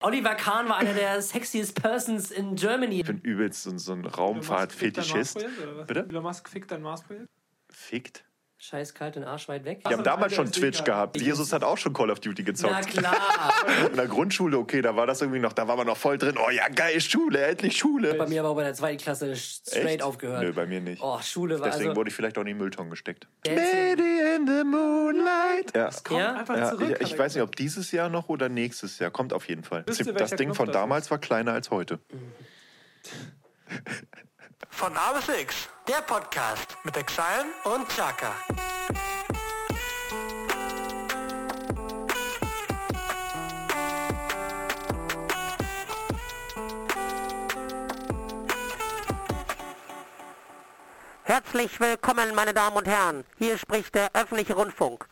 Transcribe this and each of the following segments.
Oliver Kahn war einer der sexiest persons in Germany. Ich bin übelst so, so ein Raumfahrt-Fetischist. Bitte? Elon Musk fickt dein Mars-Projekt? Fickt? Scheiß kalt und Arsch weit weg. Die haben damals schon Twitch gehabt. Jesus hat auch schon Call of Duty gezockt. Na klar. In der Grundschule, okay, da war das irgendwie noch, da war man noch voll drin. Oh ja, geil, Schule, endlich Schule. Bei mir aber auch bei der zweiten Klasse straight Echt? aufgehört. Nö, bei mir nicht. Oh, Schule war Deswegen also... wurde ich vielleicht auch in den Müllton gesteckt. Ist- Lady in the Moonlight. Ja. Kommt Ja? einfach Ja, zurück. ich, ich weiß nicht, ob dieses Jahr noch oder nächstes Jahr. Kommt auf jeden Fall. Wisst das Ding Knopf von das damals war kleiner als heute. Von A bis X, der Podcast mit Exile und Chaka. Herzlich willkommen, meine Damen und Herren. Hier spricht der öffentliche Rundfunk.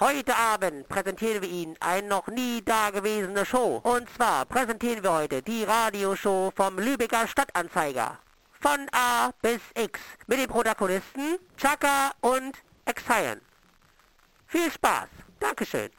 Heute Abend präsentieren wir Ihnen eine noch nie dagewesene Show. Und zwar präsentieren wir heute die Radioshow vom Lübecker Stadtanzeiger. Von A bis X. Mit den Protagonisten Chaka und Exile. Viel Spaß. Dankeschön.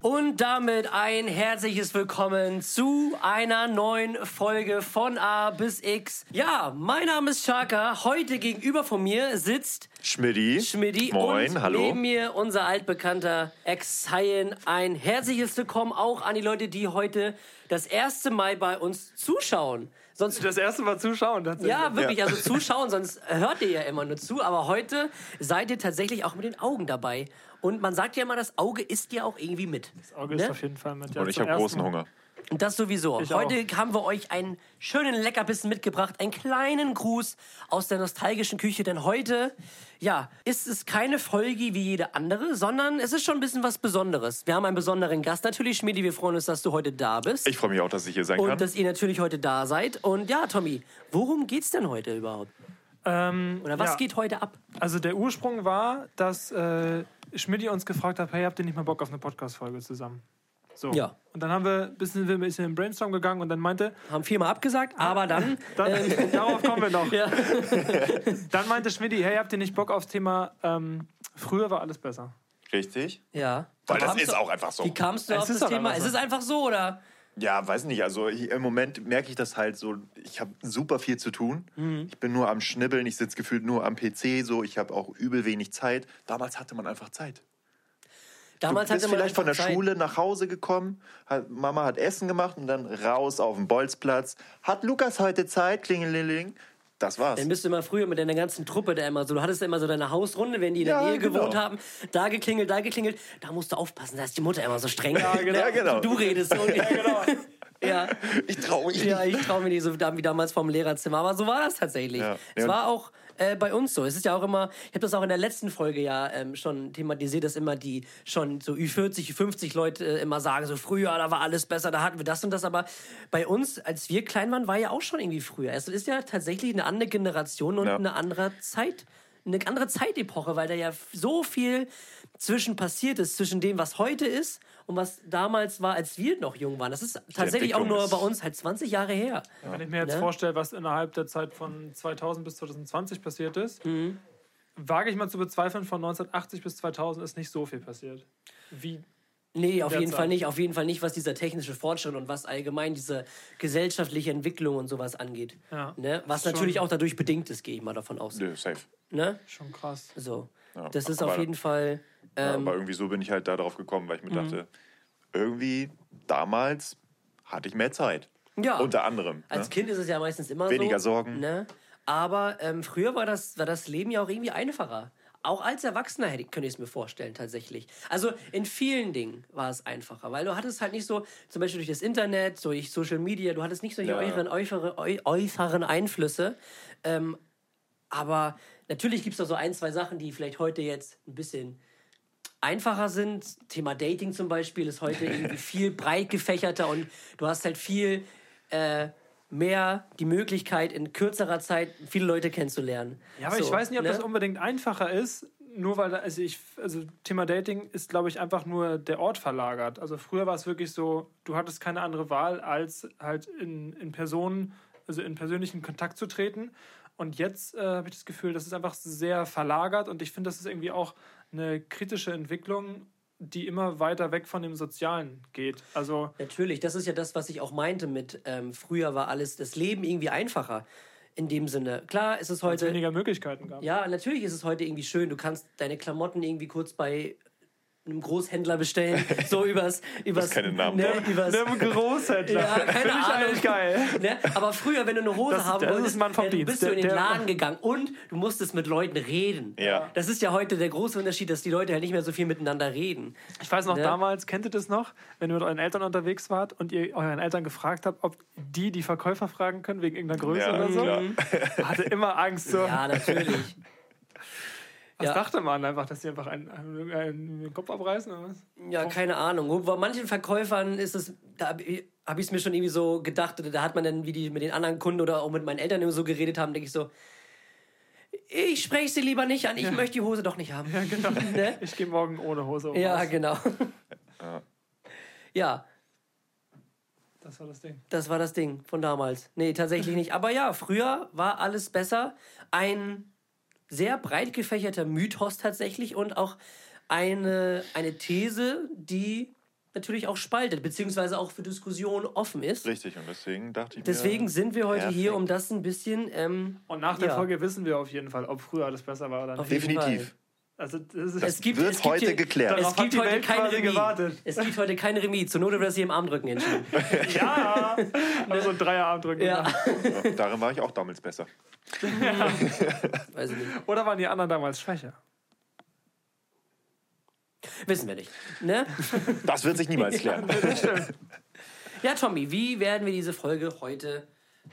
Und damit ein herzliches Willkommen zu einer neuen Folge von A bis X. Ja, mein Name ist Chaka. Heute gegenüber von mir sitzt Schmidti. Schmidti Moin, und hallo. neben mir unser altbekannter Ex-Cyan. Ein herzliches Willkommen auch an die Leute, die heute das erste Mal bei uns zuschauen. Sonst Das erste Mal zuschauen. tatsächlich. ja, wirklich, Ja. also zuschauen, sonst hört ihr ja immer nur zu. Aber heute seid ihr tatsächlich auch mit den Augen dabei. Und man sagt ja immer, das Auge isst ja auch irgendwie mit. Das Auge ist Ne? auf jeden Fall mit. Ja, Und ich habe großen. Hunger. Und das sowieso. Ich Heute haben wir euch einen schönen Leckerbissen mitgebracht, einen kleinen Gruß aus der nostalgischen Küche, denn heute, ja, ist es keine Folge wie jede andere, sondern es ist schon ein bisschen was Besonderes. Wir haben einen besonderen Gast natürlich, Schmidi, wir freuen uns, dass du heute da bist. Ich freue mich auch, dass ich hier sein und kann. dass ihr natürlich heute da seid. Und ja, Tommy, worum geht's denn heute überhaupt? Ähm, Oder was ja, geht heute ab? Also der Ursprung war, dass äh, Schmidti uns gefragt hat, hey, habt ihr nicht mal Bock auf eine Podcast-Folge zusammen? So. Ja. Und dann haben wir ein bisschen, wir ein bisschen im Brainstorm gegangen und dann meinte, Haben viermal abgesagt, aber dann. dann, darauf kommen wir noch. Ja. Dann meinte Schmidti, hey, habt ihr nicht Bock aufs Thema, ähm, früher war alles besser. Richtig? ja. Weil das ist du- auch einfach so. Wie kamst du Es auf ist das Thema? einfach Es so. ist einfach so, oder? Ja, weiß nicht. Also ich, im Moment merke ich das halt so. Ich habe super viel zu tun. Mhm. Ich bin nur am Schnibbeln. Ich sitze gefühlt nur am PC. So, ich habe auch übel wenig Zeit. Damals hatte man einfach Zeit. Damals du bist vielleicht von der Zeit. Schule nach Hause gekommen, hat, Mama hat Essen gemacht und dann raus auf den Bolzplatz. Hat Lukas heute Zeit? Klingelingeling. Das war's. Dann bist du immer früher mit deiner ganzen Truppe da immer so. Du hattest ja immer so deine Hausrunde, wenn die in der Ja, Nähe genau. gewohnt haben. Da geklingelt, da geklingelt. Da musst du aufpassen, da ist die Mutter immer so streng. Ja, Ja, genau. Du redest so. Ja, Genau. ja. Ich traue mich ja nicht. ich traue mir nicht so wie damals vom Lehrerzimmer. Aber so war das tatsächlich. Ja. Es Ja. war auch äh, bei uns so. Es ist ja auch immer, ich habe das auch in der letzten Folge ja ähm, schon thematisiert, dass immer die schon so Ü40, Ü50 Leute äh, immer sagen, so früher, da war alles besser, da hatten wir das und das. Aber bei uns, als wir klein waren, war ja auch schon irgendwie früher. Es ist ja tatsächlich eine andere Generation und Ja. eine andere Zeit, eine andere Zeitepoche, weil da ja so viel zwischen passiert ist, zwischen dem, was heute ist und was damals war, als wir noch jung waren. Das ist tatsächlich auch nur bei uns halt 20 Jahre her. Wenn ich mir jetzt Ne? vorstelle, was innerhalb der Zeit von 2000 bis 2020 passiert ist, Mhm. wage ich mal zu bezweifeln, von 1980 bis 2000 ist nicht so viel passiert. Wie Nee, auf jeden Zeit. Fall nicht. Auf jeden Fall nicht, was dieser technische Fortschritt und was allgemein diese gesellschaftliche Entwicklung und sowas angeht. Ja. Ne? Was natürlich auch dadurch bedingt ist, gehe ich mal davon aus. Nö, safe. Ne? schon krass. So. Ja, Das ist aber- auf jeden Fall. Ja, Ähm, aber irgendwie so bin ich halt da drauf gekommen, weil ich Mhm. mir dachte, irgendwie damals hatte ich mehr Zeit. ja. Unter anderem. Als ne? Kind ist es ja meistens immer Weniger so. Sorgen. Ne? Aber ähm, früher war das, war das Leben ja auch irgendwie einfacher. Auch als Erwachsener hätte, könnte ich es mir vorstellen, tatsächlich. Also in vielen Dingen war es einfacher, weil du hattest halt nicht so, zum Beispiel durch das Internet, durch Social Media, du hattest nicht solche Ja. äußeren, äußere, äu- äußeren Einflüsse. Ähm, aber natürlich gibt es da so ein, zwei Sachen, die vielleicht heute jetzt ein bisschen einfacher sind. Thema Dating zum Beispiel ist heute irgendwie viel breit gefächerter und du hast halt viel äh, mehr die Möglichkeit, in kürzerer Zeit viele Leute kennenzulernen. Ja, aber So, ich weiß nicht, ob ne? das unbedingt einfacher ist, nur weil, also ich, also Thema Dating ist, glaube ich, einfach nur der Ort verlagert. Also früher war es wirklich so, du hattest keine andere Wahl, als halt in, in Personen, also in persönlichen Kontakt zu treten. Und jetzt äh, habe ich das Gefühl, das ist einfach sehr verlagert und ich finde, das ist irgendwie auch eine kritische Entwicklung die immer weiter weg von dem Sozialen geht. Also Natürlich, das ist ja das, was ich auch meinte mit ähm, früher war alles das Leben irgendwie einfacher. In dem Sinne. Klar ist es es heute. weniger Möglichkeiten gab. Ja, natürlich ist es heute irgendwie schön. Du kannst deine Klamotten irgendwie kurz bei einem Großhändler bestellen. So übers. übers keinen Namen ne, da. übers Einem Großhändler. Ja, keine Ahnung. eigentlich geil. Ne? Aber früher, wenn du eine Hose Das- haben das ist wolltest, Mann vom dann Dienst. bist du in den der- Laden gegangen und du musstest mit Leuten reden. Ja. Das ist ja heute der große Unterschied, dass die Leute halt nicht mehr so viel miteinander reden. Ich weiß noch Ne? damals, kennt ihr das noch, wenn ihr mit euren Eltern unterwegs wart und ihr euren Eltern gefragt habt, ob die die Verkäufer fragen können wegen irgendeiner Größe Ja, oder so? klar. Hatte immer Angst. So. Ja, natürlich. Was ja. dachte man einfach, dass die einfach einen, einen, einen den Kopf abreißen oder was? Ja, keine Ahnung. Bei manchen Verkäufern ist es, da habe ich es mir schon irgendwie so gedacht, oder da hat man dann, wie die mit den anderen Kunden oder auch mit meinen Eltern immer so geredet haben, denke ich so, ich spreche sie lieber nicht an, ich möchte die Hose doch nicht haben. Ja, Genau. ne? Ich gehe morgen ohne Hose um. ja genau. Ja, Das war das Ding. das war das Ding von damals. Nee, tatsächlich nicht. Aber ja, früher war alles besser. Ein sehr breit gefächerter Mythos tatsächlich und auch eine, eine These, die natürlich auch spaltet, beziehungsweise auch für Diskussionen offen ist. Richtig, und deswegen dachte ich Deswegen mir. sind wir heute hier, Perfekt. um das ein bisschen. Ähm, Und nach der Ja. Folge wissen wir auf jeden Fall, ob früher alles besser war oder nicht. Definitiv. Also das ist es gibt, wird es gibt heute hier, geklärt. Es gibt heute Welt kein quasi Remis. gewartet. Es gibt heute kein Remis. Zur Not wird das hier im Armdrücken entschieden. ja, also ein Dreierarm drücken. Ja. Ja, darin war ich auch damals besser. Weiß ich nicht. Oder waren die anderen damals schwächer? Wissen wir nicht. Ne? Das wird sich niemals klären. Ja, Tommy, wie werden wir diese Folge heute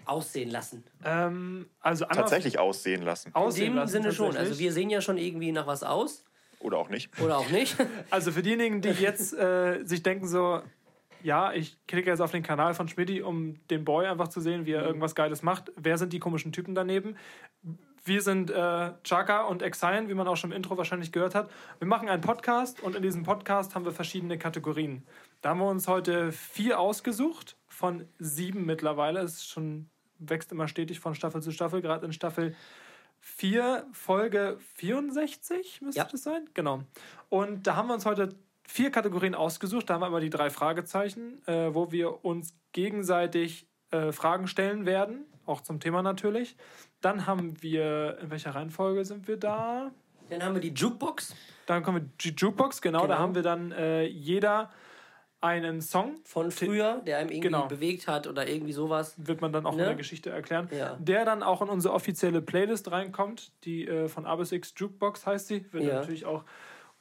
aussehen lassen? Ähm, also Tatsächlich aussehen lassen. In aussehen dem lassen, Sinne schon. Also wir sehen ja schon irgendwie nach was aus. Oder auch nicht. Oder auch nicht. Also für diejenigen, die jetzt äh, sich denken so, ja, ich klicke jetzt auf den Kanal von Schmidti, um den Boy einfach zu sehen, wie er irgendwas Geiles macht. Wer sind die komischen Typen daneben? Wir sind äh, Chaka und Exine, wie man auch schon im Intro wahrscheinlich gehört hat. Wir machen einen Podcast und in diesem Podcast haben wir verschiedene Kategorien. Da haben wir uns heute vier ausgesucht, von sieben mittlerweile. Es ist schon, wächst immer stetig von Staffel zu Staffel, gerade in Staffel 4, Folge 64 müsste Ja. das sein? Genau. Und da haben wir uns heute vier Kategorien ausgesucht. Da haben wir immer die drei Fragezeichen, äh, wo wir uns gegenseitig äh, Fragen stellen werden, auch zum Thema natürlich. Dann haben wir, in welcher Reihenfolge sind wir da? Dann haben wir die Jukebox Dann kommen wir die Jukebox, genau, da Genau. haben wir dann äh, jeder einen Song, von früher, der einem irgendwie Genau. bewegt hat oder irgendwie sowas. wird man dann auch Ne? in der Geschichte erklären, Ja. der dann auch in unsere offizielle Playlist reinkommt, die äh, von A bis X Jukebox heißt sie, wird Ja. natürlich auch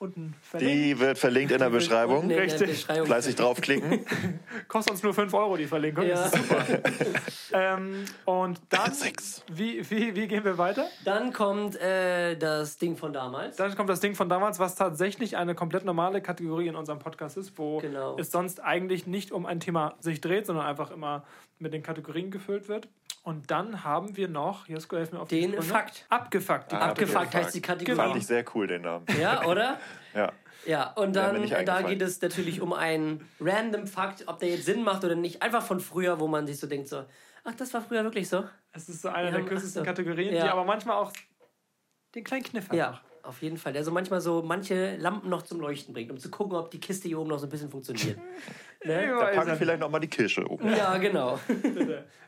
unten verlinkt. Die wird verlinkt in der Beschreibung. In der Richtig. Beschreibung. Fleißig draufklicken. Kostet uns nur 5 Euro die Verlinkung. Ja. Das ist super. ähm, und dann, Sechs. wie, wie, wie gehen wir weiter? Dann kommt äh, das Ding von damals. Dann kommt das Ding von damals, was tatsächlich eine komplett normale Kategorie in unserem Podcast ist, wo Genau. es sonst eigentlich nicht um ein Thema sich dreht, sondern einfach immer mit den Kategorien gefüllt wird. Und dann haben wir noch, Jesko, helf mir auf die Den Sprünge. Fakt. Abgefuckt. Die Ah. Abgefuckt heißt die Kategorie. Fand ich sehr cool, den Namen. Ja, oder? Ja. Ja, und dann da geht es natürlich um einen random Fakt, ob der jetzt Sinn macht oder nicht. Einfach von früher, wo man sich so denkt, so, ach, das war früher wirklich so. Es ist so eine Ja, der ach kürzesten so. Kategorien, Ja. die aber manchmal auch den kleinen Kniff hat. Ja, auf jeden Fall. Der so manchmal so manche Lampen noch zum Leuchten bringt, um zu gucken, ob die Kiste hier oben noch so ein bisschen funktioniert. ne? Ja, Da packen wir er. vielleicht nochmal die Kirsche oben. Ja, genau.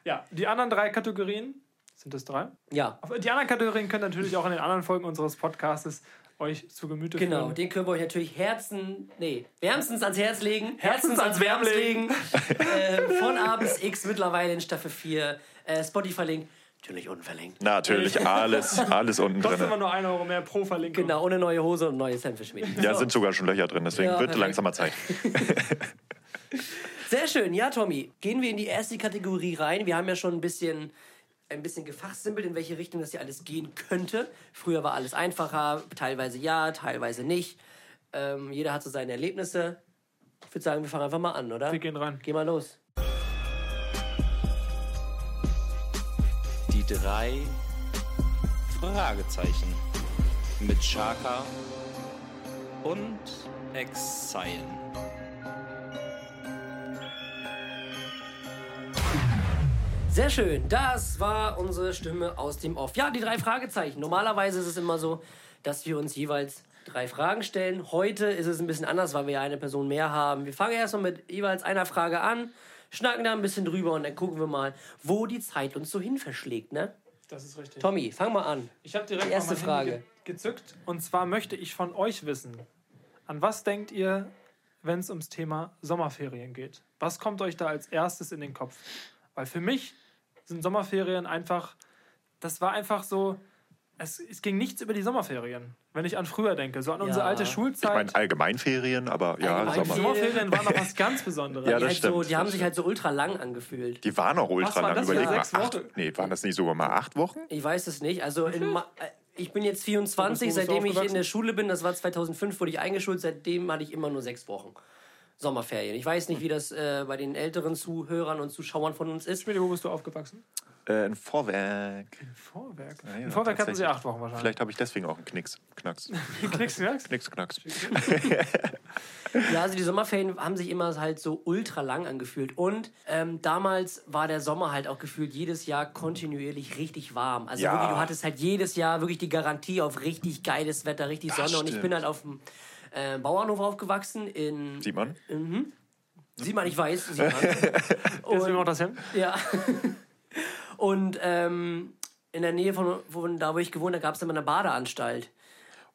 Ja, die anderen drei Kategorien, sind das drei? Ja, Die anderen Kategorien können natürlich auch in den anderen Folgen unseres Podcasts euch zu Gemüte genau. führen. Den können wir euch natürlich Herzen, nee, wärmstens ans Herz legen. Herzens ans Wärm legen. ähm, von A bis X mittlerweile in Staffel 4. Äh, Spotify-Link, natürlich unten verlinkt. Natürlich, alles, alles unten Kostet immer drin. nur 1 Euro mehr pro Verlinkung. Genau, ohne neue Hose und Hemd für Schmied. Ja, sind sogar schon Löcher drin, deswegen Ja, wird perfekt. langsam mal Zeit. Sehr schön. Ja, Tommy, gehen wir in die erste Kategorie rein. Wir haben ja schon ein bisschen, ein bisschen gefachsimpelt, in welche Richtung das hier alles gehen könnte. Früher war alles einfacher, teilweise ja, teilweise nicht. Ähm, jeder hat so seine Erlebnisse. Ich würde sagen, wir fangen einfach mal an, oder? Wir gehen rein. Geh mal los. Drei Fragezeichen mit Chaka und Exile. Sehr schön. Das war unsere Stimme aus dem Off. Ja, die drei Fragezeichen. Normalerweise ist es immer so, dass wir uns jeweils drei drei Fragen stellen. Heute ist es ein bisschen anders, weil wir ja eine Person mehr haben. Wir fangen erstmal mit jeweils einer Frage an, schnacken da ein bisschen drüber und dann gucken wir mal, wo die Zeit uns so hin verschlägt, ne? Das ist richtig. Tommy, fang mal an. Ich habe direkt Die erste mal Frage. ge gezückt. Und zwar möchte ich von euch wissen, an was denkt ihr, wenn es ums Thema Sommerferien geht? Was kommt euch da als erstes in den Kopf? Weil für mich sind Sommerferien einfach, das war einfach so, es, es ging nichts über die Sommerferien. Wenn ich an früher denke, so an unsere Ja. alte Ich Schulzeit. meine, Allgemeinferien, aber ja, Allgemeinferien. Sommer. Sommerferien waren noch was ganz Besonderes. Ja, Die, das halt so, stimmt, die haben das sich halt so ultra lang angefühlt. Die waren auch ultra Was war lang. das Überleg mal, acht, nee, waren das nicht sogar mal acht Wochen? Ich weiß es nicht. Also in äh, ich bin jetzt 24, Wo bist du seitdem ich in der Schule bin, das war 2005, wurde ich eingeschult, seitdem hatte ich immer nur sechs Wochen Sommerferien. Ich weiß nicht, wie das äh, bei den älteren Zuhörern und Zuschauern von uns ist. Schmiede, wo bist du aufgewachsen? Äh, ein Vorwerk. In Vorwerk. ja, in Vorwerk hatten sie acht Wochen wahrscheinlich. Vielleicht habe ich deswegen auch einen Knicks. Knacks. Knicks, Knacks. Knicks, Knacks. Ja, also die Sommerferien haben sich immer halt so ultra lang angefühlt. Und ähm, damals war der Sommer halt auch gefühlt jedes Jahr kontinuierlich richtig warm. Also Ja. wirklich, du hattest halt jedes Jahr wirklich die Garantie auf richtig geiles Wetter, richtig Das Sonne. Und ich bin stimmt. halt auf dem äh, Bauernhof aufgewachsen in Sieht man? Sieht man, ich weiß, sieht man. Deswegen auch das Hemd. Ja. Und ähm, in der Nähe von, von da, wo ich gewohnt habe, gab es immer eine Badeanstalt.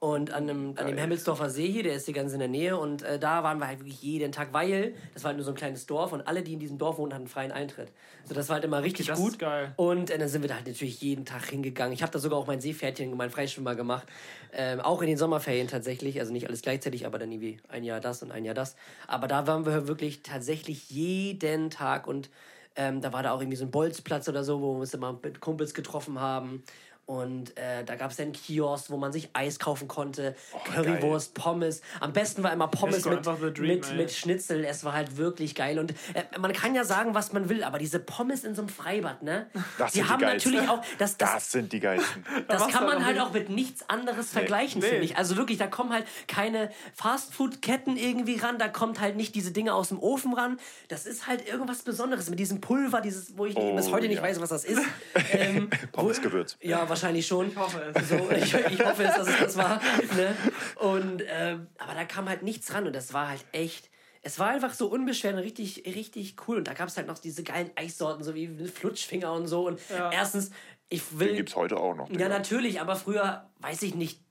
Und an dem, an dem Hemmelsdorfer See hier, der ist hier ganz in der Nähe. Und äh, da waren wir halt wirklich jeden Tag, weil das war halt nur so ein kleines Dorf und alle, die in diesem Dorf wohnen, hatten freien Eintritt. So, das war halt immer richtig Das gut. ist geil. Und äh, dann sind wir da halt natürlich jeden Tag hingegangen. Ich habe da sogar auch mein Seepferdchen, mein Freischwimmer gemacht. Ähm, auch in den Sommerferien tatsächlich. Also nicht alles gleichzeitig, aber dann irgendwie ein Jahr das und ein Jahr das. Aber da waren wir wirklich tatsächlich jeden Tag und ähm, da war da auch irgendwie so ein Bolzplatz oder so, wo wir uns immer mit Kumpels getroffen haben. Und äh, da gab es dann einen Kiosk, wo man sich Eis kaufen konnte, Currywurst, Pommes. Am besten war immer Pommes mit, dream, mit, mit Schnitzel. Es war halt wirklich geil. Und äh, man kann ja sagen, was man will, aber diese Pommes in so einem Freibad, ne? Das die sind die haben geilsten. natürlich auch. Das, das, Das sind die geilsten. das kann man halt nicht. auch mit nichts anderes vergleichen, Nee. finde ich. Also wirklich, da kommen halt keine Fastfood-Ketten irgendwie ran, da kommt halt nicht diese Dinge aus dem Ofen ran. Das ist halt irgendwas Besonderes mit diesem Pulver, dieses, wo ich Oh, bis heute nicht ja. weiß, was das ist. ähm, Pommesgewürz. ja, wahrscheinlich schon. Ich hoffe es. So, ich, ich hoffe es, dass es das war. Ne? Und, ähm, aber da kam halt nichts ran und das war halt echt. Es war einfach so unbeschwert und richtig, richtig cool. Und da gab es halt noch diese geilen Eissorten, so wie Flutschfinger und so. Und erstens, ich will. Den gibt's heute auch noch. Ja, natürlich, aber früher, weiß ich nicht,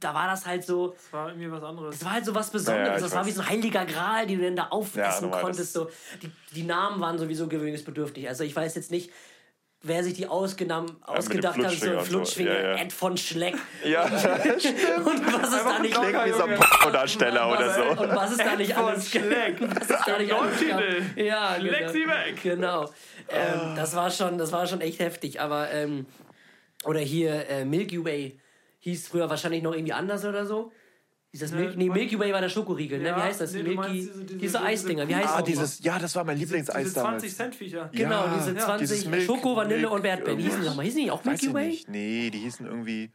da war das halt so, Das war irgendwie was anderes. das war halt so was Besonderes. Ja, ja, ich das war weiß. wie so ein heiliger Gral, den du dann da aufessen Ja, konntest. So. Die, die Namen waren sowieso gewöhnungsbedürftig. Also ich weiß jetzt nicht, wer sich die ausgenommen, ausgedacht hat. So Flutschfinger ein und so. Flutschfinger, Ja, ja. Ed von Schleck. Ja, Und was es da nicht klingt wie so ein Pornodarsteller oder so. Und was es da nicht von alles Schleck. Was es da nicht alles. Ja, Schleck genau. sie weg. Genau. Ähm, das, war schon, das war schon echt heftig. Aber, ähm, oder hier äh, Milky Way hieß früher wahrscheinlich noch irgendwie anders oder so. Hieß das Milky, nee, Milky Way war der Schokoriegel, ne? Ja, Wie heißt das? nee, Milky, meinst diese, diese- diese- diese diese Eisdinger, wie heißt Ah, das? dieses, ja, das war mein Lieblingseis Diese damals. 20 Cent Viecher. Genau, Ja, diese ja, 20 dieses Milk- Schoko, Vanille Milk und Erdbeeren. Wie hießen die nochmal? Hießen die auch Milky Way? nicht. Nee, die hießen irgendwie.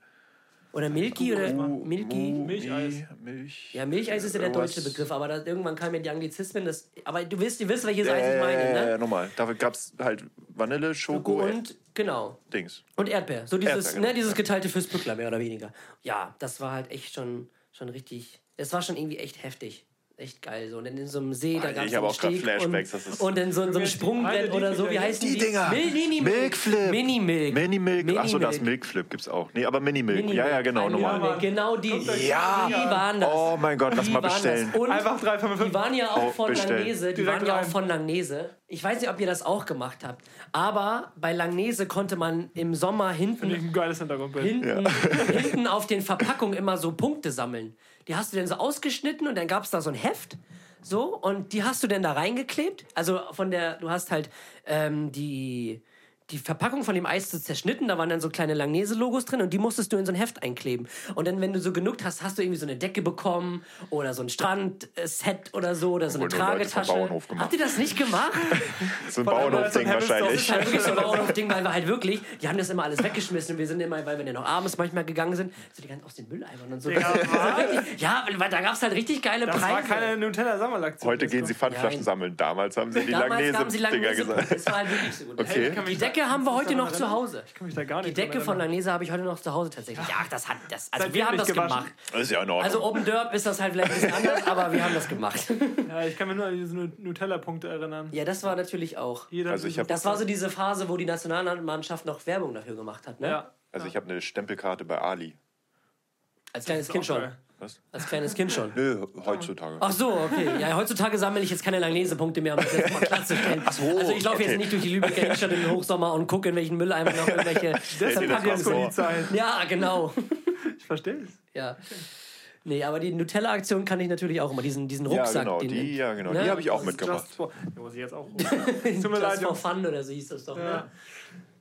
Oder Milky oder Mu- Milky? Mu- Milcheis. Milch. Ja, Milcheis ist ja der deutsche Begriff, aber da, irgendwann kamen ja die Anglizismen. Das, aber du wisst, ihr wisst, welches Eis Äh, ich meine, ne? nochmal. Dafür gab es halt Vanille, Schoko, Schoko und, genau. Dings. Und Erdbeer. So dieses, Erdbeer, genau. ne, dieses geteilte Fürstbückler, mehr oder weniger. Ja, das war halt echt schon, schon richtig. Es war schon irgendwie echt heftig. Echt geil. So. Und dann in so einem See, da gab es einen Steg Flashbacks, das Und, ist- und in so, in so einem Sprungbrett oder so. Wie heißen die? Die Dinger. Mil Mini Milkflip. Mini Milk. Mini Milk. Achso, das Milk. Milkflip gibt's auch. Nee, aber Mini Milk. Mini ja, ja, genau, normal. Genau die. Ja. Die waren das. Oh mein Gott, lass mal bestellen. Einfach drei von die fünf. waren ja auch Oh, von. Langnese. Die waren ja auch von Langnese. Ich weiß nicht, ob ihr das auch gemacht habt. Aber bei Langnese konnte man im Sommer hinten Ein geiles hinten, hinten auf den Verpackungen immer so Punkte sammeln. Die hast du dann so ausgeschnitten und dann gab es da so ein Heft. So, und die hast du dann da reingeklebt. Also von der, du hast halt ähm, die, die Verpackung von dem Eis so zerschnitten, da waren dann so kleine Langnese-Logos drin und die musstest du in so ein Heft einkleben. Und dann, wenn du so genug hast, hast du irgendwie so eine Decke bekommen oder so ein Strandset oder so oder so eine Tragetasche. Habt ihr das nicht gemacht? So ein Bauernhof-Ding Hemmelsdorf. Das wahrscheinlich. ist halt wirklich so ein Bauernhof-Ding, weil wir halt wirklich, die haben das immer alles weggeschmissen und wir sind immer, weil wir dann noch abends manchmal gegangen sind, so die ganzen aus den Mülleimern und so. Ja, weil da gab es halt richtig geile Das war Preise. keine Nutella-Sammelaktion. Heute gehen sie Pfandflaschen Nein. sammeln. Damals haben sie die Damals haben sie Langnese-Dinger Langnese gesagt. Das war halt wirklich so gut. Okay. Die Decke Decke haben wir heute noch zu? Hause. Ich kann mich da gar Die nicht dran Decke von. Lanesa habe ich heute noch zu Hause tatsächlich. Ja, das hat das. Also Seitdem wir haben das gewaschen. gemacht. Das ist ja in Ordnung. Also Open Derp ist das halt vielleicht ein bisschen anders, aber wir haben das gemacht. Ja, ich kann mich nur an diese Nu- Nutella-Punkte erinnern. Ja, das war natürlich auch. Jeder Also ich hab- Das war so diese Phase, wo die Nationalmannschaft noch Werbung dafür gemacht hat, ne? Ja. also ich habe eine Stempelkarte bei Ali. Als kleines Kind schon. geil. Was? Als kleines Kind schon. Nö, heutzutage. Ach so, okay. Ja, heutzutage sammle ich jetzt keine Langnese-Punkte mehr, um das jetzt mal klarzustellen. so, also ich laufe okay. jetzt nicht durch die Lübecker Innenstadt im Hochsommer und gucke, in welchen Mülleimer noch irgendwelche. Zeit. Ja, genau. Ich verstehe es. Ja. Nee, aber die Nutella-Aktion kann ich natürlich auch immer. Diesen, diesen Ja, Rucksack. genau, den, die, ja, genau. Ne? Die habe ich auch Just mitgemacht. for, ja, muss ich jetzt auch. Tut mir Just leid, for. Fun oder so hieß das doch. Ja. Ne?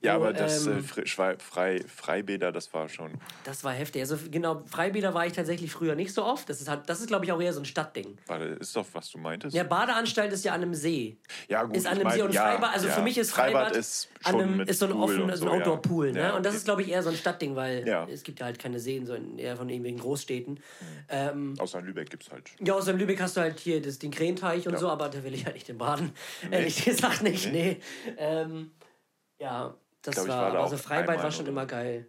Ja, aber das ähm, äh, Schwei- Frei, Freibäder, das war schon. Das war heftig. Also genau, Freibäder war ich tatsächlich früher nicht so oft. Das ist, halt, das ist glaube ich, auch eher so ein Stadtding. Warte, ist doch, was du meintest? Ja, Badeanstalt ist ja an einem See. Ja, gut. ist an einem mein, See und ja, Freibad, also ja. für mich ist Freibad, ist an schon einem, mit ist so ein Pool offen, und so ein ja. Outdoor-Pool. Ne? Und das ist, glaube ich, eher so ein Stadtding, weil es gibt ja halt keine Seen, so in, eher von irgendwelchen Großstädten. Ähm, Außer in Lübeck gibt es halt. ja, außer in Lübeck hast du halt hier das, den Krähenteich und so, aber da will ich halt nicht den baden. Ehrlich gesagt nicht, nee. Ähm, ja, das glaub, war, da also Freibad war schon oder immer geil.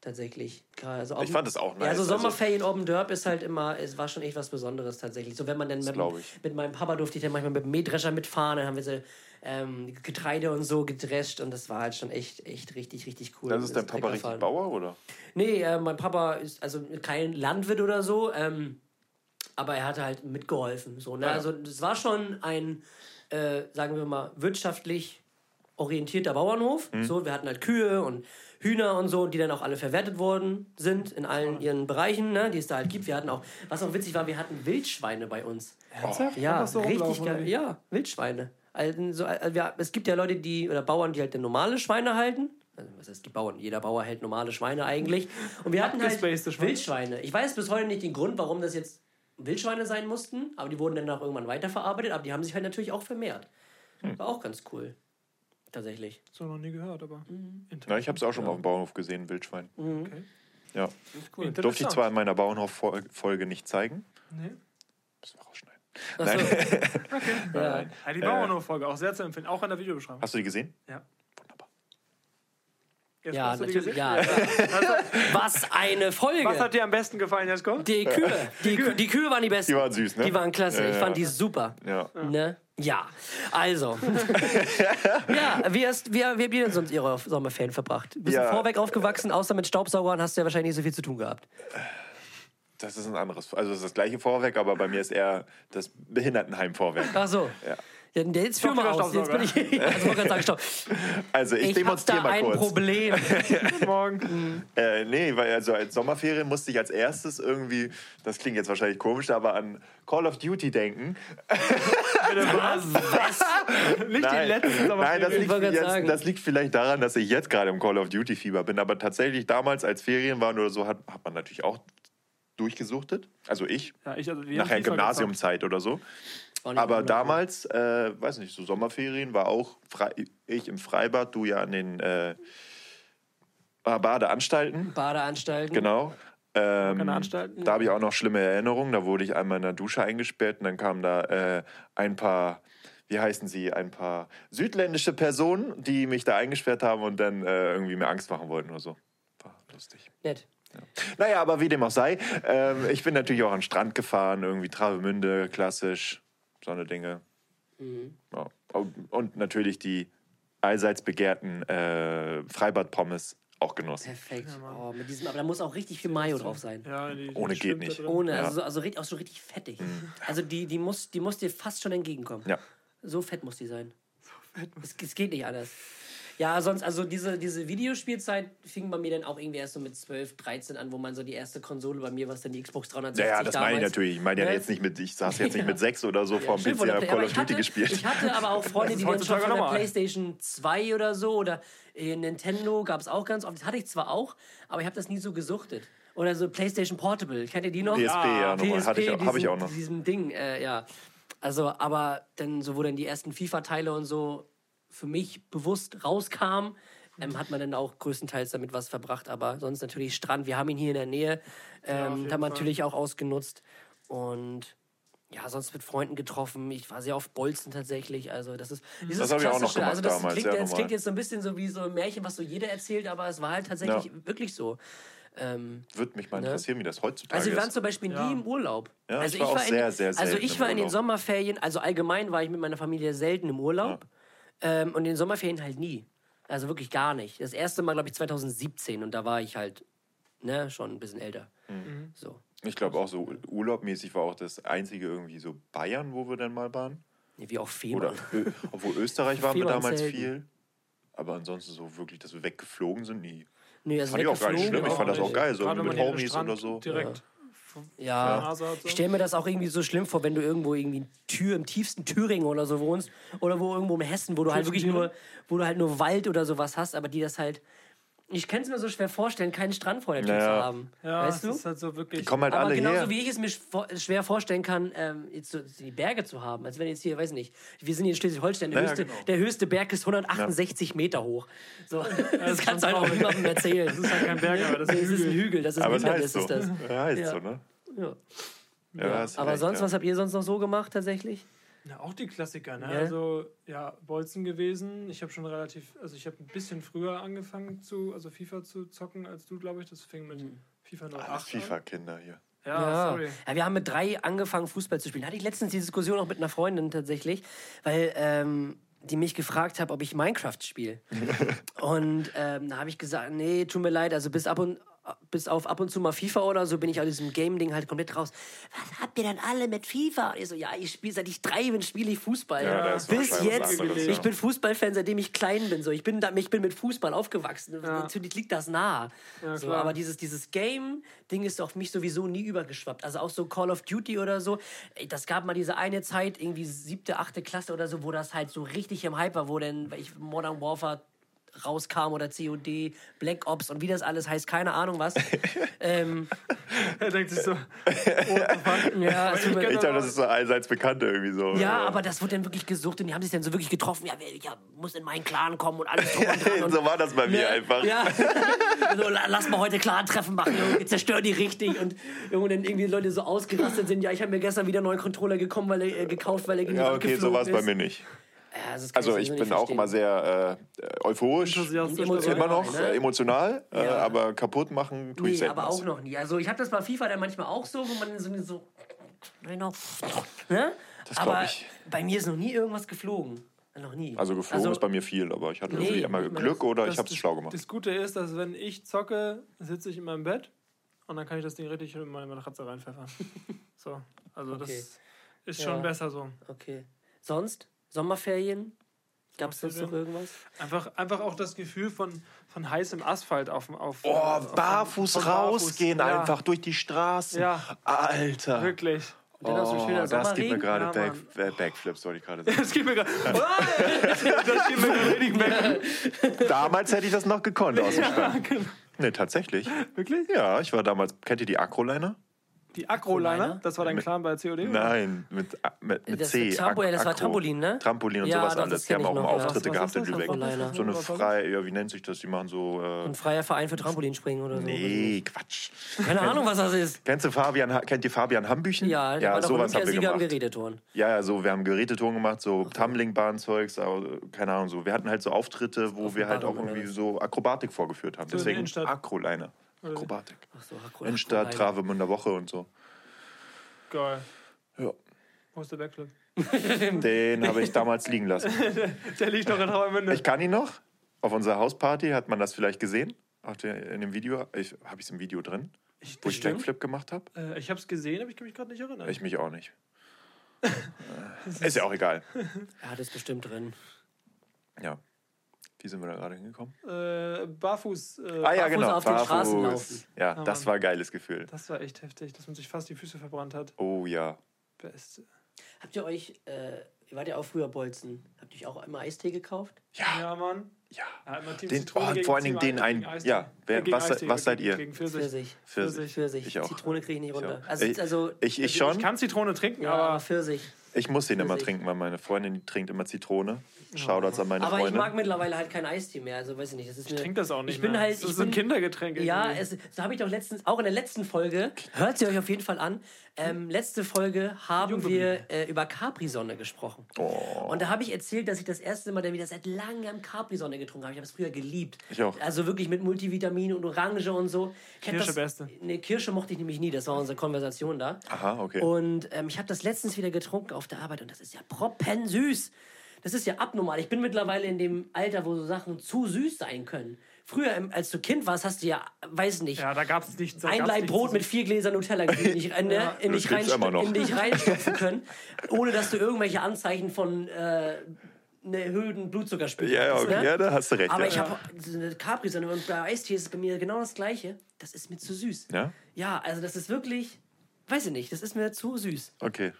Tatsächlich. Also Ich fand es auch nice. Ja, also also- Sommerferien Open Derp ist halt immer, es war schon echt was Besonderes tatsächlich. So, wenn man dann mit, mit meinem Papa durfte ich dann manchmal mit dem Mähdrescher mitfahren, dann haben wir so ähm, Getreide und so gedrescht und das war halt schon echt, echt richtig, richtig cool. Das ist dein Das Papa richtig. Bauer, oder? Nee, äh, mein Papa ist also kein Landwirt oder so, ähm, aber er hat halt mitgeholfen. So, ne? Ah, ja. Also es war schon ein, äh, sagen wir mal, wirtschaftlich orientierter Bauernhof. Mhm. So, wir hatten halt Kühe und Hühner und so, die dann auch alle verwertet worden sind in allen ihren Bereichen, ne, die es da halt gibt. Wir hatten auch, was auch witzig war, wir hatten Wildschweine bei uns. Ernsthaft? Ja, so richtig geil. Ja, Wildschweine. Also, so, also, ja, es gibt ja Leute, die, oder Bauern, die halt dann normale Schweine halten. Also, was heißt die Bauern? Jeder Bauer hält normale Schweine eigentlich. Und wir hatten halt. Wildschweine. Ich weiß bis heute nicht den Grund, warum das jetzt Wildschweine sein mussten, aber die wurden dann auch irgendwann weiterverarbeitet, aber die haben sich halt natürlich auch vermehrt. Hm. War auch ganz cool. Tatsächlich. So noch nie gehört, aber. Mhm. Na, ich habe es auch schon mal auf dem Bauernhof gesehen, Wildschwein. Okay. Ja. Cool. Durfte ich zwar in meiner Bauernhof-Folge nicht zeigen. Nee. Müssen wir rausschneiden. Achso, ja. Ja, die Bauernhof-Folge auch sehr zu empfehlen, auch in der Videobeschreibung. Hast du die gesehen? Ja. Wunderbar. Jetzt ja, die natürlich. gesehen? Ja, Was eine Folge! Was hat dir am besten gefallen, Jesko? die Kühe. Die, Kü- die Kühe waren die besten. Die waren süß, ne? Die waren klasse. Ich Ja, fand ja. die super. Ja. Ne? Ja, also. ja, wie, hast, wie, wie habt ihr denn sonst ihre Sommerferien verbracht? Bist Ja. du vorweg aufgewachsen, außer mit Staubsaugern hast du ja wahrscheinlich nicht so viel zu tun gehabt. Das ist ein anderes. Also, es ist das gleiche Vorwerk, aber bei mir ist eher das Behindertenheim-Vorwerk. Ach so. Ja. Ja, jetzt führ mal aus. Jetzt bin ich. Also, gerade sagen, stopp. Also, ich, Ich demonstriere da mal ein kurz. Problem. Guten Morgen. Äh, nee, weil also als Sommerferien musste ich als erstes irgendwie, das klingt jetzt wahrscheinlich komisch, aber an Call of Duty denken. Nicht die Nein, letzten, aber Nein das, liegt, jetzt, sagen. das liegt vielleicht daran, dass ich jetzt gerade im Call of Duty Fieber bin. Aber tatsächlich damals, als Ferien waren oder so, hat, hat man natürlich auch durchgesuchtet. Also ich, Ja, ich, also, nachher Gymnasiumzeit oder so. Nicht Aber damals, äh, weiß nicht, so Sommerferien war auch frei, ich im Freibad, du ja an den äh, Badeanstalten. Badeanstalten. Genau. Ähm, Keine Anstalten? Da habe ich auch noch schlimme Erinnerungen. Da wurde ich einmal in der Dusche eingesperrt und dann kamen da äh, ein paar, wie heißen sie, ein paar südländische Personen, die mich da eingesperrt haben und dann äh, irgendwie mir Angst machen wollten oder so. War lustig. Nett. Naja, aber wie dem auch sei, ähm, ich bin natürlich auch an den Strand gefahren, irgendwie Travemünde, klassisch, so eine Dinge. Ja. Und- Und natürlich die allseits begehrten äh, Freibad-Pommes auch genossen. Perfekt. Oh, mit diesem, aber da muss auch richtig viel Mayo drauf sein. Ja, die, die Ohne geht nicht. Ohne, Ja. Mhm. also, so- also richtig- auch so richtig fettig. Also die, die, muss, die muss dir fast schon entgegenkommen. Ja. So fett muss die sein. Es, es geht nicht anders. Ja, sonst, also diese, diese Videospielzeit fing bei mir dann auch irgendwie erst so mit 12, 13 an, wo man so die erste Konsole bei mir, was dann die Xbox 360 Ja, ja, das meine ich damals- natürlich. Ich meine ja Ne? jetzt nicht mit, ich saß jetzt nicht mit sechs oder so vor dem Stimmt, PC und Call of Duty gespielt. Ich hatte aber auch Freunde, die dann schon von der. PlayStation 2 oder so oder Nintendo gab es auch ganz oft. Das hatte ich zwar auch, aber ich habe das nie so gesuchtet. Oder so PlayStation Portable. Kennt ihr die noch? PSP, ja, nochmal. Hatte ich auch- hab ich diesen- auch noch. Diesem Ding, äh, ja. Also, aber dann, so wo dann die ersten FIFA-Teile und so für mich bewusst rauskamen, ähm, hat man dann auch größtenteils damit was verbracht. Aber sonst natürlich Strand. Wir haben ihn hier in der Nähe. Ja, Ähm, jeden haben wir natürlich auch ausgenutzt. Und ja, sonst mit Freunden getroffen. Ich war sehr auf Bolzen tatsächlich. Also das ist dieses Das hab ich auch noch klassische- gemacht also das damals, Klingt, ja, klingt jetzt so ein bisschen so wie so ein Märchen, was so jeder erzählt, aber es war halt tatsächlich Ja. wirklich so. Ähm, Würde mich mal Ne? interessieren, wie das heutzutage also wir waren ist. zum Beispiel Ja. nie im Urlaub. Ja, also ich war auch in, sehr, sehr Also ich war in den. Sommerferien, also allgemein war ich mit meiner Familie selten im Urlaub. Ähm, und in den Sommerferien halt nie. Also wirklich gar nicht. Das erste Mal, glaube ich, 2017 und da war ich halt ne, schon ein bisschen älter. Mhm. So. Ich glaube auch so urlaubmäßig war auch das einzige irgendwie so Bayern, wo wir dann mal waren. Nee, Wie auch Oder Fehmarn. Ö obwohl Österreich waren wir damals selten. viel. Aber ansonsten so wirklich, dass wir weggeflogen sind, nie. Nee, also Fand ich auch gar nicht schlimm. Ich fand das auch nicht. geil, so mit man hier am Homies oder so. Direkt. der Ja, ich stelle mir das auch irgendwie so schlimm vor, wenn du irgendwo irgendwie in Tür, im tiefsten Thüringen oder so wohnst oder wo irgendwo in Hessen, wo du halt wirklich nur, wo du halt nur Wald oder sowas hast, aber die das halt. Ich kann es mir so schwer vorstellen, keinen Strand vor der Tür Ja, zu ja. haben. Ja, weißt du? das ist halt so wirklich. Die kommen halt Aber alle genauso her. wie ich es mir schwer vorstellen kann, ähm, jetzt so die Berge zu haben. Als wenn jetzt hier, weiß nicht, wir sind hier in Schleswig-Holstein, der, Ja, höchste, genau. der höchste Berg ist 168 Meter hoch. So, das ist kannst du halt auch niemandem erzählen. Das ist halt kein Berg, aber das Das ist ist ein Hügel. Hügel, das ist ein Aber es heißt Hindernis, so. ist das. Ja, heißt Ja. so, ne? Ja. Ja, Aber recht, sonst, ja. was habt ihr sonst noch so gemacht tatsächlich? Na, auch die Klassiker, ne? Ja. Also, ja, Bolzen gewesen. Ich habe schon relativ, also ich habe ein bisschen früher angefangen zu, also FIFA zu zocken als du, glaube ich. Das fing mit FIFA 08 Alles an. FIFA-Kinder hier. Ja, Ja. sorry. ja, wir haben mit drei angefangen, Fußball zu spielen. Da hatte ich letztens die Diskussion auch mit einer Freundin tatsächlich, weil ähm, die mich gefragt hat, ob ich Minecraft spiele. und ähm, da habe ich gesagt, nee, tut mir leid, also bis ab und bis auf ab und zu mal FIFA oder so bin ich aus diesem Game-Ding halt komplett raus. Was habt ihr denn alle mit FIFA? Und ich so, ja, ich spiele, seit ich drei bin, spiele ich Fußball. Ja, bis jetzt. anderes, ich ja. bin Fußballfan, seitdem ich klein bin. So. Ich, bin da, ich bin mit Fußball aufgewachsen. Ja. Natürlich liegt das nah. Ja, so, aber dieses, dieses Game-Ding ist auf mich sowieso nie übergeschwappt. Also auch so Call of Duty oder so. Das gab mal diese eine Zeit, irgendwie siebte, achte Klasse oder so, wo das halt so richtig im Hype war, wo dann weil ich Modern Warfare rauskam oder COD, Black Ops und wie das alles heißt, keine Ahnung was. ähm, Er denkt sich so, ja, tut mir- Ich glaube, das ist so allseits bekannt irgendwie so. ja, aber das wurde dann wirklich gesucht und die haben sich dann so wirklich getroffen. Ja, ja, muss in meinen Clan kommen und alles drum und dran. Und so war das bei mir Ne? einfach. Ja. so, la- lass mal heute Clan-Treffen machen, Junge. Wir zerstören die richtig. Und Junge, dann irgendwie Leute so ausgerastet sind. Ja, ich habe mir gestern wieder einen neuen Controller gekommen, weil er, äh, gekauft, weil er gegen Ja, okay, so war es bei mir nicht. Ja, also, Also ich bin auch immer sehr äh, euphorisch, immer noch ne? äh, emotional, äh, Ja. aber kaputt machen tue ich Nee, selten aber auch noch nie. Also ich habe das bei FIFA dann manchmal auch so, wo man so, so genau, ne? Das aber ich. bei mir ist noch nie irgendwas geflogen. Noch nie. Also geflogen ist bei mir viel, aber ich hatte Nee, irgendwie immer Glück das- oder Das- ich habe es schlau gemacht. Das Gute ist, dass wenn ich zocke, sitze ich in meinem Bett und dann kann ich das Ding richtig in meine Matratze reinpfeffern. So, also Okay. das ist Ja. schon besser so. Okay. Sonst? Sommerferien? Gab es sonst noch irgendwas? Einfach, einfach auch das Gefühl von, von heißem Asphalt auf auf Oh, auf- barfuß von rausgehen Ja, einfach durch die Straßen. Ja. Alter. Wirklich. Oh, das gibt mir gerade Ja, Back, äh, Backflips, wollte ich gerade sagen. Das geht mir gerade. das geht mir richtig weg. damals hätte ich das noch gekonnt aus dem Stand. genau. Nee, tatsächlich. Wirklich? Ja, ich war damals, kennt ihr die Acroliner? Die Acroliner, Acroliner? das war dein Clan bei COD? Nein, mit, A- mit, mit Das C. war Trampo- Ac- das war. Trampolin, ne? Trampolin und Ja, sowas doch, alles. Die haben auch mal ja. Auftritte gehabt in? Lübeck. So eine freie, ja, wie nennt sich das? Die machen so. Äh, Ein freier Verein für Trampolinspringen oder so. nee, Quatsch. Keine Ahnung, was das ist. Kennst du Fabian, kennt ihr Fabian Hambüchen? Ja, doch sowas haben wir gemacht. Geräteturnen. Ja, ja, so, wir haben Gerätetouren gemacht, so Tumbling-Bahn-Zeugs, aber, keine Ahnung, so. Wir hatten halt so Auftritte, wo wir halt auch irgendwie so Akrobatik vorgeführt haben. Deswegen Innenstadt? Akrobatik. Ach so, Akro- Innenstadt, Akro- Travemünder Woche und so. Geil. Ja. Wo ist der Backflip? Den habe ich damals liegen lassen. Der liegt noch in Travemünde. Ich kann ihn noch. Auf unserer Hausparty hat man das vielleicht gesehen. Auf der, in dem Video. Ich, habe ich es im Video drin? wo ich bestimmt. Backflip gemacht habe? Äh, ich habe es gesehen, aber ich kann mich gerade nicht erinnern. Ich mich auch nicht. Äh, ist ja auch egal. Er hat es bestimmt drin. Ja. Wie sind wir da gerade hingekommen? Äh, barfuß. Äh, Ah ja, Barfuß genau. auf den Straßen laufen. Ja, Ja, das Mann. war ein geiles Gefühl. Das war echt heftig, dass man sich fast die Füße verbrannt hat. Oh ja. Beste. Habt ihr euch, äh, ihr wart ja auch früher Bolzen, habt ihr euch auch immer Eistee gekauft? Ja. Ja, Mann. Ja. Ja, Den- oh, vor allen Dingen den einen- ja, wer- Äh, was Eistee, was seid ihr? Gegen Pfirsich. Pfirsich. Pfirsich. Pfirsich. Ich auch. Zitrone kriege ich nicht runter. auch. Also, Ich- also Ich, ich Ich schon. kann Zitrone trinken, ja, aber Pfirsich. Ich muss den immer ich. trinken, weil meine Freundin trinkt immer Zitrone. Shoutouts an meine Aber ich Freundin. mag mittlerweile halt keinen Eistee mehr. Also weiß ich nicht. Das ist Ich trinke das auch nicht Ich bin mehr. halt. Das ist ich so ein bin, Kindergetränk Ja, es, das habe ich doch letztens, auch in der letzten Folge, hört sie euch auf jeden Fall an. Ähm, letzte Folge haben wir äh, über Capri-Sonne gesprochen. Oh. Und da habe ich erzählt, dass ich das erste Mal dann wieder seit langem Capri-Sonne getrunken habe. Ich habe es früher geliebt. Ich auch. Also wirklich mit Multivitaminen und Orange und so. Ich Kirsche das, beste. Nee, Kirsche mochte ich nämlich nie. Das war unsere Konversation da. Aha, okay. Und ähm, ich habe das letztens wieder getrunken auf der Arbeit und das ist ja proppensüß. Das ist ja abnormal. Ich bin mittlerweile in dem Alter, wo so Sachen zu süß sein können. Früher, ähm, als du Kind warst, hast du ja, weiß nicht, Ja, da gab es nichts. ein nichts Brot mit vier Gläsern Nutella in Ja. in, dich in dich reinstopfen können, ohne dass du irgendwelche Anzeichen von äh, einer erhöhten Blutzuckerspiegel ja, ja, hast, okay. ne? ja, da hast du recht. Aber ja. ich habe eine Capri-Sonne und bei Eistee ist es bei mir genau das Gleiche. Das ist mir zu süß. Ja? Ja, also das ist wirklich, weiß ich nicht, das ist mir zu süß. Okay.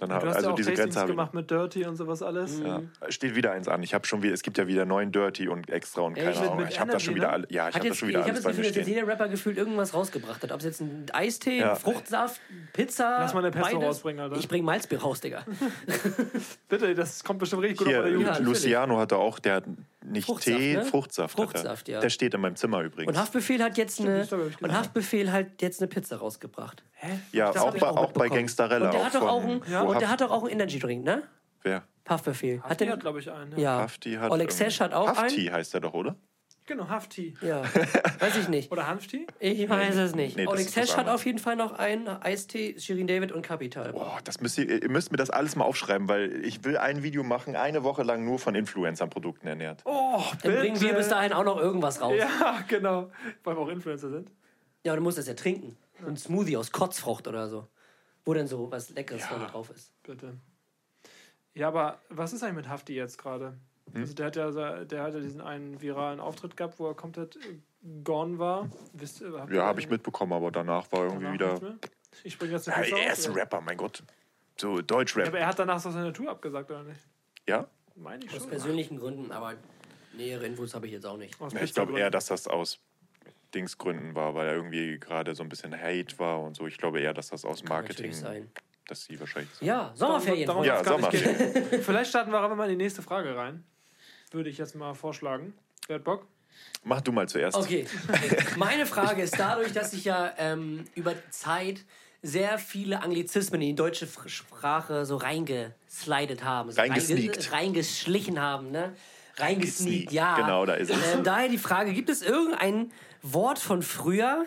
Dann Du hab, hast also ja auch diese Tastings Grenze habe ich. gemacht mit Dirty und sowas alles. Ja. Steht wieder eins an. Ich habe schon wieder, es gibt ja wieder neun Dirty und extra und keine? Ahnung. Ich habe da schon Energy, wieder ne? alle, ja, ich habe da jetzt, schon ich wieder habe alles das bei Gefühl, mir dass jetzt stehen. jeder Rapper gefühlt irgendwas rausgebracht hat. Ob es jetzt ein Eistee, Ja. Fruchtsaft, Pizza. Lass mal eine Pesto beides. rausbringen, Alter. Ich bring Malzbier raus, Digga. Bitte, das kommt bestimmt richtig gut Hier, auf der Jugend. Ja. Luciano hatte auch, der hat nicht Fruchtsaft, Tee, ne? Fruchtsaft. Fruchtsaft, ja. Der steht in meinem Zimmer übrigens. Und Haftbefehl hat jetzt eine ich und. Haftbefehl hat jetzt eine Pizza rausgebracht. ja, Das auch hab ich bei, auch bei. Gangsterella. Und der auch hat doch auch von, ein, Ja. Und der hat doch auch einen Energy Drink, ne? Wer? Haftbefehl. Hafti den- hat, glaube ich, einen. Ja. ja. Hafti hat. Oleg Sesh hat auch Hafti einen. heißt er doch, oder? Genau, Hafti. Ja, weiß ich nicht. Oder Hanfti? Ich weiß es nicht. Nee, Oleg Sesh hat auf jeden Fall noch einen Eistee, Shirin David und Capital. Boah, das müsst ihr, ihr müsst mir das alles mal aufschreiben, weil ich will ein Video machen, eine Woche lang nur von Influencer-Produkten ernährt. Oh, Dann bringen wir bis dahin auch noch irgendwas raus. Ja, Ja, genau. Weil wir auch Influencer sind. aber du musst das ja trinken. So Ein Smoothie aus Kotzfrucht oder so. Wo denn so was Leckeres vorne drauf ist. Bitte. Ja, aber was ist eigentlich mit Hafti jetzt gerade? Hm? Also der hat ja so- der hat ja diesen einen viralen Auftritt gehabt, wo er komplett äh, gone war. Wisst, Ja, habe ich mitbekommen, aber danach war irgendwie danach wieder. Ich springe jetzt Ja, er aus, ist ein? Rapper, mein Gott. So Ja, Deutschrap. aber er hat danach so seine Tour abgesagt, oder nicht? Ja? Meine ich Aus schon. persönlichen Gründen, aber nähere Infos habe ich jetzt auch nicht. Aus Ja, ich glaube eher, dass das aus Dingsgründen war, weil er irgendwie gerade so ein bisschen Hate war und so. Ich glaube eher, dass das aus Marketing, dass sie wahrscheinlich. Ja, Sommerferien. Darum, Ja, darum nicht Sommerferien. Vielleicht starten wir aber mal in die nächste Frage rein. Würde ich jetzt mal vorschlagen. Wer hat Bock? Mach du mal zuerst. Okay. Meine Frage ist dadurch, dass ich ja ähm, über Zeit sehr viele Anglizismen in die deutsche Sprache so reingeslidet haben. So Reingesneakt. reinge- Reingeschlichen haben, ne? Reingesneakt, Gesneakt. ja. Genau, da ist es. Ähm, daher die Frage, gibt es irgendein Wort von früher,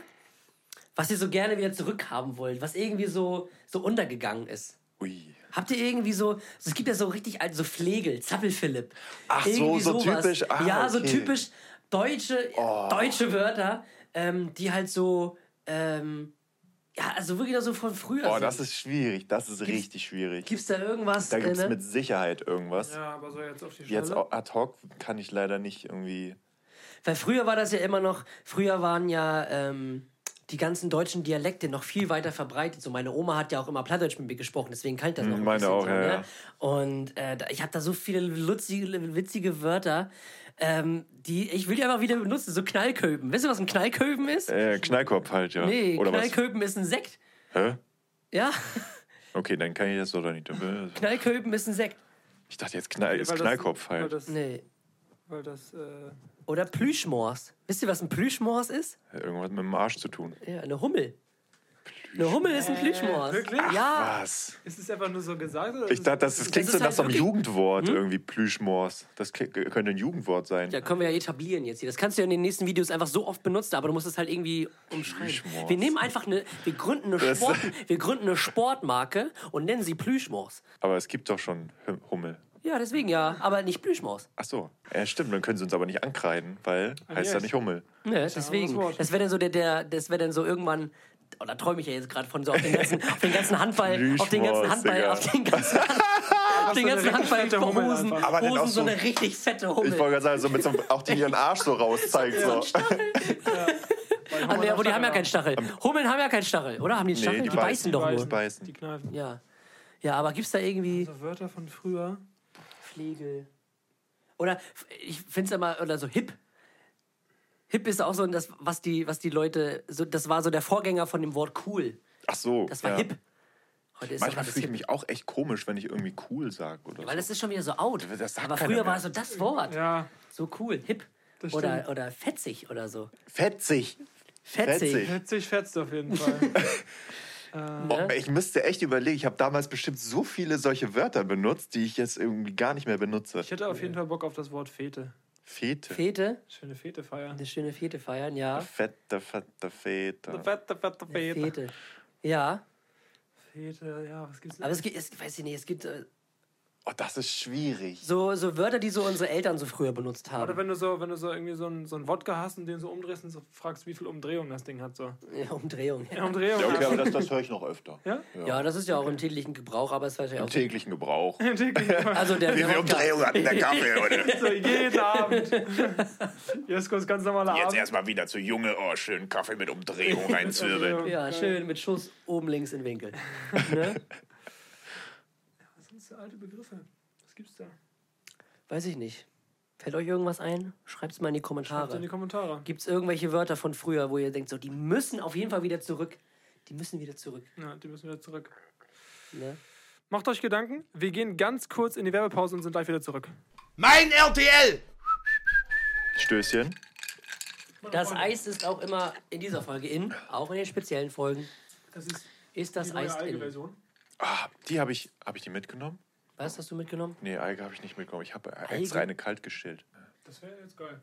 was ihr so gerne wieder zurückhaben wollt, was irgendwie so, so untergegangen ist? Ui. Habt ihr irgendwie so, es gibt ja so richtig alte, so Flegel, Zappelphilipp. Ach so, Irgendwie so sowas. typisch, ah, ja, so okay. typisch deutsche, Oh. deutsche Wörter, ähm, die halt so, ähm, ja, also wirklich so von früher Oh, sind. das ist schwierig. Das ist richtig schwierig. Gibt's da irgendwas? Da gibt es äh, ne? mit Sicherheit irgendwas. Ja, aber so jetzt auf die Stelle. Jetzt ad hoc kann ich leider nicht irgendwie. Weil früher war das ja immer noch, früher waren ja ähm, die ganzen deutschen Dialekte noch viel weiter verbreitet. So meine Oma hat ja auch immer Plattdeutsch mit mir gesprochen, deswegen kann ich das noch ein Hm, meine bisschen auch, so, ja, ne? ja. Und äh, ich habe da so viele lutzige, witzige Wörter, ähm, die ich will die einfach wieder benutzen. So Knallköpen. Wisst ihr, was ein Knallköpen ist? Äh, Knallkopf halt, ja. nee, Oder was? Knallköpen ist ein Sekt. Hä? Ja, Okay, dann kann ich das oder nicht. Knallköpen ist ein Sekt. Ich dachte jetzt Knall, ist Weil das- Knallkopf Weil halt. das, Nee. weil das äh, Oder Plüschmors. Wisst ihr, was ein Plüschmors ist? Irgendwas mit dem Arsch zu tun. Ja, eine Hummel. Eine Hummel ist ein Plüschmors. wirklich? Ja. Was? ist es einfach nur so gesagt? Oder Ich dachte, das, das klingt ist so nach halt so einem Jugendwort, irgendwie Plüschmors. Das könnte ein Jugendwort sein. Ja, können wir ja etablieren jetzt hier. Das kannst du ja in den nächsten Videos einfach so oft benutzen, aber du musst es halt irgendwie umschreiben. Plüschmors. Wir nehmen einfach eine, wir gründen eine, Das- Sport, wir gründen eine Sportmarke und nennen sie Plüschmors. Aber es gibt doch schon Hum- Hummel. Ja, deswegen ja, aber nicht Plüschmors. Ach so. Ja, stimmt. Dann können sie uns aber nicht ankreiden, weil heißt ja yes. nicht Hummel. Ja, deswegen. Das wäre dann so der, der das wäre dann so irgendwann. Oh, da träume ich ja jetzt gerade von so auf den ganzen, auf den ganzen Handball, auf den ganzen Handball, auf den ganzen, auf den so eine ganzen richtig fette Hummel Handballhosen, einfach. Aber Hosen, so so- eine richtig fette Ich Hummel. wollte gerade sagen, so mit so einem, auch die ihren Arsch so rauszeigt. So. Nee, aber die haben ja keinen Stachel. Hummeln haben ja keinen Stachel, oder? Haben die einen Nee, Stachel? die die, beißen, beißen, doch die nur. beißen. Die kneifen. Ja. Ja, aber gibt's da irgendwie So Wörter von früher. Flegel? Oder ich finde es immer, oder so hip. Hip ist auch so das, was die, was die Leute, so, das war so der Vorgänger von dem Wort cool. Ach so. Das war ja. hip. Heute ist Manchmal fühle ich hip. mich auch echt komisch, wenn ich irgendwie cool sage oder Weil so. das ist schon wieder so out. Das sagt Aber früher mehr. war so das Wort. Ja, So cool, hip. Oder, oder fetzig oder so. Fetzig. Fetzig. Fetzig. fetzt auf jeden Fall. Oh, ich müsste echt überlegen, ich habe damals bestimmt so viele solche Wörter benutzt, die ich jetzt irgendwie gar nicht mehr benutze. Ich hätte auf jeden Fall Bock auf das Wort Fete. Fete. Fete, Schöne Fete feiern. eine schöne Fete feiern, ja. Fette, fette Fete. Fette, fette Fete. Fete. Ja, Fete, ja, was gibt's aber es gibt, es, weiß ich nicht, es gibt äh, Oh, das ist schwierig. so, so Wörter, die so unsere Eltern so früher benutzt Oder haben. wenn du so, wenn du so irgendwie so ein, so ein Wodka hast und den so umdrehst und so fragst, wie viel Umdrehungen das Ding hat. So. Ja, Umdrehung. Ja, Ja. Umdrehungen. Ja, okay, aber das, das höre ich noch öfter. Ja? ja, das ist ja auch im täglichen Gebrauch, aber es war ja Im auch. täglichen Gebrauch. du täglich- Also der, der Wodka- hat denn der Kaffee heute? so jeden Abend. Jeskos ganz normaler Jetzt Abend. erstmal wieder zu Junge, oh, schön Kaffee mit Umdrehung reinzwirbeln. Ja, schön mit Schuss oben links in den Winkel. Ne? Alte Begriffe? Was gibt's da? Weiß ich nicht. Fällt euch irgendwas ein? Schreibt es mal in die Schreibt in die Kommentare. Kommentare. Gibt es irgendwelche Wörter von früher, wo ihr denkt, so, die müssen auf jeden Fall wieder zurück? Die müssen wieder zurück. Ja, die müssen wieder zurück. Ne? Macht euch Gedanken. Wir gehen ganz kurz in die Werbepause und sind gleich wieder zurück. Mein RTL! Stößchen. Das Eis ist auch immer in dieser Folge in, auch in den speziellen Folgen. Das ist Ist das die neue Eis in? Alge-Version. Ah, die habe ich, hab ich die mitgenommen? Was hast du mitgenommen? Nee, Alge habe ich nicht mitgenommen. Ich habe extra eine kalt gestillt. Das wäre jetzt geil.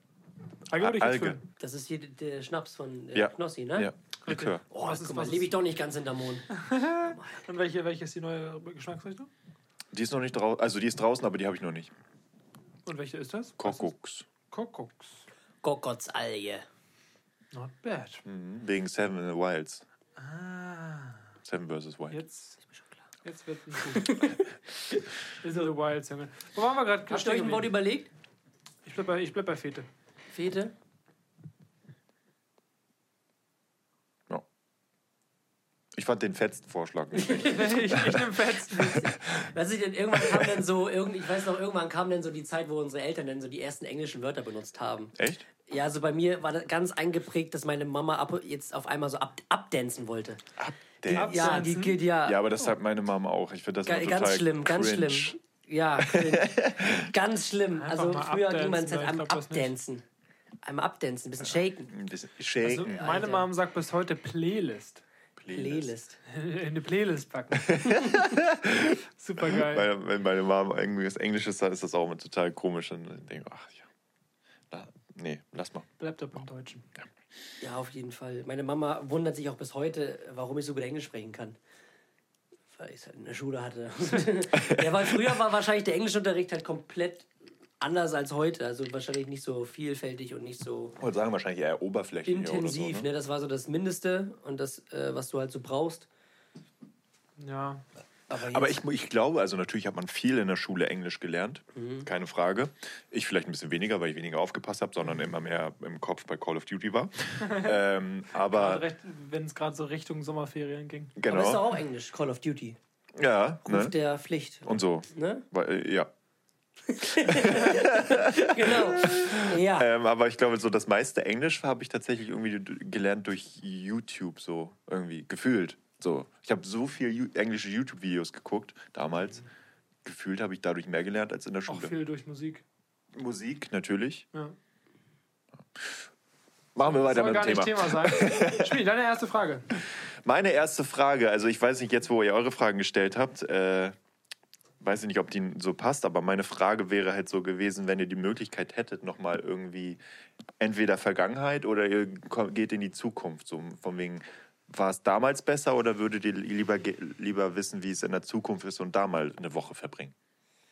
Alge würde ich jetzt Alge. füllen. Das ist hier der Schnaps von äh, Ja. Knossi, ne? Ja, Likör. Oh, Was ist- guck mal, lebe ich doch nicht ganz hinterm Mond. Und welche, welche ist die neue Geschmacksrichtung? Die ist noch nicht draußen, also die ist draußen, aber die habe ich noch nicht. Und welche ist das? Kokuks. Kokoks. Kokotzalge. Not bad. Mhm, Wegen Seven in the Wilds. Ah, Seven vs. Wild. jetzt, jetzt wird es gut. ist ja the Wilds, Junge. Wo waren wir gerade? Habt ihr euch ein Wort überlegt? Ich bleib bei, ich bleib bei Fete. Fete? Ja. Ich fand den fetzten Vorschlag nicht. ich ich nehme Fetz. Was ich denn, irgendwann kam dann so, irgend, ich weiß noch, irgendwann kam dann so die Zeit, wo unsere Eltern dann so die ersten englischen Wörter benutzt haben. Echt? Ja, also bei mir war das ganz eingeprägt, dass meine Mama ab, jetzt auf einmal so ab, abdancen wollte. Der. Ja, die gilt ja, Ja, aber das hat meine Mama auch. Ich finde das ga- ganz schlimm, ganz cringe. schlimm. Ja, ganz schlimm. Einfach Also früher ging man abdancen, halt am nicht. Abdancen. Einmal abdancen, ein bisschen shaken. Ein bisschen Also, shaken. meine Alter. Mom sagt bis heute Playlist. Playlist. Eine Playlist packen. Super geil. Weil, wenn meine Mama irgendwie was Englisches hat, ist das auch immer total komisch. Und ich denke, ach ja. Na, nee, lass mal. Bleibt doch beim Deutschen. Ja, auf jeden Fall. Meine Mama wundert sich auch bis heute, warum ich so gut Englisch sprechen kann. Weil ich es halt in der Schule hatte. ja, weil früher war wahrscheinlich der Englischunterricht halt komplett anders als heute. Also wahrscheinlich nicht so vielfältig und nicht so Ich wollte sagen, wahrscheinlich eher oberflächlich intensiv. oder so. ne? Ne? Das war so das Mindeste und das, äh, was du halt so brauchst. Ja. Aber, jetzt, Aber ich, ich glaube, also natürlich hat man viel in der Schule Englisch gelernt, Mhm. keine Frage. Ich vielleicht ein bisschen weniger, weil ich weniger aufgepasst habe, sondern immer mehr im Kopf bei Call of Duty war. ähm, aber Wenn es gerade so Richtung Sommerferien ging. aber ist doch genau, auch Englisch, Call of Duty. ja, Ruf ne? der Pflicht. und so. Ne? Weil, äh, ja. Genau. Ja. Ähm, aber ich glaube, so das meiste Englisch habe ich tatsächlich irgendwie gelernt durch YouTube, so irgendwie gefühlt. So, ich habe so viel englische YouTube-Videos geguckt damals. Gefühlt habe ich dadurch mehr gelernt als in der Auch Schule. viel durch Musik. Musik natürlich. Ja. Machen wir weiter Soll mit gar dem nicht Thema. Thema sein. Spiel, deine erste Frage. Meine erste Frage, also ich weiß nicht jetzt, wo ihr eure Fragen gestellt habt, äh, weiß ich nicht, ob die so passt, aber meine Frage wäre halt so gewesen, wenn ihr die Möglichkeit hättet, nochmal irgendwie entweder Vergangenheit oder ihr geht in die Zukunft, so von wegen, war es damals besser oder würdet ihr lieber, lieber wissen, wie es in der Zukunft ist und da mal eine Woche verbringen?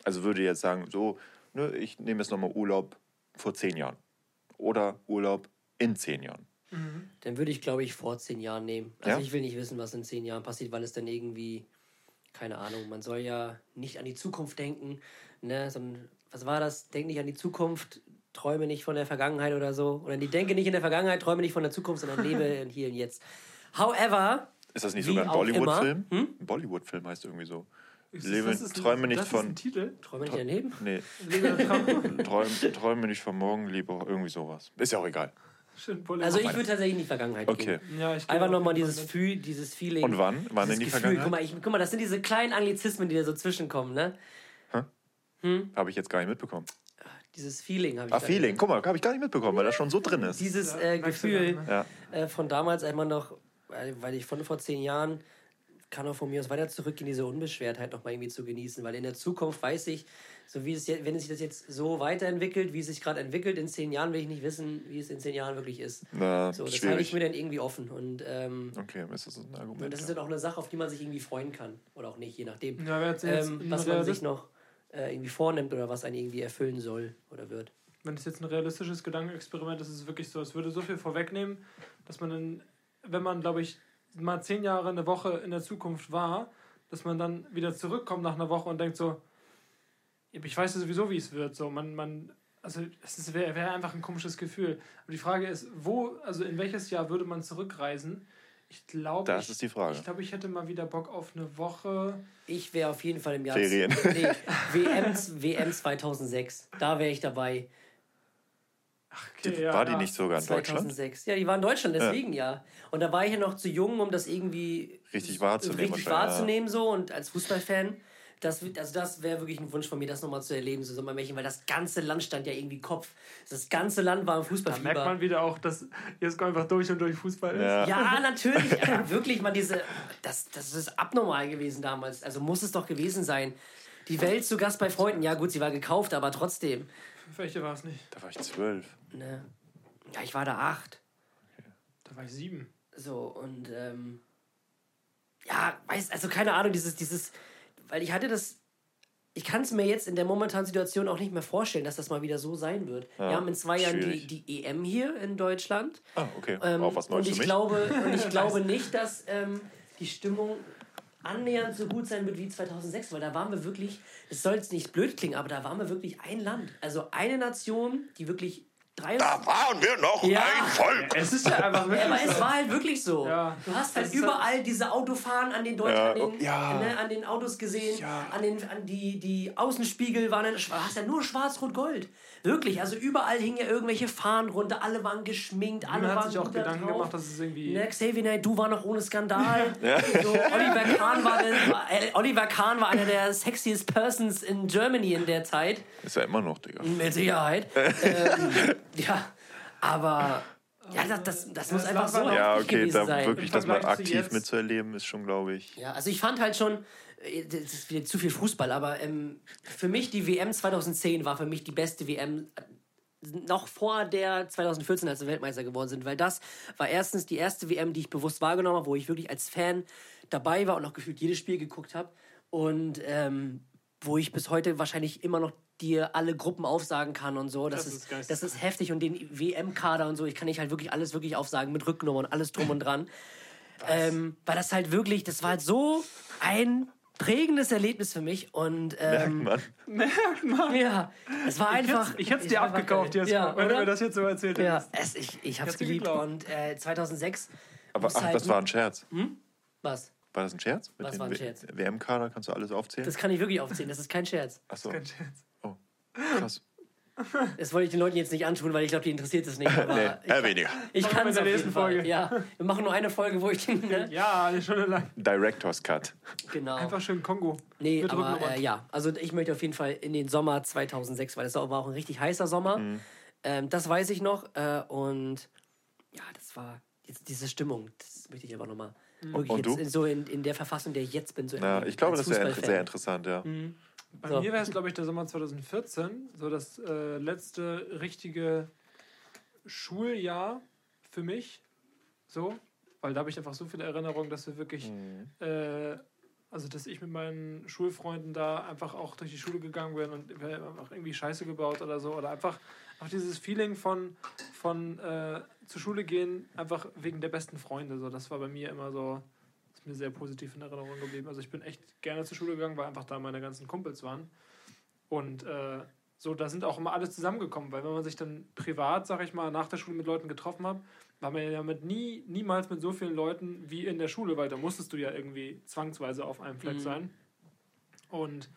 Also würde ihr jetzt sagen, so, ne, ich nehme jetzt nochmal Urlaub vor zehn Jahren oder Urlaub in zehn Jahren. Dann würde ich, glaube ich, vor zehn Jahren nehmen. Also Ja? ich will nicht wissen, was in zehn Jahren passiert, weil es dann irgendwie, keine Ahnung, man soll ja nicht an die Zukunft denken, ne, sondern, was war das? Denk nicht an die Zukunft, träume nicht von der Vergangenheit oder so. Oder die denke nicht in der Vergangenheit, träume nicht von der Zukunft, sondern lebe hier und jetzt. However, Ist das nicht sogar ein Bollywood-Film? Hm? Ein Bollywood-Film heißt irgendwie so. Ist Lebe, das ist ein- träume nicht das von. Ist ein Titel. träume nicht daneben. Nee, träume, träume nicht von morgen, liebe irgendwie sowas. Ist ja auch egal. Schön. Also ich würde tatsächlich in die Vergangenheit Okay. gehen. ja, Einfach nochmal dieses, dieses Feeling. Und wann? Wann in die Gefühl. Vergangenheit? Guck mal, ich, guck mal, das sind diese kleinen Anglizismen, die da so zwischenkommen, ne? Habe ich jetzt gar nicht mitbekommen. Dieses Feeling habe ich Ah, Feeling. Guck mal, habe ich gar nicht mitbekommen, weil das schon so drin ist. Dieses Ja, äh, Gefühl dann, Ja. äh, von damals, als man noch, weil weil ich von vor zehn Jahren, kann auch von mir aus weiter zurückgehen, diese Unbeschwertheit noch mal irgendwie zu genießen, weil in der Zukunft weiß ich, so wie es jetzt, wenn sich das jetzt so weiterentwickelt, wie es sich gerade entwickelt, in zehn Jahren will ich nicht wissen, wie es in zehn Jahren wirklich ist. Na, So, das halte ich mir dann irgendwie offen und ähm, Okay, ist das ein und Argument? das ist ja. dann auch eine Sache, auf die man sich irgendwie freuen kann oder auch nicht, je nachdem, Ja, jetzt, ähm, was man sich noch äh, irgendwie vornimmt oder was einen irgendwie erfüllen soll oder wird. wenn es jetzt ein realistisches Gedankenexperiment ist, ist es wirklich so, es würde so viel vorwegnehmen, dass man dann, wenn man, glaube ich, mal zehn Jahre eine Woche in der Zukunft war, dass man dann wieder zurückkommt nach einer Woche und denkt so, ich weiß ja sowieso, wie es wird. So, man, man, also es wäre wär einfach ein komisches Gefühl. Aber die Frage ist, wo, also in welches Jahr würde man zurückreisen? Ich glaube, Das ich, ist die Frage. ich glaube, ich hätte mal wieder Bock auf eine Woche. Ich wäre auf jeden Fall im Jahr Ferien. Nee, WM, WM 2006. Da wäre ich dabei. Okay, ja, War die ja. nicht sogar in Deutschland? 2006. Ja, die war in Deutschland, deswegen ja. Und da war ich ja noch zu jung, um das irgendwie Richtig wahrzunehmen richtig wahrzunehmen so und als Fußballfan. Das, also das wäre wirklich ein Wunsch von mir, das nochmal zu erleben, so Sommermärchen, weil das ganze Land stand ja irgendwie Kopf. Das ganze Land war im Da Fußballfieber. merkt man wieder auch, dass Jesko einfach durch und durch Fußball ist. Ja. Ja, natürlich. Aber wirklich mal diese. Das, das ist abnormal gewesen damals. Also muss es doch gewesen sein. Die Welt zu Gast bei Freunden. Ja, gut, sie war gekauft, aber trotzdem. Welche war es nicht? Da war ich zwölf. Ne? Ja, ich war da acht. Da war ich sieben. So, und. Ähm, ja, weiß, also keine Ahnung, dieses. dieses weil ich hatte das. Ich kann es mir jetzt in der momentanen Situation auch nicht mehr vorstellen, dass das mal wieder so sein wird. Ja, Wir haben in zwei Jahren die, die EM hier in Deutschland. Ah, okay. Ähm, Auch was Neues und ich für mich. glaube und ich glaube nicht, dass ähm, die Stimmung annähernd so gut sein wird wie 2006, weil da waren wir wirklich, es soll jetzt nicht blöd klingen, aber da waren wir wirklich ein Land, also eine Nation, die wirklich da waren wir noch Ja. ein Volk. Es ist ja einfach wirklich aber es so. war halt wirklich so. Ja. Du hast halt überall diese Autofahren an den Deutschen, Ja, an, den, ja. ne, an den Autos gesehen, Ja. an, den, an die, die Außenspiegel waren, hast ja nur schwarz-rot-gold. Wirklich, also überall hingen ja irgendwelche Fahnen runter, alle waren geschminkt, alle Man waren hat sich auch Gedanken drauf. gemacht, dass es irgendwie. Ne, Xavier Naidoo war noch ohne Skandal. So, Oliver, Kahn war, äh, Oliver Kahn war einer der sexiest persons in Germany in der Zeit. Ist ja immer noch, Digga. Mit Sicherheit. ähm, ja, aber ja, das, das, das muss einfach so Ja, okay, gewesen da sein. wirklich das mal aktiv jetzt- mitzuerleben, ist schon, glaube ich. Ja, also ich fand halt schon, äh, das ist wieder zu viel Fußball, aber ähm, für mich die WM 2010 war für mich die beste WM äh, noch vor der 2014, als wir Weltmeister geworden sind, weil das war erstens die erste WM, die ich bewusst wahrgenommen habe, wo ich wirklich als Fan dabei war und auch gefühlt jedes Spiel geguckt habe und ähm, wo ich bis heute wahrscheinlich immer noch dir alle Gruppen aufsagen kann und so. Das, Das ist, ist das ist heftig und den WM-Kader und so, ich kann nicht halt wirklich alles wirklich aufsagen mit Rücknummer und alles drum und dran. Ähm, weil das halt wirklich, das war halt so ein prägendes Erlebnis für mich und ähm, Mann. ja, es war einfach. Ich hätte es es dir abgekauft, jetzt, ja, wenn du mir das jetzt so erzählt Ja, hättest. es, ich, ich hab's Hättest du geliebt und äh, 2006. Aber ach, halt das war ein Scherz. Was? War das ein Scherz? Mit Was dem war ein Scherz? WM-Kader kannst du alles aufzählen? Das kann ich wirklich aufzählen, das ist kein Scherz. Achso, Kein Scherz. Krass. Das wollte ich den Leuten jetzt nicht antun, weil ich glaube, die interessiert es nicht. Aber Nee, ich, eher weniger. ich wir kann in es der auf jeden nächsten Fall. Folge. Ja, wir machen nur eine Folge, wo ich den. Ne? Ja, eine Stunde lang. Director's Cut. Genau. Einfach schön Kongo. Nee, Mit aber äh, ja, also ich möchte auf jeden Fall in den Sommer 2006, weil das war auch ein richtig heißer Sommer. Mhm. Ähm, das weiß ich noch. Äh, und ja, das war jetzt diese Stimmung. Das möchte ich aber nochmal. Wirklich Und jetzt du? in, so in, in der Verfassung, in der ich jetzt bin. So Ja, ich glaube, das wäre sehr interessant, ja. Bei So. mir wäre es, glaube ich, der Sommer 2014, so das äh, letzte richtige Schuljahr für mich. So, weil da habe ich einfach so viele Erinnerungen, dass wir wirklich, äh, also dass ich mit meinen Schulfreunden da einfach auch durch die Schule gegangen bin und wir haben einfach irgendwie Scheiße gebaut oder so. Oder einfach auch dieses Feeling von, von äh, zur Schule gehen, einfach wegen der besten Freunde. So, das war bei mir immer so, mir sehr positiv in Erinnerung geblieben. Also ich bin echt gerne zur Schule gegangen, weil einfach da meine ganzen Kumpels waren. Und äh, so, da sind auch immer alle zusammengekommen, weil wenn man sich dann privat, sag ich mal, nach der Schule mit Leuten getroffen hat, war man ja mit nie, niemals mit so vielen Leuten wie in der Schule, weil da musstest du ja irgendwie zwangsweise auf einem Fleck sein. Und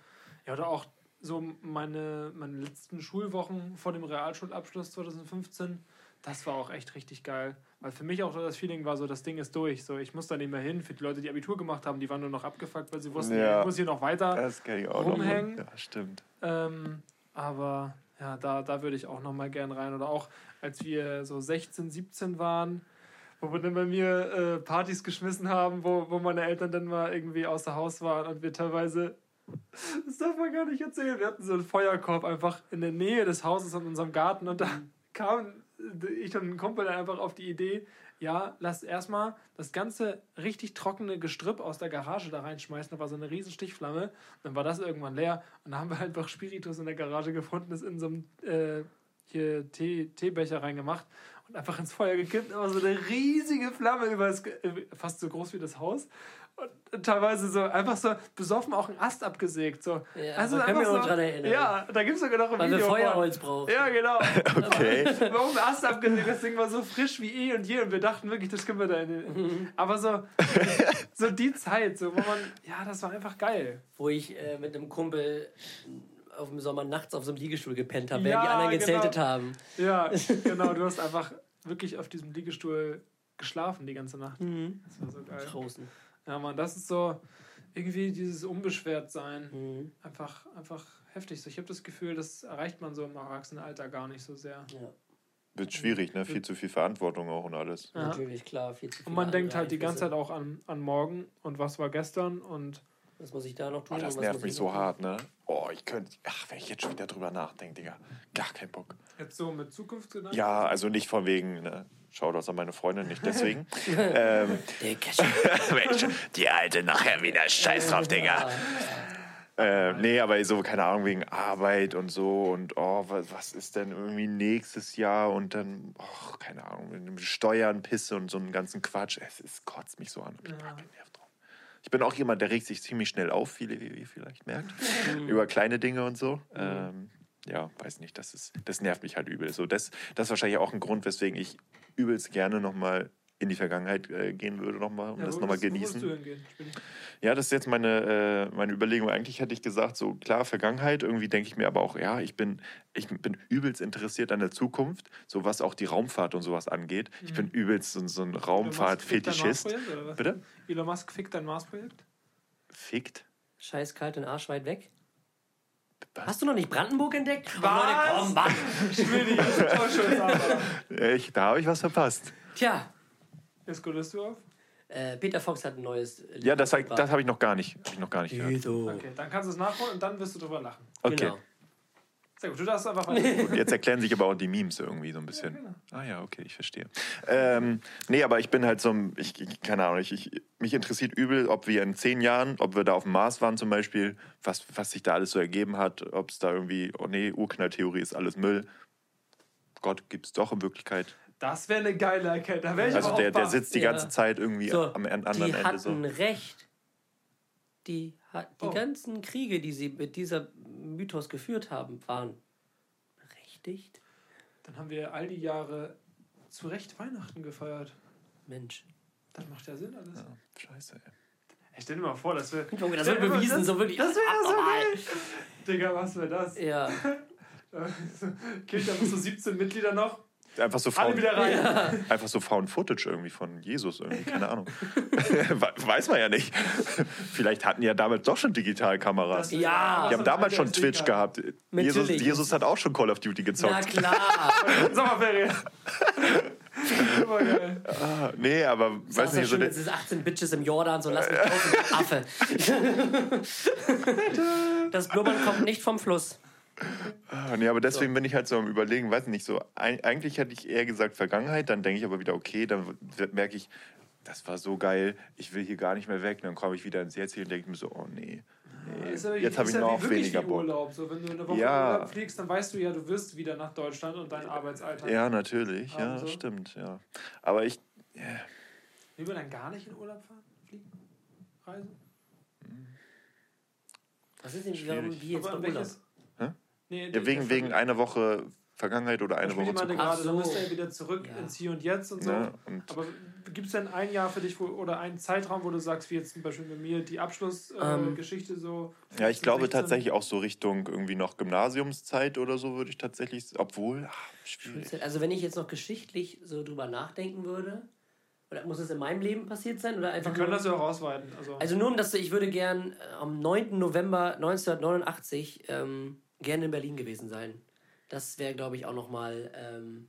ja, oder auch so meine, meine letzten Schulwochen vor dem Realschulabschluss 2015, das war auch echt richtig geil. Weil für mich auch so das Feeling war so, das Ding ist durch. So, ich muss da nicht mehr hin. Für die Leute, die Abitur gemacht haben, die waren nur noch abgefuckt, weil sie wussten, Ja. ich muss hier noch weiter Das kann ich auch rumhängen. noch. Ja, stimmt. Ähm, aber ja, da, da würde ich auch noch mal gern rein. Oder auch, als wir so 16, 17 waren, wo wir dann bei mir äh, Partys geschmissen haben, wo, wo meine Eltern dann mal irgendwie außer Haus waren und wir teilweise, das darf man gar nicht erzählen, wir hatten so einen Feuerkorb einfach in der Nähe des Hauses in unserem Garten und da kam ich und ein Kumpel dann einfach auf die Idee, ja, lass erstmal das ganze richtig trockene Gestrüpp aus der Garage da reinschmeißen. Da war so eine riesen Stichflamme. Dann war das irgendwann leer. Und dann haben wir einfach Spiritus in der Garage gefunden, ist in so einem äh, hier Tee, Teebecher reingemacht und einfach ins Feuer gekippt. Aber so eine riesige Flamme über das, Ge- äh, fast so groß wie das Haus. Und teilweise so einfach so besoffen auch einen Ast abgesägt. So. Ja, also da können wir einfach uns dran erinnern. Ja, da gibt es sogar noch ein Weil wir Video. von. Feuerholz brauchen. Ja, genau. Okay. Warum Ast abgesägt? Das Ding war so frisch wie eh und je und wir dachten wirklich, das können wir da in den. Aber so, so die Zeit, so, wo man, ja, das war einfach geil. Wo ich äh, mit einem Kumpel auf dem Sommer nachts auf so einem Liegestuhl gepennt habe, Ja, während die anderen gezeltet genau. haben. Ja, genau, du hast einfach wirklich auf diesem Liegestuhl geschlafen die ganze Nacht. Mhm. Das war so geil. Draußen. Ja, Mann, das ist so irgendwie dieses Unbeschwertsein. Mhm. Einfach, einfach heftig. So, ich habe das Gefühl, das erreicht man so im Erwachsenenalter gar nicht so sehr. Ja, Wird schwierig, ne? Viel zu viel Verantwortung auch und alles. Ja. natürlich, klar. Viel zu Und viele man denkt halt die ganze Zeit auch an, an morgen und was war gestern und Was muss ich da noch tun? Oh, das und was nervt mich ich so hart, ne? Oh, ich könnte. Ach, wenn ich jetzt schon wieder drüber nachdenke, Digga. Gar keinen Bock. jetzt so mit Zukunftsgedanken. Ja, also nicht von wegen, ne? Schau das an meine Freundin, nicht deswegen. ähm. Mensch, die alte nachher wieder. Scheiß drauf, Digga. Äh, nee, aber so, keine Ahnung, wegen Arbeit und so und oh, was, was ist denn irgendwie nächstes Jahr und dann, oh, keine Ahnung, mit Steuern, Pisse und so einen ganzen Quatsch. Es ist, kotzt mich so an, ich drauf. Ich bin auch jemand, der regt sich ziemlich schnell auf, viele, wie ihr vielleicht merkt, über kleine Dinge und so. Ähm, ja, weiß nicht, das, ist, das nervt mich halt übel. So, das, das ist wahrscheinlich auch ein Grund, weswegen ich übelst gerne nochmal in die Vergangenheit äh, gehen würde, nochmal, und Ja, das nochmal wo genießen. Ja, das ist jetzt meine, äh, meine Überlegung. Eigentlich hätte ich gesagt, so klar, Vergangenheit. Irgendwie denke ich mir aber auch, ja, ich bin, ich bin übelst interessiert an der Zukunft, so was auch die Raumfahrt und sowas angeht. Ich bin übelst so, so ein Raumfahrt-Fetischist. Bitte? Elon Musk fickt dein Mars-Projekt? Fickt? Scheiß kalt und arschweit weg. Was? Hast du noch nicht Brandenburg entdeckt? Oh, Was? Leute, komm, Mann. Spinni, das. Ich, da habe ich was verpasst. Tja, Jetzt godest du auf? äh, Peter Fox hat ein neues Lied Ja, das, das habe ich noch gar nicht, hab ich noch gar nicht gehört. Okay, dann kannst du es nachholen und dann wirst du drüber lachen. Okay. Genau. Sehr gut, du darfst einfach weiter. Gut, jetzt erklären sich aber auch die Memes irgendwie so ein bisschen. genau. Ah ja, okay, ich verstehe. Ähm, nee, aber ich bin halt so ein, ich, ich keine Ahnung, ich, ich, mich interessiert übel, ob wir in zehn Jahren, ob wir da auf dem Mars waren zum Beispiel, was, was sich da alles so ergeben hat, ob es da irgendwie, oh nee, Urknalltheorie ist alles Müll. Gott gibt es doch in Wirklichkeit. Das wäre eine geile Erkenntnis. Da wär ich Also aber der, auch der sitzt die Ja. ganze Zeit irgendwie So, am an- anderen die Ende hatten so. recht. Die, die Oh. ganzen Kriege, die sie mit dieser Mythos geführt haben, waren berechtigt. Dann haben wir all die Jahre zu Recht Weihnachten gefeiert. Mensch. Das macht ja Sinn alles. Scheiße, ey. Ey, stell dir mal vor, das wäre. Junge, das wird bewiesen, das, so wirklich. Das wäre so geil. Digga, was wäre das? Ja. Kirche haben so 17 Mitglieder noch. Einfach so Alle found, wieder rein. einfach so found Footage irgendwie von Jesus irgendwie, keine Ahnung. We- Weiß man ja nicht. Vielleicht hatten die ja damals doch schon Digitalkameras. Das- Ja. Die haben damals schon Twitch gehabt. Jesus. Jesus hat auch schon Call of Duty Na gezockt. klar. Sommerferien. Ah, nee, aber Saß weiß nicht, so schön diesen 18 Bitches im Jordan, so lass mich drauf, du Affe. Das Blubbern kommt nicht vom Fluss. Ah, nee, aber deswegen bin ich halt so am überlegen, weiß nicht, so eigentlich hätte ich eher gesagt Vergangenheit, dann denke ich aber wieder, okay, dann merke ich, das war so geil, ich will hier gar nicht mehr weg, dann komme ich wieder ins Jetzt hier und denke mir so, oh nee, nee jetzt habe ich ja noch wirklich weniger wie Bock. Urlaub. So, wenn du eine Woche Ja. Urlaub fliegst, dann weißt du ja, du wirst wieder nach Deutschland und dein Arbeitsalltag. Ja, natürlich, ja, Also. stimmt, ja. Aber ich, Will man dann gar nicht in Urlaub fahren? Fliegen? Reisen? Was ist denn warum wie jetzt bei Urlaub? Nee, ja, wegen, wegen einer Woche Vergangenheit oder eine Ich meine Woche gerade, Zukunft. Dann so. bist du ja wieder zurück Ja. ins Hier und Jetzt und so. Ja, und Aber gibt es denn ein Jahr für dich wo, oder einen Zeitraum, wo du sagst, wie jetzt zum Beispiel bei mir die Abschlussgeschichte Ähm, äh, so? ja, ich 15, glaube 16? tatsächlich auch so Richtung irgendwie noch Gymnasiumszeit oder so würde ich tatsächlich, obwohl, ach, schwierig. Also wenn ich jetzt noch geschichtlich so drüber nachdenken würde, oder muss es in meinem Leben passiert sein? Oder Wir einfach können nur, das ja auch ausweiten. Also, Also nur um das, ich würde gern äh, am 9. November 1989 ähm, gerne in Berlin gewesen sein. Das wäre, glaube ich, auch nochmal ähm,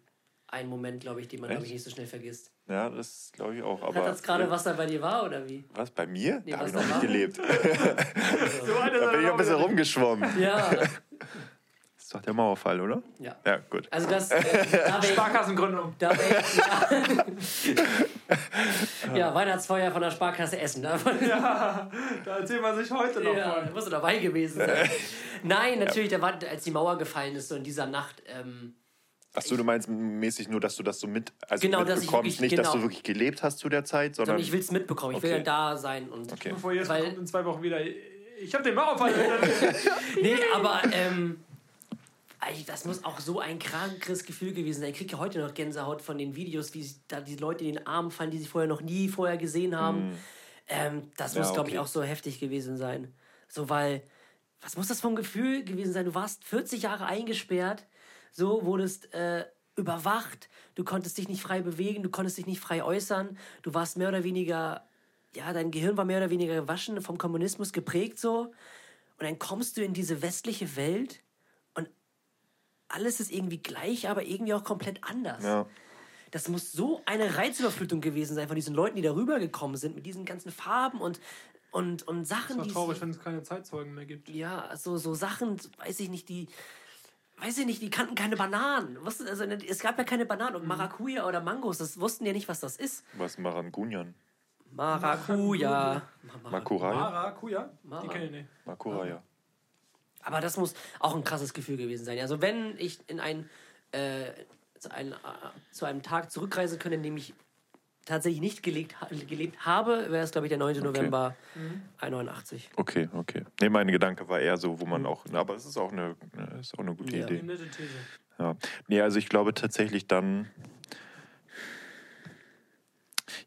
ein Moment, glaube ich, den man, glaube ich, nicht so schnell vergisst. Ja, das glaube ich auch. Hat Aber das gerade, was da bei dir war, oder wie? was bei mir? Nee, da habe was ich noch da nicht war? gelebt. so Da bin ich ein bisschen rumgeschwommen. Ja, Doch der Mauerfall, oder? ja. Ja, gut. Also das, äh, da Sparkassengründung. da ja. ja, Weihnachtsfeuer von der Sparkasse Essen. Da, Da erzählt man sich heute noch ja, da musst du dabei gewesen sein. Nein, natürlich, da war, als die Mauer gefallen ist, so in dieser Nacht, ähm, Achso, du meinst mäßig nur, dass du das so mit, also Genau, dass ich mitbekommst, wirklich- nicht, dass genau. du wirklich gelebt hast zu der Zeit, sondern. sondern ich will es mitbekommen. Ich will Okay. dann da sein und Okay. Bevor jetzt Weil- kommt in zwei Wochen wieder. Ich habe den Mauerfall. Nee, aber ähm, das muss auch so ein krankes Gefühl gewesen sein. Ich kriege ja heute noch Gänsehaut von den Videos, wie da die Leute in den Arm fallen, die sie vorher noch nie vorher gesehen haben. Ähm, das Ja, muss, glaube ich, auch so heftig gewesen sein. So, weil, was muss das vom Gefühl gewesen sein? Du warst 40 Jahre eingesperrt, so wurdest äh, überwacht, du konntest dich nicht frei bewegen, du konntest dich nicht frei äußern, du warst mehr oder weniger, ja, dein Gehirn war mehr oder weniger gewaschen, vom Kommunismus geprägt so. Und dann kommst du in diese westliche Welt alles ist irgendwie gleich, aber irgendwie auch komplett anders. Ja. Das muss so eine Reizüberflutung gewesen sein von diesen Leuten, die da rübergekommen sind, mit diesen ganzen Farben und, und, und Sachen, Ist die. doch traurig, wenn es keine Zeitzeugen mehr gibt. Ja, so, so Sachen, weiß ich nicht, die. Weiß ich nicht, die kannten keine Bananen. Wussten, also, es gab ja keine Bananen und Maracuja oder Mangos, das wussten ja nicht, was das ist. Was Marangunyan? Maracuja. Makuraya? Maracuja? Die kenne ich nicht. Makuraya. Aber das muss auch ein krasses Gefühl gewesen sein. Also wenn ich in ein, äh, zu, ein, äh, zu einem Tag zurückreisen könnte, in dem ich tatsächlich nicht gelebt, ha- gelebt habe, wäre es, glaube ich, der 9. November 81. Okay, okay. Nee, mein Gedanke war eher so, wo man auch. na, Aber es ist auch eine, ne, ist auch eine gute Ja. Idee. These. Ja. Nee, also ich glaube tatsächlich dann.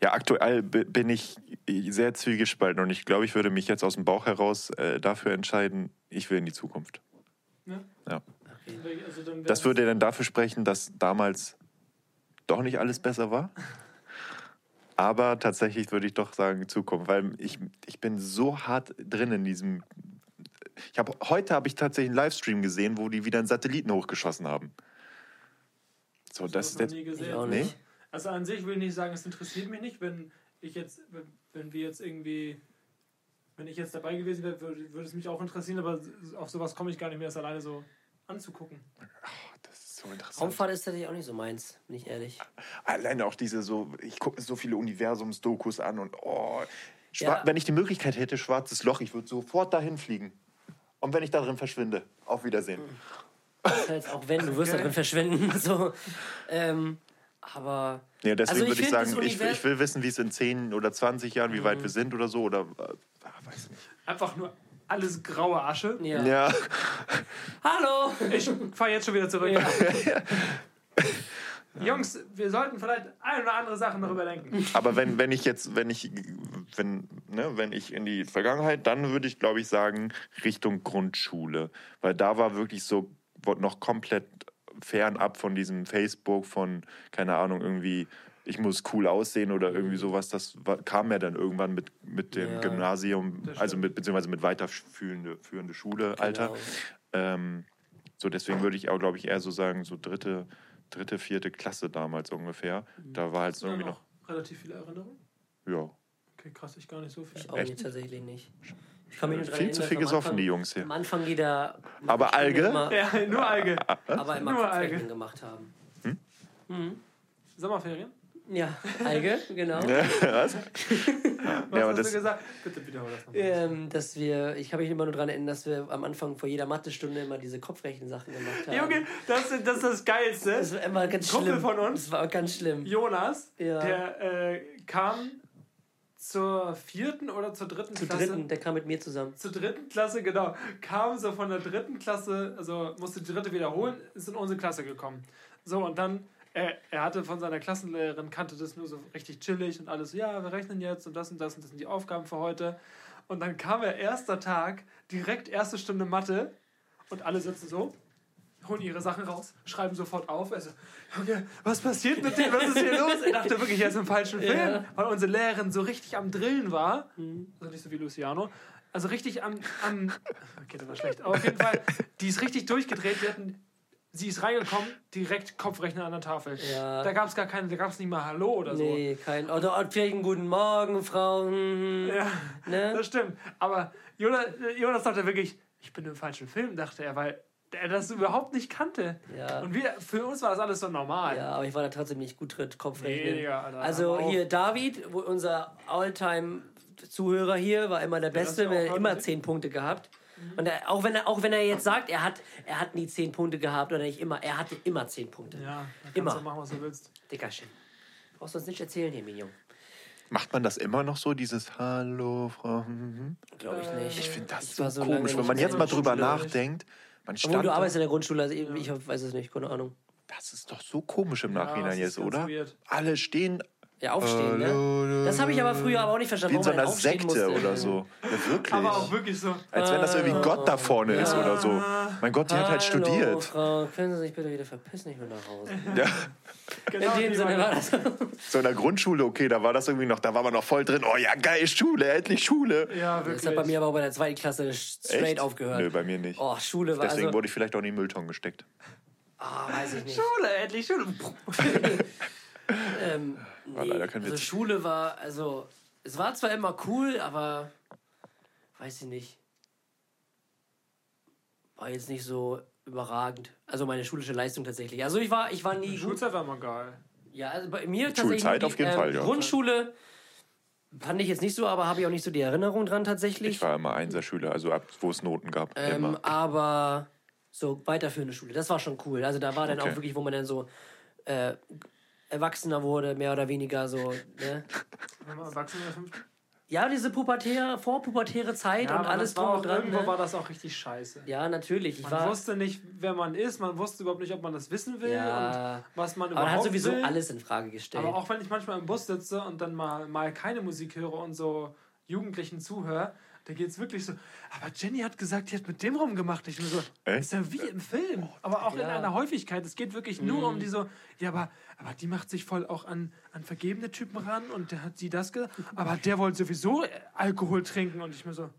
Ja, aktuell bin ich sehr zwiegespalten und ich glaube, ich würde mich jetzt aus dem Bauch heraus äh, dafür entscheiden, ich will in die Zukunft. Ja. Ja. Also Das würde dann dafür sprechen, dass damals doch nicht alles besser war. Aber tatsächlich würde ich doch sagen Zukunft, weil ich, ich bin so hart drin in diesem. Ich habe heute habe ich tatsächlich einen Livestream gesehen, wo die wieder einen Satelliten hochgeschossen haben. So, das ist noch jetzt. Nee? Also an sich will ich nicht sagen, es interessiert mich nicht, wenn ich jetzt, wenn, wenn wir jetzt irgendwie, wenn ich jetzt dabei gewesen wäre, würde, würde es mich auch interessieren, aber auf sowas komme ich gar nicht mehr, das alleine so anzugucken. Das ist so interessant. Raumfahrt ist tatsächlich auch nicht so meins, bin ich ehrlich. Alleine auch diese so, ich gucke mir so viele Universumsdokus an und oh, Ja. wenn ich die Möglichkeit hätte, schwarzes Loch, ich würde sofort dahin fliegen. Und wenn ich da drin verschwinde, auf Wiedersehen. Das heißt, auch wenn, du wirst da drin verschwinden. So. Ähm, aber. Ja, deswegen Also ich würde ich sagen, ich, ich will wissen, wie es in 10 oder 20 Jahren, wie weit wir sind oder so. Oder äh, ah, weiß nicht. Einfach nur alles graue Asche. Ja. Ja, Hallo! Ich fahre jetzt schon wieder zurück. Ja. Jungs, wir sollten vielleicht ein oder andere Sachen noch überdenken. aber wenn, wenn ich jetzt, wenn ich, wenn, ne, wenn ich in die Vergangenheit, dann würde ich, glaube ich, sagen, Richtung Grundschule. Weil da war wirklich so noch komplett fernab von diesem Facebook, von, keine Ahnung, irgendwie, ich muss cool aussehen oder irgendwie sowas. Das war, kam ja dann irgendwann mit, mit dem Ja. Gymnasium, also mit, beziehungsweise mit weiterführende führende Schule, Alter. Genau. Ähm, so, deswegen würde ich auch, glaube ich, eher so sagen, so dritte, dritte, vierte Klasse damals ungefähr. Da war halt so irgendwie noch, relativ viele Erinnerungen. ja, Okay, krass, ich gar nicht so viel. Ich auch nicht, tatsächlich nicht. Ich kann mich nur dran viel zu viel gesoffen, die Jungs hier. Am Anfang jeder. Aber Alge? Immer, Ja, nur Alge. aber immer Nur Alge. gemacht haben. Sommerferien? Ja, Alge, genau. Was? Was Ja, hast das- du gesagt? Bitte wiederhol das nochmal. Ähm, dass wir, ich kann mich immer nur daran erinnern, dass wir am Anfang vor jeder Mathestunde immer diese Kopfrechensachen gemacht haben. Junge, das, ist- das ist das Geilste. das war immer ganz Kumpel schlimm. von uns. Das war ganz schlimm. Jonas, Ja. der äh, kam zur vierten oder zur dritten Zu Klasse. dritten, der kam mit mir zusammen. Zur dritten Klasse, genau. Kam so von der dritten Klasse, also musste die dritte wiederholen, ist in unsere Klasse gekommen. So, und dann, er, er hatte von seiner Klassenlehrerin, kannte das nur so richtig chillig und alles ja, wir rechnen jetzt und das und das und das sind die Aufgaben für heute. Und dann kam er erster Tag, direkt erste Stunde Mathe und alle sitzen so, holen ihre Sachen raus, schreiben sofort auf. Also, Junge, was passiert mit dem? Was ist hier los? Er dachte wirklich, er ist im falschen Film, Ja. weil unsere Lehrerin so richtig am Drillen war. Also nicht so wie Luciano. Also richtig am, am. Okay, das war schlecht. Aber auf jeden Fall, die ist richtig durchgedreht. Wir hatten, sie ist reingekommen, direkt Kopfrechner an der Tafel. Ja. Da gab es gar keine, da gab es nicht mal Hallo oder so. Nee, kein. Oder oder vielleicht einen guten Morgen, Frau. hm, Ja, Ne? das stimmt. Aber Jonas, Jonas dachte wirklich, ich bin im falschen Film, dachte er, weil er das überhaupt nicht kannte. Ja. Und wir, für uns war das alles so normal. Ja, aber ich war da trotzdem nicht gut drin, Kopfrechnen. Nee, Alter, also hier David, wo unser Alltime-Zuhörer hier, war immer der Beste, das der immer zehn Punkte gehabt. Und er, auch, wenn er, auch wenn er jetzt sagt, er hat, er hat nie zehn Punkte gehabt oder nicht immer, er hatte immer zehn Punkte. Ja, kannst Immer. du machen, was du willst. Dickerchen. Brauchst du uns nicht erzählen hier, Minion. Macht man das immer noch so, dieses Hallo, Frau? Mhm. Glaube ich nicht. Ich finde das Ich so, so komisch, wenn man jetzt mal der drüber Schule. nachdenkt. Man Obwohl, stand du arbeitest in der Grundschule, also ich, weiß es nicht, keine Ahnung. das ist doch so komisch im Nachhinein ist jetzt, oder? weird. Alle stehen Ja, aufstehen, ne? Das habe ich aber früher aber auch nicht verstanden, wie in so einer Sekte musste. oder so. Ja, wirklich. Aber auch wirklich so. Als wenn das irgendwie Gott da vorne ist oder so. Mein Gott, die hat halt Hallo, studiert. Frau, können Sie sich bitte wieder verpissen? Ich will nach Hause. Ja. Genau In dem Sinne war das. So in der Grundschule, okay, da war das irgendwie noch, da war man noch voll drin. Oh ja, geil, Schule, endlich Schule. Ja, Das wirklich. hat bei mir aber auch bei der zweiten Klasse straight Echt? aufgehört. Nö, bei mir nicht. Oh, Schule war Deswegen also, wurde ich vielleicht auch in den Müllton gesteckt. ah, weiß ich nicht. Schule, endlich Schule. Ähm, War nee, leider kein also Witz. Schule war, also es war zwar immer cool, aber weiß ich nicht. War jetzt nicht so überragend. Also meine schulische Leistung tatsächlich. Also ich war, ich war nie gut. Schulzeit war mal geil. Ja, also bei mir tatsächlich. Schulzeit auf jeden ähm, Fall, ja. Grundschule fand ich jetzt nicht so, aber habe ich auch nicht so die Erinnerung dran tatsächlich. Ich war immer Einserschüler, also ab wo es Noten gab. Ähm, immer. aber so weiterführende Schule, das war schon cool. Also da war dann Okay. auch wirklich, wo man dann so äh, erwachsener wurde, mehr oder weniger so. Ne? Wenn man erwachsen in der fünften. Ja, diese pubertäre, vorpubertäre Zeit Ja, und alles drum und dran. Irgendwo Ne? war das auch richtig scheiße. Ja, natürlich. Ich Man war, wusste nicht, wer man ist, man wusste überhaupt nicht, ob man das wissen will Ja. und was man aber man überhaupt hat sowieso will. alles in Frage gestellt. Aber auch wenn ich manchmal im Bus sitze und dann mal, mal keine Musik höre und so Jugendlichen zuhöre, da geht es wirklich so, aber Jenny hat gesagt, die hat mit dem rumgemacht. Ich nur so, Echt? ist ja wie im Film, aber auch in Ja. Mhm. einer Häufigkeit. Es geht wirklich nur um die so, ja, aber, aber die macht sich voll auch an, an vergebene Typen ran und der hat sie das gesagt, aber der wollte sowieso äh, Alkohol trinken und ich mir so,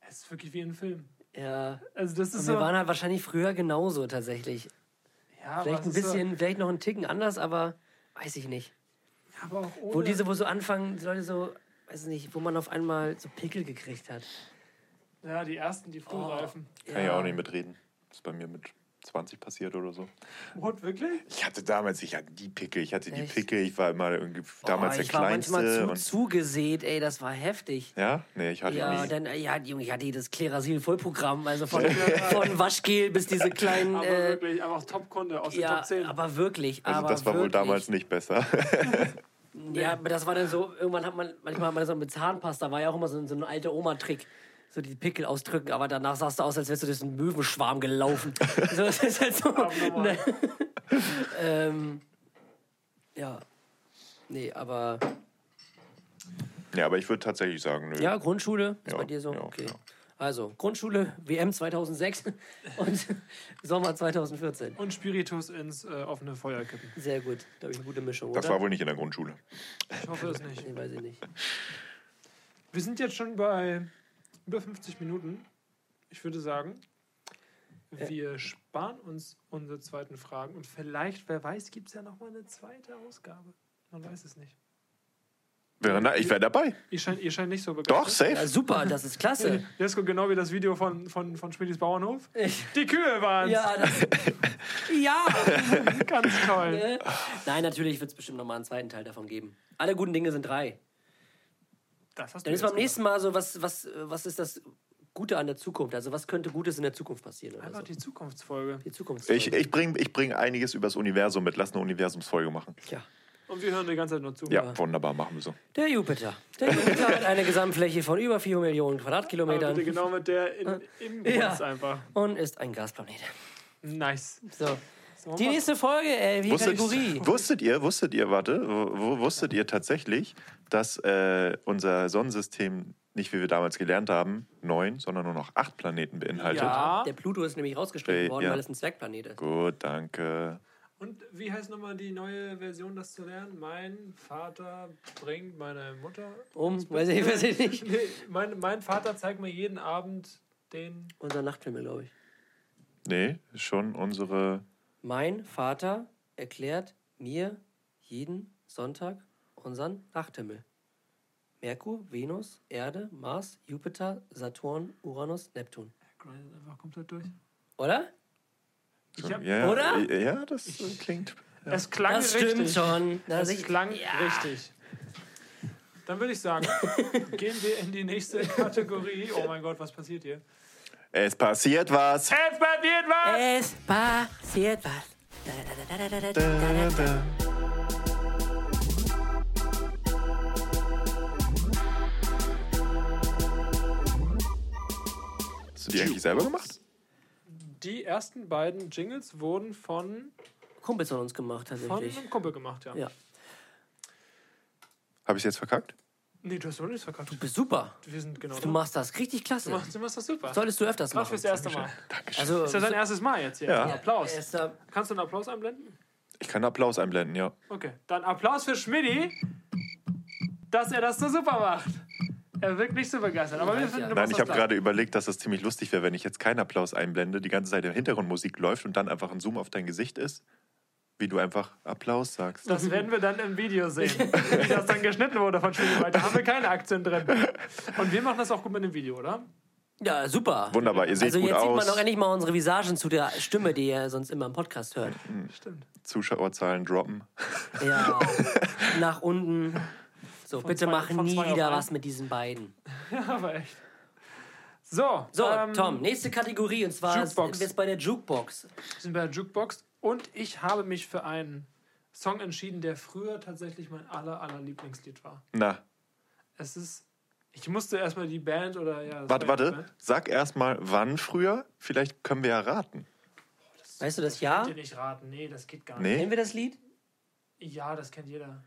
es ist wirklich wie im Film. ja. Also das ist Und so, wir waren halt wahrscheinlich früher genauso tatsächlich. ja, aber Vielleicht ein bisschen, vielleicht noch einen Ticken anders, aber weiß ich nicht. So, aber auch ohne, Wo diese, wo so anfangen, die Leute so, weiß nicht, wo man auf einmal so Pickel gekriegt hat. ja, die ersten, die frühreifen. Kann ich auch nicht mitreden. Das ist bei mir mit 20 passiert oder so. What, wirklich? Ich hatte damals, ich hatte die Pickel, ich hatte die Echt? Pickel, ich war immer irgendwie damals oh, der ich war manchmal Kleinste. zu und, zugesät, ey, das war heftig. ja? Nee, ich hatte Ja, nie. dann, ja, Junge, ich hatte das Klerasil-Vollprogramm, also von, von Waschgel bis diese kleinen, Aber äh, wirklich, einfach Top-Kunde aus den ja, Top 10. aber wirklich, Also aber das war wohl wirklich. damals nicht besser. Ja, aber das war dann so, irgendwann hat man, manchmal hat man das auch mit Zahnpasta, war ja auch immer so, so ein alter Oma-Trick. So die Pickel ausdrücken, aber danach sahst du aus, als wärst du durch einen Möwenschwarm gelaufen. so, das ist halt so. Ne, ähm, ja. Nee, aber. ja, aber ich würde tatsächlich sagen, nö. Ja, Grundschule ist Ja, bei dir so? ja, okay. ja. Also, Grundschule, WM 2006 und Sommer 2014. Und Spiritus ins äh, offene Feuer kippen. Sehr gut. Glaube ich, eine gute Mischung. Das oder? war wohl nicht in der Grundschule. Ich hoffe es nicht. Nee, weiß ich nicht. Wir sind jetzt schon bei über 50 Minuten. Ich würde sagen, wir sparen uns unsere zweiten Fragen und vielleicht, wer weiß, gibt es ja noch mal eine zweite Ausgabe. Man weiß es nicht. Wäre, na, ich wäre dabei. Ihr scheint, ihr scheint nicht so Doch, begeistert. Ja, safe. super, das ist klasse. Jesko, genau wie das Video von, von, von Schmidis Bauernhof. Ich- Die Kühe waren Ja, das, ja. ganz toll. Ne? Nein, natürlich wird es bestimmt noch mal einen zweiten Teil davon geben. Alle guten Dinge sind drei. Das hast du Dann ist beim nächsten Mal so, was, was, was ist das Gute an der Zukunft? Also was könnte Gutes in der Zukunft passieren? Oder Einfach so? die Zukunftsfolge. Die Zukunft. Ich, ich bringe ich bring einiges übers Universum mit. Lass eine Universumsfolge machen. ja. Und wir hören die ganze Zeit nur zu. Ja, wunderbar, machen wir so. Der Jupiter. Der Jupiter hat eine Gesamtfläche von über 4 Millionen Aber Quadratkilometern bitte genau mit der in, im Ja. Kunst einfach. und ist ein Gasplanet. Nice. So. Die nächste Folge, äh, wie Wusstet, Kategorie. wusstet ihr, wusstet ihr, warte, wusstet ihr tatsächlich, dass äh, unser Sonnensystem nicht, wie wir damals gelernt haben, neun, sondern nur noch acht Planeten beinhaltet? Ja. Der Pluto ist nämlich rausgestrichen Äh, worden, ja. weil es ein Zwergplanet ist. Gut, danke. Und wie heißt nochmal die neue Version, das zu lernen? Mein Vater bringt meine Mutter. Um, weiß ich, weiß ich nicht. Nee, mein, mein Vater zeigt mir jeden Abend den. Unser Nachthimmel, glaube ich. Nee, schon unsere. Mein Vater erklärt mir jeden Sonntag unseren Nachthimmel. Merkur, Venus, Erde, Mars, Jupiter, Saturn, Uranus, Neptun. Grindet einfach komplett durch. Oder? Hab, ja, oder? Ja, das klingt. Ja. Es klang das richtig. stimmt schon. Das es also klang ja. richtig. Dann würde ich sagen, gehen wir in die nächste Kategorie. Oh mein Gott, was passiert hier? Es passiert was. Es passiert was. Es passiert was. Hast du die eigentlich selber gemacht? Die ersten beiden Jingles wurden von, Kumpels von uns gemacht, von tatsächlich. einem Kumpel gemacht, ja. Ja. Habe ich jetzt verkackt? Nee, du hast wohl nichts verkackt. Du bist super. Wir sind genau Du da. machst das richtig klasse. Du machst, du machst das super. Solltest du öfters Mach machen. fürs erste Mal. Also, Ist das dein erstes Mal jetzt hier? Ja. Ein Applaus. erster, Kannst du einen Applaus einblenden? Ich kann Applaus einblenden, ja. Okay. Dann Applaus für Schmidti, dass er das so super macht. Er wirkt nicht so begeistert. Aber wir Nein, finden, Nein, ich habe gerade überlegt, dass es ziemlich lustig wäre, wenn ich jetzt keinen Applaus einblende, die ganze Zeit im Hintergrundmusik läuft und dann einfach ein Zoom auf dein Gesicht ist, wie du einfach Applaus sagst. Das werden wir dann im Video sehen, wie das dann geschnitten wurde von. Weil da haben wir keine Aktien drin. Und wir machen das auch gut mit dem Video, oder? ja, super. Wunderbar, ihr seht Also gut jetzt sieht man aus. doch endlich mal unsere Visagen zu der Stimme, die ihr sonst immer im Podcast hört. Stimmt. Zuschauerzahlen droppen. Ja, nach unten. So, bitte zwei- machen von nie wieder was mit diesen beiden. Ja, aber echt. So, So, ähm, Tom, nächste Kategorie und zwar Jukebox. sind wir jetzt bei der Jukebox. sind bei der Jukebox. Und ich habe mich für einen Song entschieden, der früher tatsächlich mein aller, aller Lieblingslied war. Na, Es ist. Ich musste erstmal die Band oder ja. das warte, warte. Band. Sag erstmal, wann früher? Vielleicht können wir ja raten. Weißt du das Könnt Jahr? ihr nicht raten? Nee, das geht gar Nee? Kennen wir das Lied? nicht. Ja, das kennt jeder.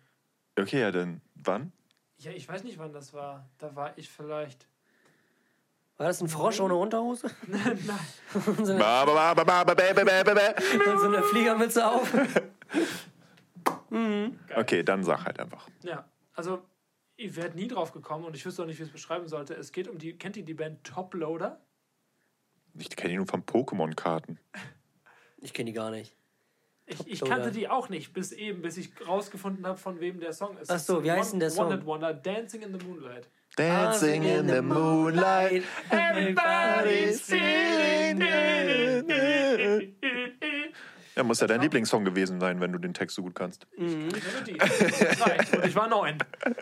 Okay, ja, dann wann? Ja, ich weiß nicht, wann das war. Da war ich vielleicht. War das ein Frosch ohne Unterhose? Nein, Und so eine Fliegermütze auf. mhm. Okay, dann sag halt einfach. Ja, also ich wäre nie drauf gekommen und ich wüsste auch nicht, wie ich es beschreiben sollte. Es geht um die, kennt ihr die Band Top Loader? Ich kenne die nur von Pokémon-Karten. Ich kenne die gar nicht. Ich, ich kannte die auch nicht, bis eben, bis ich rausgefunden habe, von wem der Song ist. Ach so, wie heißt denn der Song? One Hit Wonder, Dancing in the Moonlight. Dancing in the moonlight. Everybody's feeling it. Ja, muss ja dein Lieblingssong gewesen sein, wenn du den Text so gut kannst. Reicht. Und ich war neun.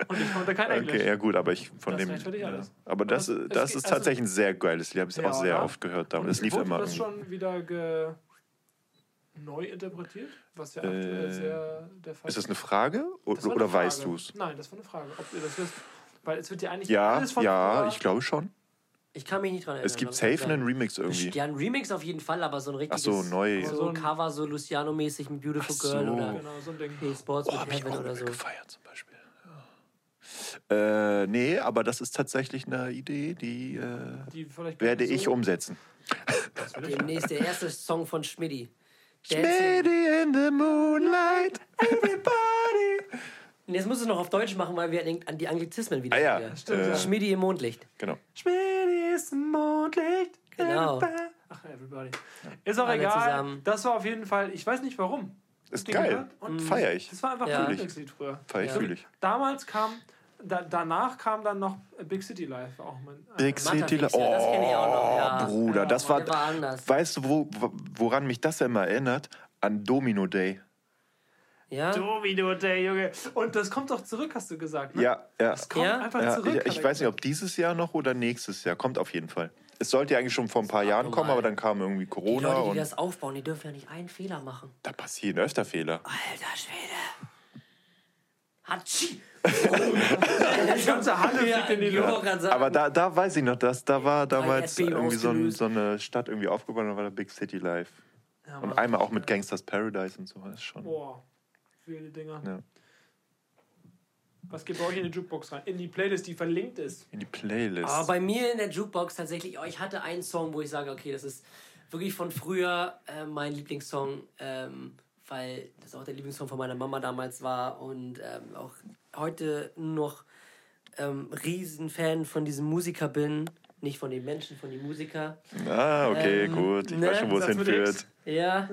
Und ich konnte kein Englisch. Okay, ja gut, aber ich von Das dem. Ja. Aber das, es- das ist also- tatsächlich ein sehr geiles Lied. Habe ich Ja, auch sehr oder? oft gehört. Da. Und Es lief immer. das schon wieder ge neu interpretiert? Was ja aktuell Äh, sehr der Fall Ist das eine Frage Das oder, eine weißt Frage. du es? Nein, das war eine Frage, ob ihr das wisst. Weil es wird ja eigentlich Ja, alles von ja, früher- ich glaube schon. Ich kann mich nicht dran erinnern. Es gibt aber safe einen. Remix irgendwie. Ja, ein Remix auf jeden Fall, aber so ein richtiges Ach so, neu. So, So ein Cover, so Luciano-mäßig mit Beautiful Ach so. Girl oder Genau, so ein Ding. Hey Sports Oh, ich Heaven auch oder so. gefeiert zum Beispiel. Ja. Äh, nee, aber das ist tatsächlich eine Idee, die äh, Die werde so- ich umsetzen. Demnächst der erste Song von Schmidti. Lady in the moonlight, everybody. Und jetzt musst du es noch auf Deutsch machen, weil wir an die Anglizismen wieder. Ah ja, wieder. Stimmt, ja. Schmidti im Mondlicht. Genau. Schmidti ist im Mondlicht. Genau. Ach, everybody. Ist auch Alle egal. zusammen. Das war auf jeden Fall, ich weiß nicht warum. Ist geil. und Feier ich. Das war einfach Ja. früher. Feier ich, Ja. fühle ich. Damals kam, da, danach kam dann noch Big City Live. Auch mein, äh, Big City Matterfix, Li- ja, das kenn ich auch noch, ja. Oh, Bruder, das war. War anders. Weißt du, wo, wo- woran mich das immer erinnert? An Domino Day. Ja? Domino Day, Junge. Und das kommt doch zurück, hast du gesagt. Ne? Ja, ja. Das kommt Ja? einfach ja zurück. ich, ich weiß nicht, ob dieses Jahr noch oder nächstes Jahr. Kommt auf jeden Fall. Es sollte ja eigentlich schon vor ein paar Jahren kommen, aber dann kam irgendwie Die Corona Leute, die und das aufbauen, die dürfen ja nicht einen Fehler machen. da passieren öfter Fehler. Alter Schwede. Hatschi! Die ganze Halle fliegt in die ich Luft. wollte gerade sagen. Aber da, da weiß ich noch, dass da war damals Erdbeben irgendwie so, ein, so eine Stadt irgendwie aufgebaut, da war da Big City Live. Ja, Und einmal auch mit Gangsters Paradise und so. Das ist schon. Boah, viele Dinger. Ja. Was geht bei euch in die Jukebox rein? In die Playlist, die verlinkt ist. In die Playlist. Aber bei mir in der Jukebox tatsächlich, oh, ich hatte einen Song, wo ich sage, okay, das ist wirklich von früher äh, mein Lieblingssong, ähm, weil das auch der Lieblingssong von meiner Mama damals war und ähm, auch heute noch ähm, Riesenfan von diesem Musiker bin. Nicht von den Menschen, von den Musiker. ah, okay, Ähm, gut. Ich ne? weiß schon, wo es hinführt. Ja.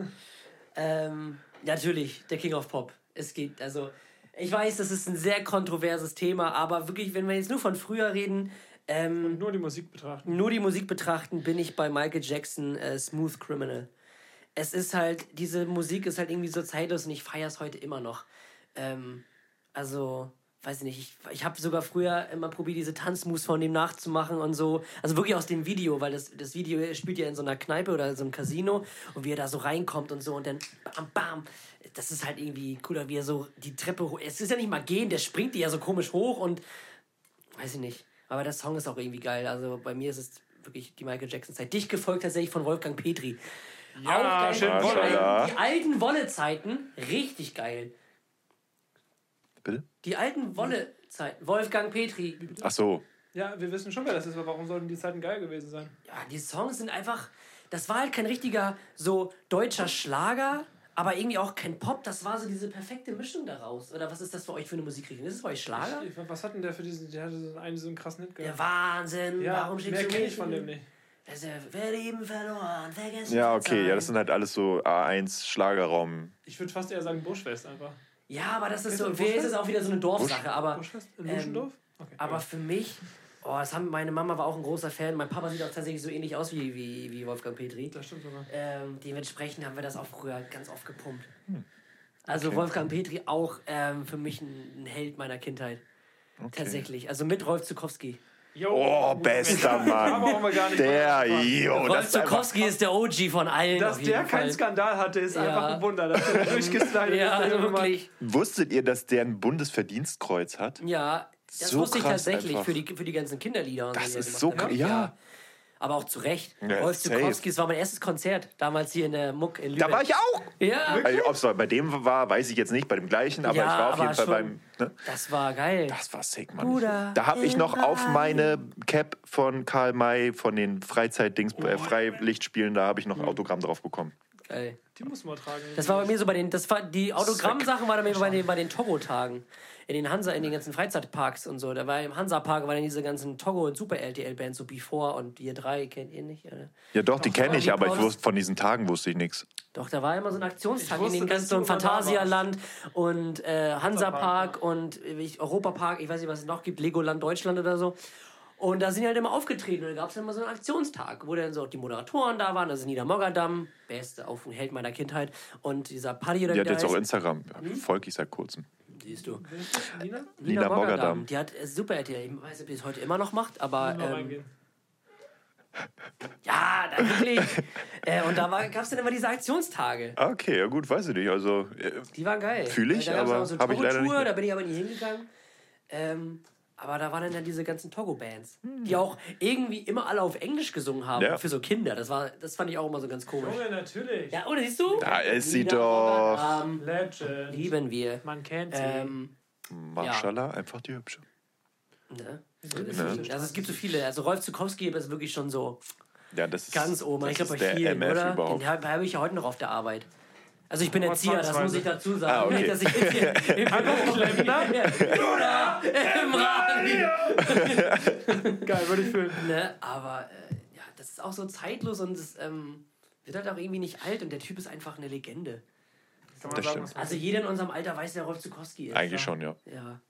ähm, natürlich, der King of Pop. Es geht, also, ich weiß, das ist ein sehr kontroverses Thema, aber wirklich, wenn wir jetzt nur von früher reden, ähm, Nur die Musik betrachten. nur die Musik betrachten, bin ich bei Michael Jackson äh, Smooth Criminal. Es ist halt, diese Musik ist halt irgendwie so zeitlos und ich feiere es heute immer noch. Ähm, also, weiß ich nicht, ich, ich habe sogar früher immer probiert, diese Tanzmoves von dem nachzumachen und so. Also wirklich aus dem Video, weil das, das Video spielt ja in so einer Kneipe oder so einem Casino und wie er da so reinkommt und so und dann bam, bam. Das ist halt irgendwie cooler, wie er so die Treppe hoch. Es ist ja nicht mal gehen, der springt die ja so komisch hoch und weiß ich nicht. Aber der Song ist auch irgendwie geil. Also bei mir ist es wirklich die Michael Jackson-Zeit. Dich gefolgt tatsächlich von Wolfgang Petri. Ja, auch geil. schön die, Wolle. alten, die alten Wolle-Zeiten, richtig geil. Bitte? Die alten Wolle-Zeiten. Wolfgang Petri. Ach so. Ja, wir wissen schon, wer das ist, aber warum sollten die Zeiten geil gewesen sein? Ja, die Songs sind einfach. Das war halt kein richtiger so deutscher Schlager, aber irgendwie auch kein Pop. Das war so diese perfekte Mischung daraus. Oder was ist das für euch für eine Musikrichtung? Ist es für euch Schlager? Ich- Was hat denn der für diesen, der hatte so einen, so einen krassen Hit Der gehabt? Wahnsinn. Ja, Warum mehr schickst du kenne mich ich von dem nicht. Also, wer Leben verloren, vergessen. Ja, okay. Ja, das sind halt alles so A1 Schlagerraum. Ich würde fast eher sagen Buschwest einfach. Ja, aber das ist so, vielleicht ist Buschfest? es auch wieder so eine Dorfsache, aber, Buschwest? In ähm? Okay. aber für mich, oh, das haben, meine Mama war auch ein großer Fan, mein Papa sieht auch tatsächlich so ähnlich aus wie, wie, wie Wolfgang Petri. Das stimmt sogar. Ähm, dementsprechend haben wir das auch früher ganz oft gepumpt. Also Wolfgang Petri auch ähm, für mich ein, ein Held meiner Kindheit. Tatsächlich. Also mit Rolf Zukowski. Jo, Oh, bester Mann. Der, jo, Rolf das ist einfach, Zukowski ist der OG von allen. Dass auf jeden der keinen. Skandal hatte, ist Ja. einfach ein Wunder. Dass der durchgeslidet Ja, ist. der junge Mann. wirklich. Wusstet ihr, dass der ein Bundesverdienstkreuz hat? Ja, das So wusste ich tatsächlich für die, für die ganzen Kinderlieder. Und Das ist so hat. kr- ja. Aber auch zu Recht. Ja, Rolf. Zukowski, das war mein erstes Konzert, damals hier in der Muck in Lübeck. Da war ich auch. Ja, Also, Ob es bei dem war, weiß ich jetzt nicht, bei dem gleichen, aber Ja, ich war auf jeden Fall schon. beim. Ne? das war geil. Das war sick, Mann. Bruder, da habe ich noch auf meine Cap von Karl May, von den Freizeitdings, Oh. äh, Freilichtspielen, da habe ich noch ein Autogramm drauf bekommen. geil. Die muss man tragen. Das war bei mir so bei den, das war, die Autogrammsachen waren bei mir bei den, bei den Togo-Tagen. In den Hansa, in den ganzen Freizeitparks und so. Da war im Hansa-Park waren dann diese ganzen Togo- und Super-LTL-Bands, so Before und ihr drei, kennt ihr nicht? Oder? Ja, doch, die kenne ich, aber ich wusste, von diesen Tagen wusste ich nichts. Doch, da war immer so ein Aktionstag Ich in den wusste, ganzen so Phantasialand und äh, Hansapark und äh, Europapark, ich weiß nicht, was es noch gibt, Legoland Deutschland oder so. Und da sind die halt immer aufgetreten und da gab es immer so einen Aktionstag, wo dann so die Moderatoren da waren, also Nina Moggadam, beste auf Held meiner Kindheit und dieser Paddy oder Die wie hat der jetzt auch heißt. Instagram. Hm? Folge ich seit kurzem. Siehst du. Nina? Nina Moggadam. Die hat äh, super RTL. Ich weiß nicht, ob die es heute immer noch macht, aber ähm, ja, da wirklich. äh, und da gab es dann immer diese Aktionstage. Okay, ja gut, weiß ich nicht. Also, äh, Die waren geil. Fühl ich, aber auch so hab ich leider nicht. Da bin ich aber nie hingegangen. Ähm, aber da waren dann ja diese ganzen Togo-Bands, Hm. die auch irgendwie immer alle auf Englisch gesungen haben. Ja. Für so Kinder. Das, war, das fand ich auch immer so ganz komisch. Junge, natürlich. Ja, oder siehst du? Da ist sie doch. Moggadam, Legend. lieben wir. Man kennt sie. Ähm, Mashallah, einfach die hübsche. ne? Also es gibt so viele. Also Rolf Zukowski ist wirklich schon so Ja, das ist ganz oben. Das Ich glaube bei vielen, oder? überhaupt. Den habe hab ich ja heute noch auf der Arbeit. Also ich bin Erzieher, das muss ich dazu sagen. Ah, okay. Nicht, dass ich jetzt hier im? Bruder, im Radio. Geil, würde ich fühlen. Ne? Aber äh, ja, das ist auch so zeitlos und es ähm, wird halt auch irgendwie nicht alt und der Typ ist einfach eine Legende. Kann man Das sagen, stimmt. Also jeder in unserem Alter weiß, wer Rolf Zukowski ist. Eigentlich schon, ja. Ja,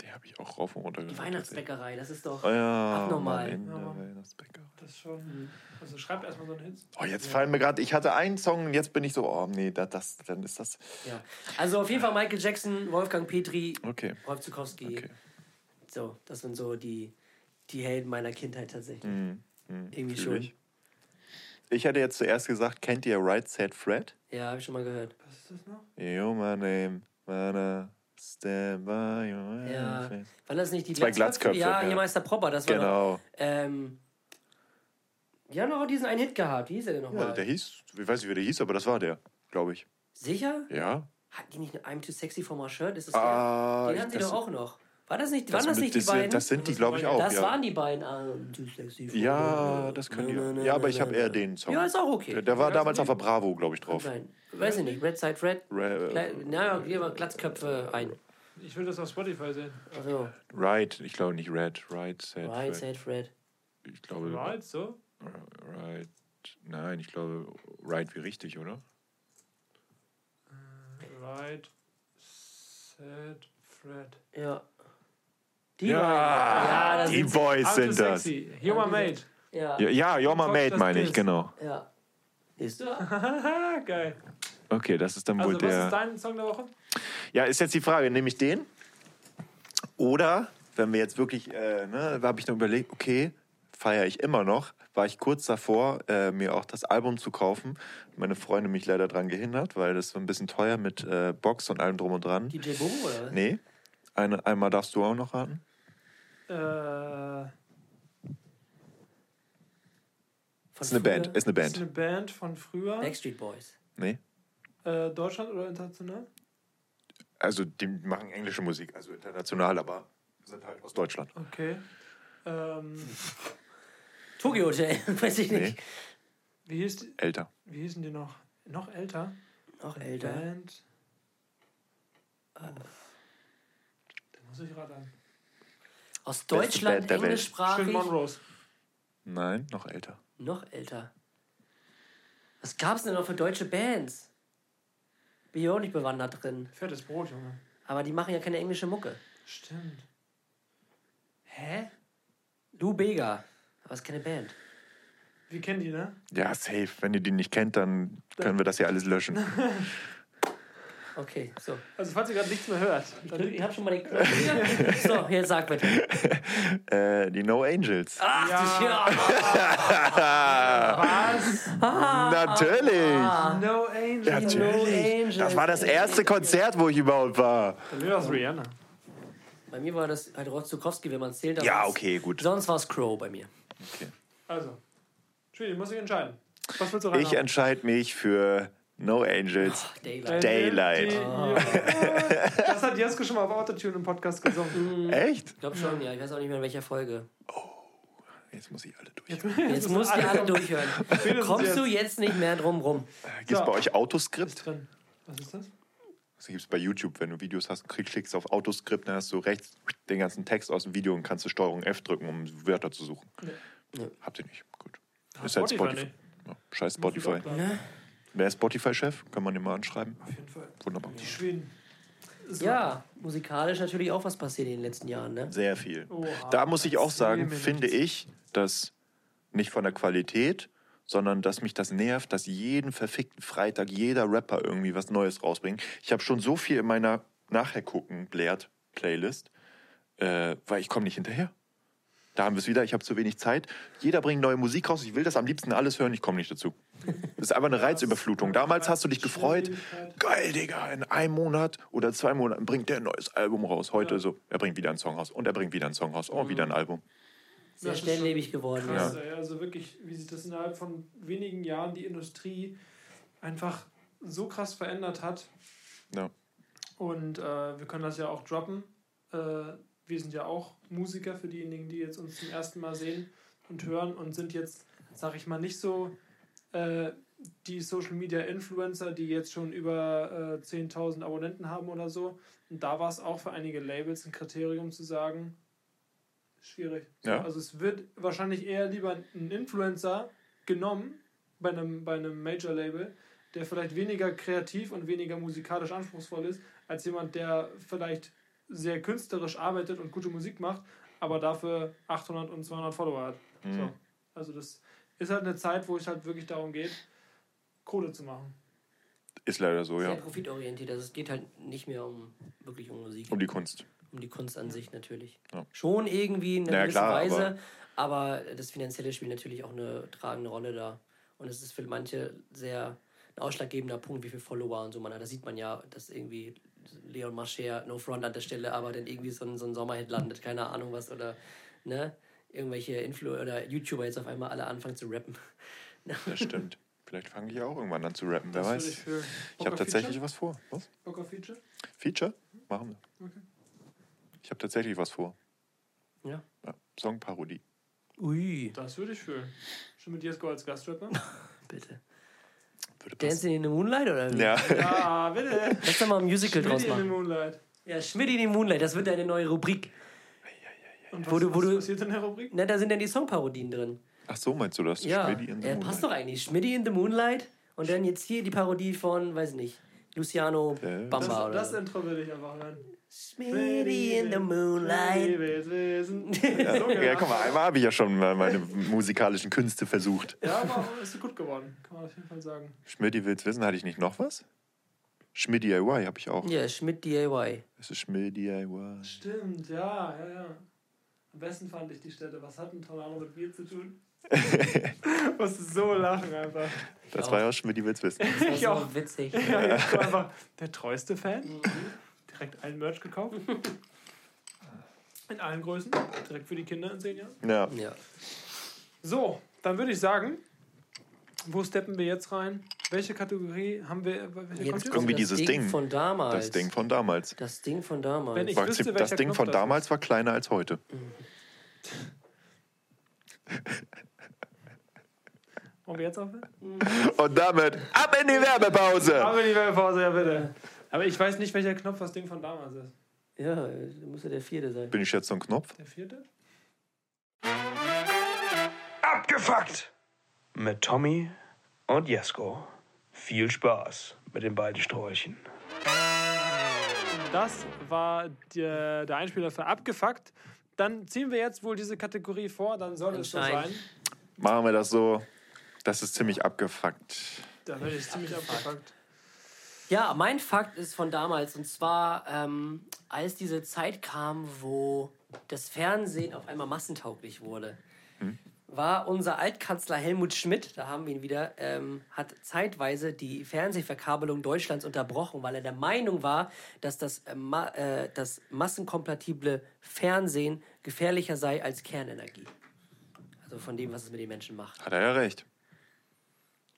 Die habe ich auch rauf und runter die. Weihnachtsbäckerei, das ist doch Oh ja, abnormal. Mann, Ja. Weihnachtsbäckerei. Das schon. Also schreib erstmal so einen Hit. Oh, jetzt fallen mir gerade, ich hatte einen Song und jetzt bin ich so, oh nee, das, das, dann ist das. Ja. Also auf jeden Fall Michael Jackson, Wolfgang Petri, Okay. Rolf Zukowski. Okay. So, das sind so die, die Helden meiner Kindheit tatsächlich. Mhm. Mhm. Irgendwie Fühl schon. Ich. ich hätte jetzt zuerst gesagt, kennt ihr Right Said Fred? Ja, habe ich schon mal gehört. Was ist das noch? Yo, my name, my name. Stand by your Ja. Waren das nicht die Zwei Glatzköpfe, Ja, ja. hier Meister Propper, das war doch, Genau. ähm, Die haben doch auch diesen einen Hit gehabt. Wie hieß der denn Ja, nochmal? der hieß, ich weiß nicht, wie der hieß, aber das war der, glaube ich. Sicher? Ja. Hatten die nicht eine I'm too sexy for my shirt? Ist das Ah, der? Den hatten sie doch auch noch. War das nicht, Das, waren das mit- nicht die das, sind- beiden? das sind die, glaube ich, auch. das ja. waren die beiden. For Ja, das können Na, die. Ja, aber ich habe eher den Song. Ja, ist auch okay. Der, der war damals auf der Bravo, glaube ich, drauf. Nein, weiß ich nicht. Red Side Red. Kle- Na, gehen wir Glatzköpfe ein. Ich will das auf Spotify sehen. Also, Right, ich glaube nicht Red, Right, Set, Right Red. Side Red. Ich glaube, Right, so? Right, nein, ich glaube, Right wie richtig, oder? Right, set, Fred. Ja. Die Ja. Ja, das die sind Boys sind das. sexy. You're my mate. Ja. Ja, You're My Mate meine ich, genau. ja. Siehst du? Geil. Okay, das ist dann Also, wohl was ist der. dein Song der Woche? Ja, ist jetzt die Frage, nehme ich den? Oder, wenn wir jetzt wirklich, äh, ne, habe ich dann überlegt, okay, feiere ich immer noch, war ich kurz davor, äh, mir auch das Album zu kaufen. Meine Freunde mich leider daran gehindert, weil das so ein bisschen teuer mit äh, Box und allem drum und dran. DJ Bobo oder was? Nee. Eine, einmal darfst du auch noch raten. Äh, Ist eine? Band, ist eine ist Band. eine Band von früher. Backstreet Boys. Nee. Äh, Deutschland oder international? Also die machen englische Musik, also international, aber sind halt aus Deutschland. Okay. Ähm, Tokyo Hotel, weiß ich nicht. wie, hieß die, Älter. wie hießen die noch? Noch älter? Noch älter. Band. Oh. Da muss ich raten. Aus Deutschland, der Welt. Schön englischsprachig. Monrose. Nein, noch älter. Noch älter. Was gab's denn noch für deutsche Bands? Bin ich auch nicht bewandert drin. Fettes Brot, Junge. Aber die machen ja keine englische Mucke. Stimmt. Hä? Lou Bega. Aber ist keine Band. Wir kennen die, ne? Ja, safe. Wenn ihr die nicht kennt, dann können wir das ja alles löschen. Okay, so. Also, falls ihr gerade nichts mehr hört. Dann, Ich hab schon mal den. so, jetzt sag bitte. äh, die No Angels. Ach, Ja. ja. was? Natürlich. No Angel. Ja, natürlich. Angels. Das war das erste Konzert, wo ich überhaupt war. Bei mir war es Rihanna. Bei mir war das halt Rostukowski, wenn man zählt. Ja, okay, gut. Sonst war es Crow bei mir. Also, Schwede, muss ich entscheiden. Was willst du Ich entscheide mich für No Angels. Daylight. Daylight. Ja. Das hat Jesko schon mal auf Autotune im Podcast gesungen. Echt? Ich glaube schon, ja. Ich weiß auch nicht mehr in welcher Folge. Jetzt muss ich alle durch. Jetzt musst du alle durchhören. Kommst du jetzt. jetzt nicht mehr drum rum. Gibt es bei euch Autoskript? drin. Was ist das? Das gibt es bei YouTube, wenn du Videos hast, klickst auf Autoskript, dann hast du rechts den ganzen Text aus dem Video und kannst du Steuerung F drücken, um Wörter zu suchen. Habt ihr nicht. Gut. Ist halt Spotify Spotify. Ja, scheiß Spotify. Ne? Wer ist Spotify-Chef? Kann man den mal anschreiben? Auf jeden Fall. Wunderbar. Die Schweden. So. Ja, musikalisch natürlich auch was passiert in den letzten Jahren, ne? Sehr viel. Oha, da muss ich auch sagen, finde ich, dass nicht von der Qualität, sondern dass mich das nervt, dass jeden verfickten Freitag jeder Rapper irgendwie was Neues rausbringt. Ich habe schon so viel in meiner nachher gucken Blared Playlist, äh, weil ich komme nicht hinterher. Da haben wir es wieder, ich habe zu wenig Zeit. Jeder bringt neue Musik raus. Ich will das am liebsten alles hören, ich komme nicht dazu. Das ist einfach eine Reizüberflutung. Damals hast du dich gefreut. Geil, Digga, in einem Monat oder zwei Monaten bringt der ein neues Album raus. Heute so, er bringt wieder einen Song raus und er bringt wieder einen Song raus. Oh, wieder ein Album. Sehr Das ist schnelllebig geworden. Krass, Ja. Also wirklich, wie sich das innerhalb von wenigen Jahren die Industrie einfach so krass verändert hat. Ja. Und äh, wir können das ja auch droppen. Äh, wir sind ja auch Musiker für diejenigen, die jetzt uns zum ersten Mal sehen und hören und sind jetzt, sag ich mal, nicht so äh, die Social Media Influencer, die jetzt schon über äh, 10.000 Abonnenten haben oder so. Und da war es auch für einige Labels ein Kriterium zu sagen, schwierig. Ja. Also es wird wahrscheinlich eher lieber ein Influencer genommen bei einem, bei einem Major-Label, der vielleicht weniger kreativ und weniger musikalisch anspruchsvoll ist, als jemand, der vielleicht sehr künstlerisch arbeitet und gute Musik macht, aber dafür 800 und 200 Follower hat. So. Also das ist halt eine Zeit, wo es halt wirklich darum geht, Kohle zu machen. Ist leider so, Sehr ja. profitorientiert. Also es geht halt nicht mehr um wirklich um Musik. Um die Kunst. um die Kunst an sich natürlich. Ja. Schon irgendwie in einer Ja, gewissen klar, Weise, aber, das Finanzielle spielt natürlich auch eine tragende Rolle da. Und es ist für manche sehr ein ausschlaggebender Punkt, wie viele Follower und so man hat. Da sieht man ja, dass irgendwie Leon Mascher, No Front an der Stelle, aber dann irgendwie so ein, so ein Sommerhit landet, keine Ahnung was, oder ne, irgendwelche Influ oder YouTuber jetzt auf einmal alle anfangen zu rappen. Das stimmt. Vielleicht fange ich auch irgendwann an zu rappen, wer Das weiß. ich. Ich habe tatsächlich was vor. Was? Bock auf Feature? Feature? Machen wir. Okay. Ich habe tatsächlich was vor. Ja. Ja. Songparodie. Ui, Das würde ich fühlen. Schon mit Jesko als Gastrapper? bitte. Würde. Dancing in the Moonlight oder wie? Ja. ja, bitte. Lass doch mal ein Musical draus Schmidt in the machen. Moonlight. Ja, Schmidt in the Moonlight, das wird deine neue Rubrik. Und was, Wo du- wo was du- passiert in der Rubrik? Na, da sind dann die Songparodien drin. Ach so, meinst du das? Ja, Schmidi in the ja Moonlight. passt doch eigentlich. Schmidti in the Moonlight und dann jetzt hier die Parodie von, weiß nicht, Luciano Bamba Das, das so. Intro will ich einfach hören. Schmidti in the Moonlight. Ja, ja, guck mal, einmal habe ich ja schon mal meine musikalischen Künste versucht. Ja, aber ist gut geworden. Kann man auf jeden Fall sagen. Schmidti will's wissen, hatte ich nicht noch was? Schmidti DIY habe ich auch. Ja, Schmidt DIY. Es ist Schmidti DIY. Stimmt, ja, ja, ja. Am besten fand ich die Stelle. Was hat ein Tornado mit mir zu tun? Musste so lachen einfach. Das war ja auch Schmidti will's wissen. Das war Ich so auch. witzig. Ja, jetzt war einfach der treueste Fan. Direkt allen Merch gekauft. In allen Größen. Direkt für die Kinder in zehn Jahren. Ja. Ja. So, dann würde ich sagen, wo steppen wir jetzt rein? Welche Kategorie haben wir? Welche Jetzt kommt Irgendwie das dieses Ding, Ding. von damals. Das Ding von damals. Das Ding von damals. Wenn ich War wüsste, das Ding Knopf von damals war kleiner als heute. Wollen wir jetzt aufhören? Und damit ab in die Werbepause. Aber die Werbepause, ja bitte. Aber ich weiß nicht, welcher Knopf das Ding von damals ist. ja, das muss ja der vierte sein. Bin ich jetzt so ein Knopf? Der vierte? Abgefuckt! Mit Tommy und Jesko. Viel Spaß mit den beiden Sträuchen. Das war der, der Einspieler für abgefuckt. Dann ziehen wir jetzt wohl diese Kategorie vor, dann soll es so sein. Machen wir das so. Das ist ziemlich abgefuckt. Da werde ich ziemlich abgefuckt. Ja, mein Fakt ist von damals. Und zwar, ähm, als diese Zeit kam, wo das Fernsehen auf einmal massentauglich wurde, war unser Altkanzler Helmut Schmidt, da haben wir ihn wieder, ähm, hat zeitweise die Fernsehverkabelung Deutschlands unterbrochen, weil er der Meinung war, dass das, äh, ma äh, das massenkompatible Fernsehen gefährlicher sei als Kernenergie. Also von dem, was es mit den Menschen macht. Hat er ja recht.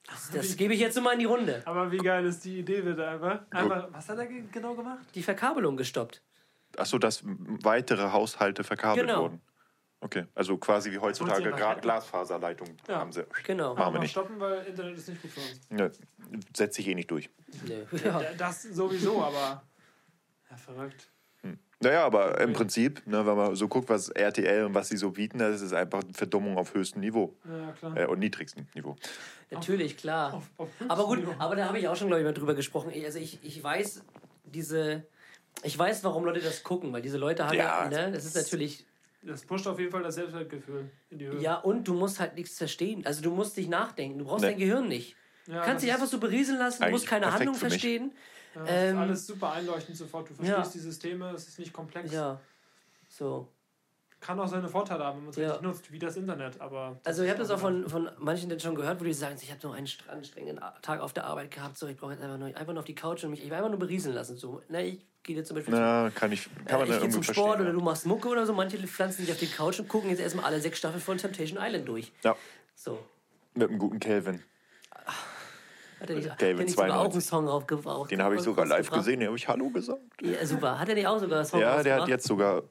Das, das gebe ich jetzt so mal in die Runde. Aber wie geil ist die Idee bitte einfach? einfach was hat er ge- genau gemacht? Die Verkabelung gestoppt. Achso, dass weitere Haushalte verkabelt Genau. wurden. Okay, also quasi wie heutzutage Glasfaserleitungen Ja. haben sie. Genau. Machen wir nicht. stoppen, weil Internet ist nicht gut für uns. Ne, setzt sich eh nicht durch. Nö. Ja. Ja, Das sowieso, aber. Ja, verrückt. Naja, aber im Prinzip, ne, wenn man so guckt, was RTL und was sie so bieten, das ist einfach Verdummung auf höchstem Niveau. Ja, klar. Äh, und niedrigstem Niveau. Natürlich, klar. Auf- auf aber gut, Niveau. aber da habe ich auch schon, glaube ich, mal drüber gesprochen. Also ich, ich weiß diese. Ich weiß, warum Leute das gucken, weil diese Leute haben ja, Ja, ne, das ist natürlich. Das pusht auf jeden Fall das Selbstwertgefühl in die Höhe. Ja, und du musst halt nichts verstehen. Also du musst nicht nachdenken. Du brauchst Nee. dein Gehirn nicht. Ja, Du kannst dich einfach so berieseln lassen, du musst keine Handlung verstehen. Ja, das Ähm, ist alles super einleuchtend sofort. Du verstehst ja. die Systeme, es ist nicht komplex. Ja. So. Kann auch seine Vorteile haben, wenn man es Ja. richtig nutzt, wie das Internet. Aber Also ich habe das auch von, von manchen dann schon gehört, wo die sagen, ich habe so einen anstrengenden Tag auf der Arbeit gehabt, so ich brauche jetzt einfach nur, einfach nur auf die Couch und mich, ich will einfach nur berieseln lassen. So, ne, ich gehe jetzt zum Beispiel zum Na, kann ich, kann man äh, ich gehe irgendwie zum verstehen. Sport oder ja. du machst Mucke oder so. Manche pflanzen sich auf die Couch und gucken jetzt erstmal alle sechs Staffeln von Temptation Island durch. Ja, So. mit einem guten Kelvin. Hat er nicht, hat Calvin er nicht sogar auch einen 92. Song aufgebracht? Den habe ich sogar live gesehen, den habe ich Hallo gesagt. Ja, super. Hat er nicht auch sogar Songs Ja, der hat jetzt sogar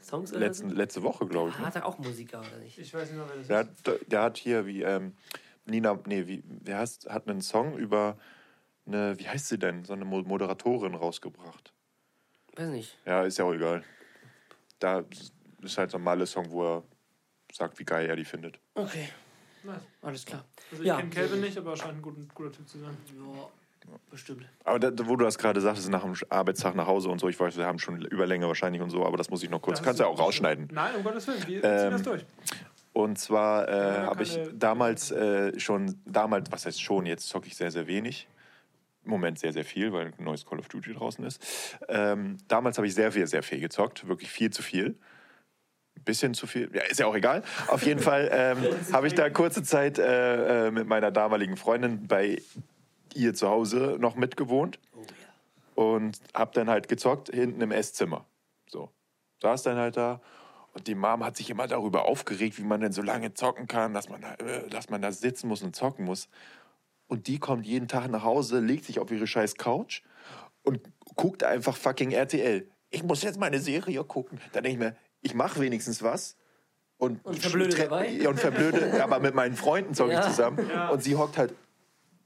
Songs oder letzten, so? letzte Woche, glaube ich. Ah, Ne? Hat er auch Musiker oder nicht? ich weiß nicht mehr, wer das Der ist. hat, der hat hier wie ähm, Nina, nee, wie, wer heißt, hat einen Song über eine, wie heißt sie denn, so eine Mo- Moderatorin rausgebracht. Weiß nicht. Ja, ist ja auch egal. Da ist halt so ein Malle-Song, wo er sagt, wie geil er die findet. Okay, Nice. alles klar. Also ich Ja. kenne Calvin nicht, aber er scheint ein guter, guter Typ zu sein. Ja, bestimmt. Aber da, wo du das gerade sagtest, nach dem Arbeitstag nach Hause und so, ich weiß, wir haben schon Überlänge wahrscheinlich und so, aber das muss ich noch kurz, Das kannst du ja auch rausschneiden. Nein, um Gottes Willen, wir Ähm, ziehen das durch. Und zwar äh, Ja, habe ich damals äh, schon, damals, was heißt schon, jetzt zocke ich sehr, sehr wenig. Im Moment sehr, sehr viel, weil ein neues Call of Duty draußen ist. Ähm, damals habe ich sehr viel, sehr viel gezockt, wirklich viel zu viel. Ein bisschen zu viel, ja, ist ja auch egal. Auf jeden Fall ähm, habe ich da kurze Zeit äh, äh, mit meiner damaligen Freundin bei ihr zu Hause noch mitgewohnt. Oh und hab dann halt gezockt hinten im Esszimmer. So. Saß dann halt da und die Mom hat sich immer darüber aufgeregt, wie man denn so lange zocken kann, dass man da, äh, dass man da sitzen muss und zocken muss. Und die kommt jeden Tag nach Hause, legt sich auf ihre scheiß Couch und guckt einfach fucking RTL. Ich muss jetzt meine Serie gucken. Dann denke ich mir, ich mache wenigstens was. Und, Und verblöde dabei? Ja, und verblöde, aber mit meinen Freunden zocke Ja. ich zusammen. Und sie hockt halt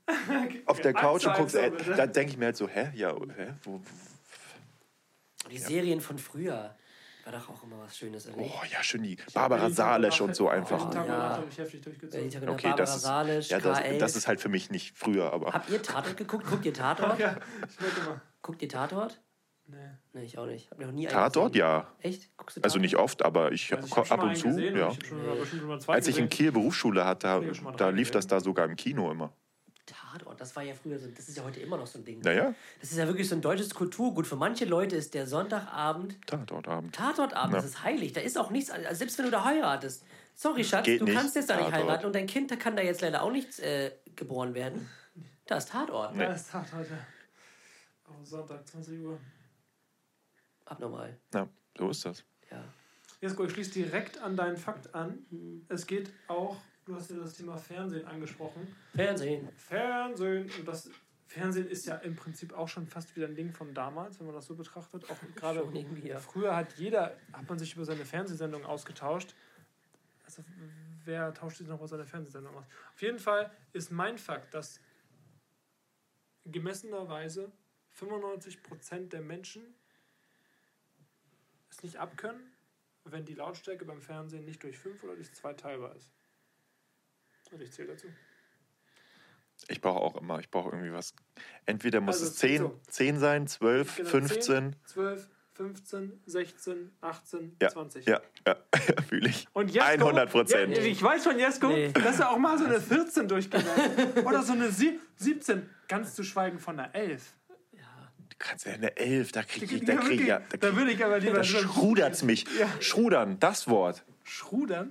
auf der Couch und guckt. Äh, bitte. da denke ich mir halt so, hä? Ja, hä? Wo, wo? Die Serien von früher war doch auch immer was Schönes, oder? Oh ja, schön die Barbara Salesch und so einfach. Tag Ja. ja. Okay, Barbara das ist, Salisch, ja, das, K11. das ist halt für mich nicht früher, aber Habt ihr Tatort geguckt? Guckt ihr Tatort? Ja, ich immer. Guckt ihr Tatort? Nee. Nee, ich auch nicht. Hab noch nie Tatort, gesehen. ja. Echt? Guckst du Also Tatort? nicht oft, aber ich, Also ich ab und zu. gesehen ja. Ich schon, schon Als ich in gesehen. Kiel Berufsschule hatte, Ja, da lief das gesehen. da sogar im Kino immer. Tatort, das war ja früher so, das ist ja heute immer noch so ein Ding. Naja, Das ist ja wirklich so ein deutsches Kulturgut. Für manche Leute ist der Sonntagabend Tatortabend. Tatortabend, Ja. das ist heilig. Da ist auch nichts, also selbst wenn du da heiratest. Sorry, Schatz, Geht du nicht. kannst jetzt da nicht Tatort. heiraten und dein Kind da kann da jetzt leider auch nicht äh, geboren werden. Da ist Tatort. Ja, es hat heute. Oh, Sonntag, 20 Uhr. Abnormal. Ja, so ist das. Ja. Jesko, ich schließe direkt an deinen Fakt an. Es geht auch, du hast ja das Thema Fernsehen angesprochen. Fernsehen. Fernsehen, und das Fernsehen ist ja im Prinzip auch schon fast wieder ein Ding von damals, wenn man das so betrachtet. Auch gerade früher hat jeder, hat man sich über seine Fernsehsendung ausgetauscht. Also wer tauscht sich noch über seine Fernsehsendung aus? Auf jeden Fall ist mein Fakt, dass gemessenerweise 95% der Menschen es nicht abkönnen, wenn die Lautstärke beim Fernsehen nicht durch 5 oder durch 2 teilbar ist. Und ich zähle dazu. Ich brauche auch immer, ich brauche irgendwie was. Entweder muss Also, es 10, so. 10 sein, 12, Genau, 15. 10, 12, 15, 16, 18, Ja, 20. ja, ja, fühle ich. Und Jesko, 100 Prozent. Ja, ich weiß von Jesko, Nee. dass er auch mal so eine 14 durchgegangen Oder so eine Sie 17. Ganz zu schweigen von einer 11. Du kannst ja eine 11, da krieg ich, Da da krieg ich, ja, da da würde ich aber lieber da schrudert's mich. Schrudern, das Wort. Schrudern?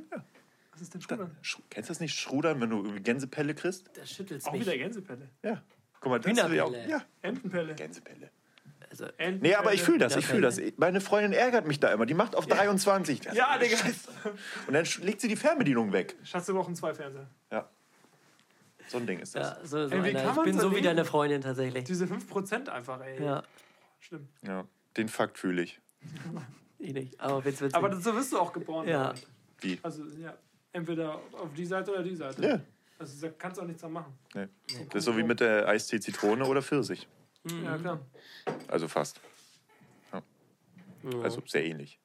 Was ist denn Schrudern? Sch kennst du das nicht, Schrudern, wenn du Gänsepelle kriegst? Da schüttelt's Auch mich. wieder Gänsepelle. Ja. Guck mal, das ist ja auch, ja, Entenpelle. Gänsepelle. Also, Entenpelle. Nee, aber ich fühle das, ich fühle das. Meine Freundin ärgert mich da immer. Die macht auf 23. Das Ja, Digga. Und dann legt sie die Fernbedienung weg. Schatz, wir brauchen zwei Fernseher. Ja. So ein Ding ist das. ja, so, so Ey, Ich bin so wie deine Freundin tatsächlich. Diese 5% einfach, ey. Ja, Schlimm. Ja. Den Fakt fühle ich. ich nicht. Aber witz, witz. Aber so wirst du auch geboren. Ja. ich. Wie? Also, ja. Entweder auf die Seite oder die Seite. Ja. Also, da kannst du auch nichts dran machen. Nee. Das ist so wie mit der Eistee Zitrone oder Pfirsich. Ja, klar. Also fast. Ja. Also sehr ähnlich.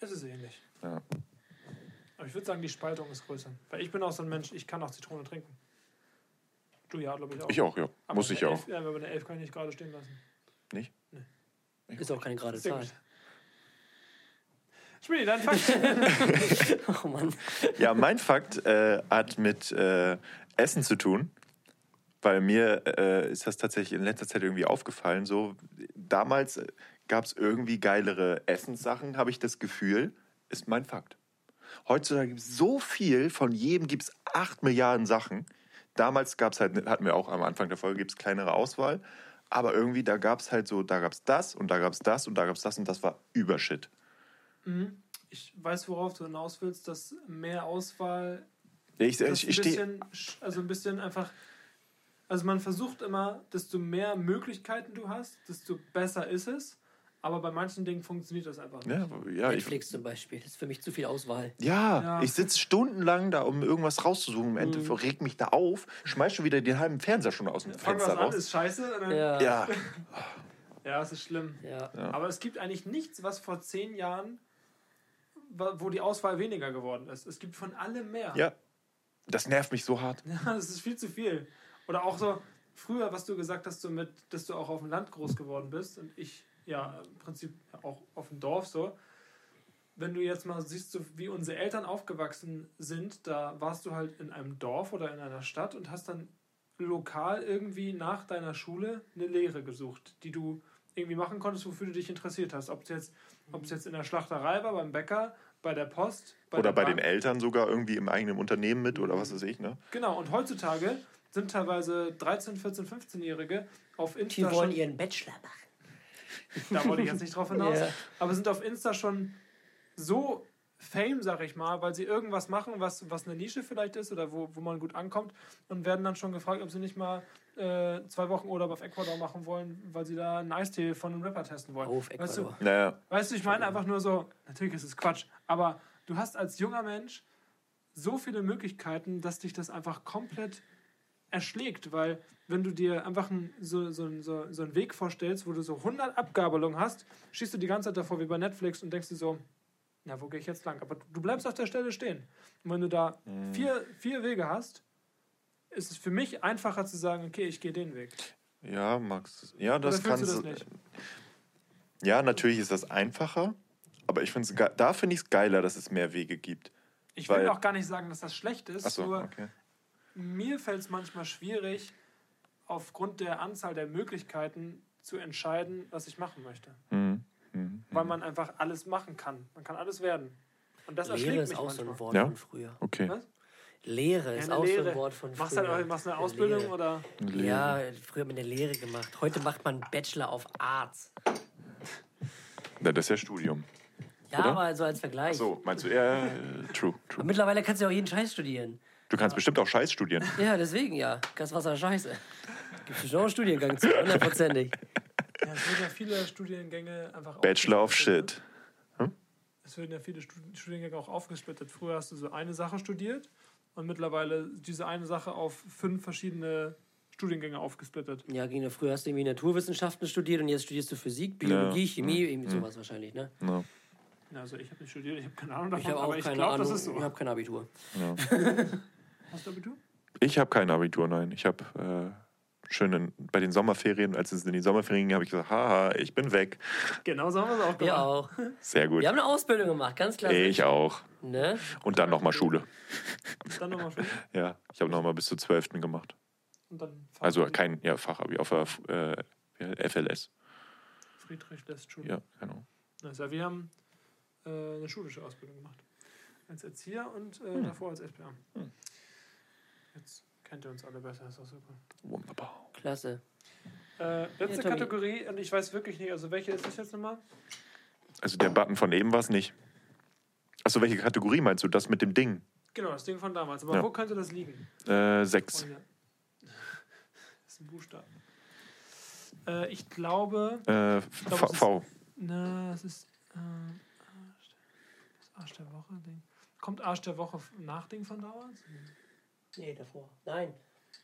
Es ist ähnlich. Ja. Aber ich würde sagen, die Spaltung ist größer. Weil ich bin auch so ein Mensch, ich kann auch Zitrone trinken. Du ja, glaube ich auch. Ich auch, ja. Aber Muss ich auch. Elf, ja, aber eine Elf kann ich nicht gerade stehen lassen. Nicht? ist auch keine gerade Sehr Zahl. gut. Schmiedi, dein Fakt. Oh Mann. Ja, mein Fakt äh, hat mit äh, Essen zu tun. Weil mir äh, ist das tatsächlich in letzter Zeit irgendwie aufgefallen. So, damals gab es irgendwie geilere Essenssachen, habe ich das Gefühl, ist mein Fakt. Heutzutage gibt es so viel, von jedem gibt es acht Milliarden Sachen. Damals gab es halt, hatten wir auch am Anfang der Folge, gibt es kleinere Auswahl. Aber irgendwie, da gab es halt so, da gab es das und da gab es das und da gab es das und das war Übershit. Ich weiß, worauf du hinaus willst, dass mehr Auswahl Ich, ich, ein ich stehe. also ein bisschen einfach. Also man versucht immer, desto mehr Möglichkeiten du hast, desto besser ist es. Aber bei manchen Dingen funktioniert das einfach nicht. Ja, ja, ich, Netflix zum Beispiel. Das ist für mich zu viel Auswahl. Ja, Ja. ich sitze stundenlang da, um irgendwas rauszusuchen. Am Mhm. Ende regt mich da auf, schmeiß schon wieder den halben Fernseher schon aus dem Fang was Fenster an, raus. ist scheiße. Ja. Ja, ja, es ist schlimm. Ja. Aber es gibt eigentlich nichts, was vor zehn Jahren, wo die Auswahl weniger geworden ist. Es gibt von allem mehr. ja. Das nervt mich so hart. Ja, das ist viel zu viel. Oder auch so, früher, was du gesagt hast, so mit, dass du auch auf dem Land groß geworden bist und ich ja im Prinzip auch auf dem Dorf so. Wenn du jetzt mal siehst, so wie unsere Eltern aufgewachsen sind, da warst du halt in einem Dorf oder in einer Stadt und hast dann lokal irgendwie nach deiner Schule eine Lehre gesucht, die du irgendwie machen konntest, wofür du dich interessiert hast. Ob es jetzt, ob es jetzt in der Schlachterei war, beim Bäcker, bei der Post, Oder der bei Bank. den Eltern sogar irgendwie im eigenen Unternehmen mit oder was weiß ich, ne? Genau, und heutzutage sind teilweise 13, 14, 15-Jährige auf Die Insta wollen schon, ihren Bachelor machen. Da wollte ich jetzt nicht drauf hinaus. Ja. Aber sind auf Insta schon so Fame, sag ich mal, weil sie irgendwas machen, was, was eine Nische vielleicht ist oder wo, wo man gut ankommt und werden dann schon gefragt, ob sie nicht mal äh, zwei Wochen Urlaub auf Ecuador machen wollen, weil sie da einen Eistee von einem Rapper testen wollen. Auf Weißt du, Ecuador. Naja, Weißt du, ich meine einfach nur so, natürlich ist es Quatsch, aber du hast als junger Mensch so viele Möglichkeiten, dass dich das einfach komplett erschlägt, weil wenn du dir einfach ein, so, so, so, so einen Weg vorstellst, wo du so 100 Abgabelungen hast, schießt du die ganze Zeit davor wie bei Netflix und denkst dir so, na, wo gehe ich jetzt lang? Aber du bleibst auf der Stelle stehen. Und wenn du da vier, vier Wege hast, ist es für mich einfacher zu sagen, okay, ich gehe den Weg. ja, Max. Ja, das Oder kannst du das nicht? Ja, natürlich ist das einfacher, aber ich find's, da finde ich es geiler, dass es mehr Wege gibt. Ich will auch gar nicht sagen, dass das schlecht ist, Achso, nur okay. Mir fällt es manchmal schwierig, aufgrund der Anzahl der Möglichkeiten zu entscheiden, was ich machen möchte. Mhm. Mhm. Weil man einfach alles machen kann. Man kann alles werden. Und das Lehre ist mich auch so manchmal. ein Wort Ja? von früher. Okay. Was? Lehre Ja, ist eine auch so Lehre. ein Wort von früher. Machst du halt, machst du eine Ausbildung Lehre. oder? Ja, früher hat man eine Lehre gemacht. Heute macht man Bachelor of Arts. Na, das ist ja Studium. Ja, Oder? aber so als Vergleich. So, meinst du eher äh, true, Aber true. mittlerweile kannst du ja auch jeden Scheiß studieren. Du kannst bestimmt auch Scheiß studieren. Ja, deswegen ja. Gaswasser Scheiße. Gibt es noch einen Studiengang zu, hundertprozentig. Ja, es werden ja viele Studiengänge einfach Bachelor of aufgesplittet, Shit. Ne? Es werden ja viele Stud- Studiengänge auch aufgesplittet. Früher hast du so eine Sache studiert und mittlerweile diese eine Sache auf fünf verschiedene Studiengänge aufgesplittet. Ja, ging ja früher hast du irgendwie Naturwissenschaften studiert und jetzt studierst du Physik, Biologie, Ja. Chemie, irgendwie sowas wahrscheinlich, ne? Ja. Ja, Also ich habe nicht studiert, ich habe keine Ahnung Ich davon, habe auch aber ich keine glaube, Ahnung. das ist so. Ich habe kein Abitur. Hast du Abitur? Ich habe kein Abitur, nein. Ich habe äh, schön in, bei den Sommerferien, als es in die Sommerferien ging, habe ich gesagt, haha, ich bin weg. Genau so haben wir es auch Wir gemacht. auch. Sehr gut. Wir haben eine Ausbildung gemacht, ganz klar. Ich auch. Ne? Und dann nochmal Schule. Dann nochmal Schule Ja, ich habe nochmal bis zur 12. gemacht. und dann Also kein ja, Fachabi, auf der äh, FLS. Friedrich lässt Schule. Ja, genau. Also wir haben äh, eine schulische Ausbildung gemacht. Als Erzieher und äh, Hm. davor als SPA. Jetzt kennt ihr uns alle besser, ist auch super. Wunderbar. Klasse. Äh, letzte Ja. Kategorie, und ich weiß wirklich nicht, also welche ist das jetzt nochmal? Also der Button von eben war es nicht. Achso, welche Kategorie meinst du? Das mit dem Ding? Genau, das Ding von damals. Aber Ja. wo könnte das liegen? Äh, sechs. Freunde? Das ist ein Buchstaben. Äh, ich glaube, Äh, glaub, v, es ist- v. na, es ist äh, Arsch der Woche Ding. Kommt Arsch der Woche nach Ding von damals? Nee, davor. Nein.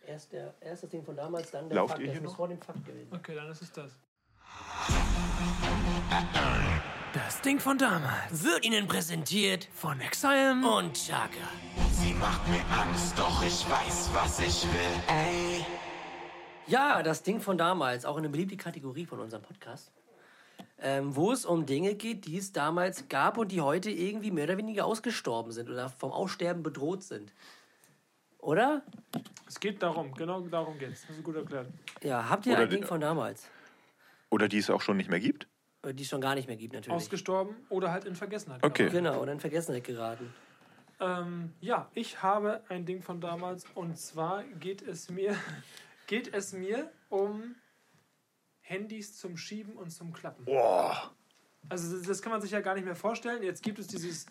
Erst, der, erst das Ding von damals, dann der Lauft Fakt. ihr Das hier muss noch? vor dem Fakt gewesen. Okay, dann ist es das. Das Ding von damals. Wird Ihnen präsentiert Von Exile. und Chaka. Sie macht mir Angst, doch ich weiß, was ich will. Ey. Ja, das Ding von damals, auch eine beliebte Kategorie von unserem Podcast. Ähm, wo es um Dinge geht, die es damals gab und die heute irgendwie mehr oder weniger ausgestorben sind oder vom Aussterben bedroht sind. Oder? Es geht darum, genau darum geht's. Das ist gut erklärt. Ja, habt ihr Oder ein die- Ding von damals? Oder die es auch schon nicht mehr gibt? Oder Die es schon gar nicht mehr gibt, natürlich. Ausgestorben oder halt in Vergessenheit. Okay. geraten. Genau, oder in Vergessenheit geraten. Ähm, ja, ich habe ein Ding von damals und zwar geht es mir, geht es mir um Handys zum Schieben und zum Klappen. Boah. Also das, das kann man sich ja gar nicht mehr vorstellen. Jetzt gibt es dieses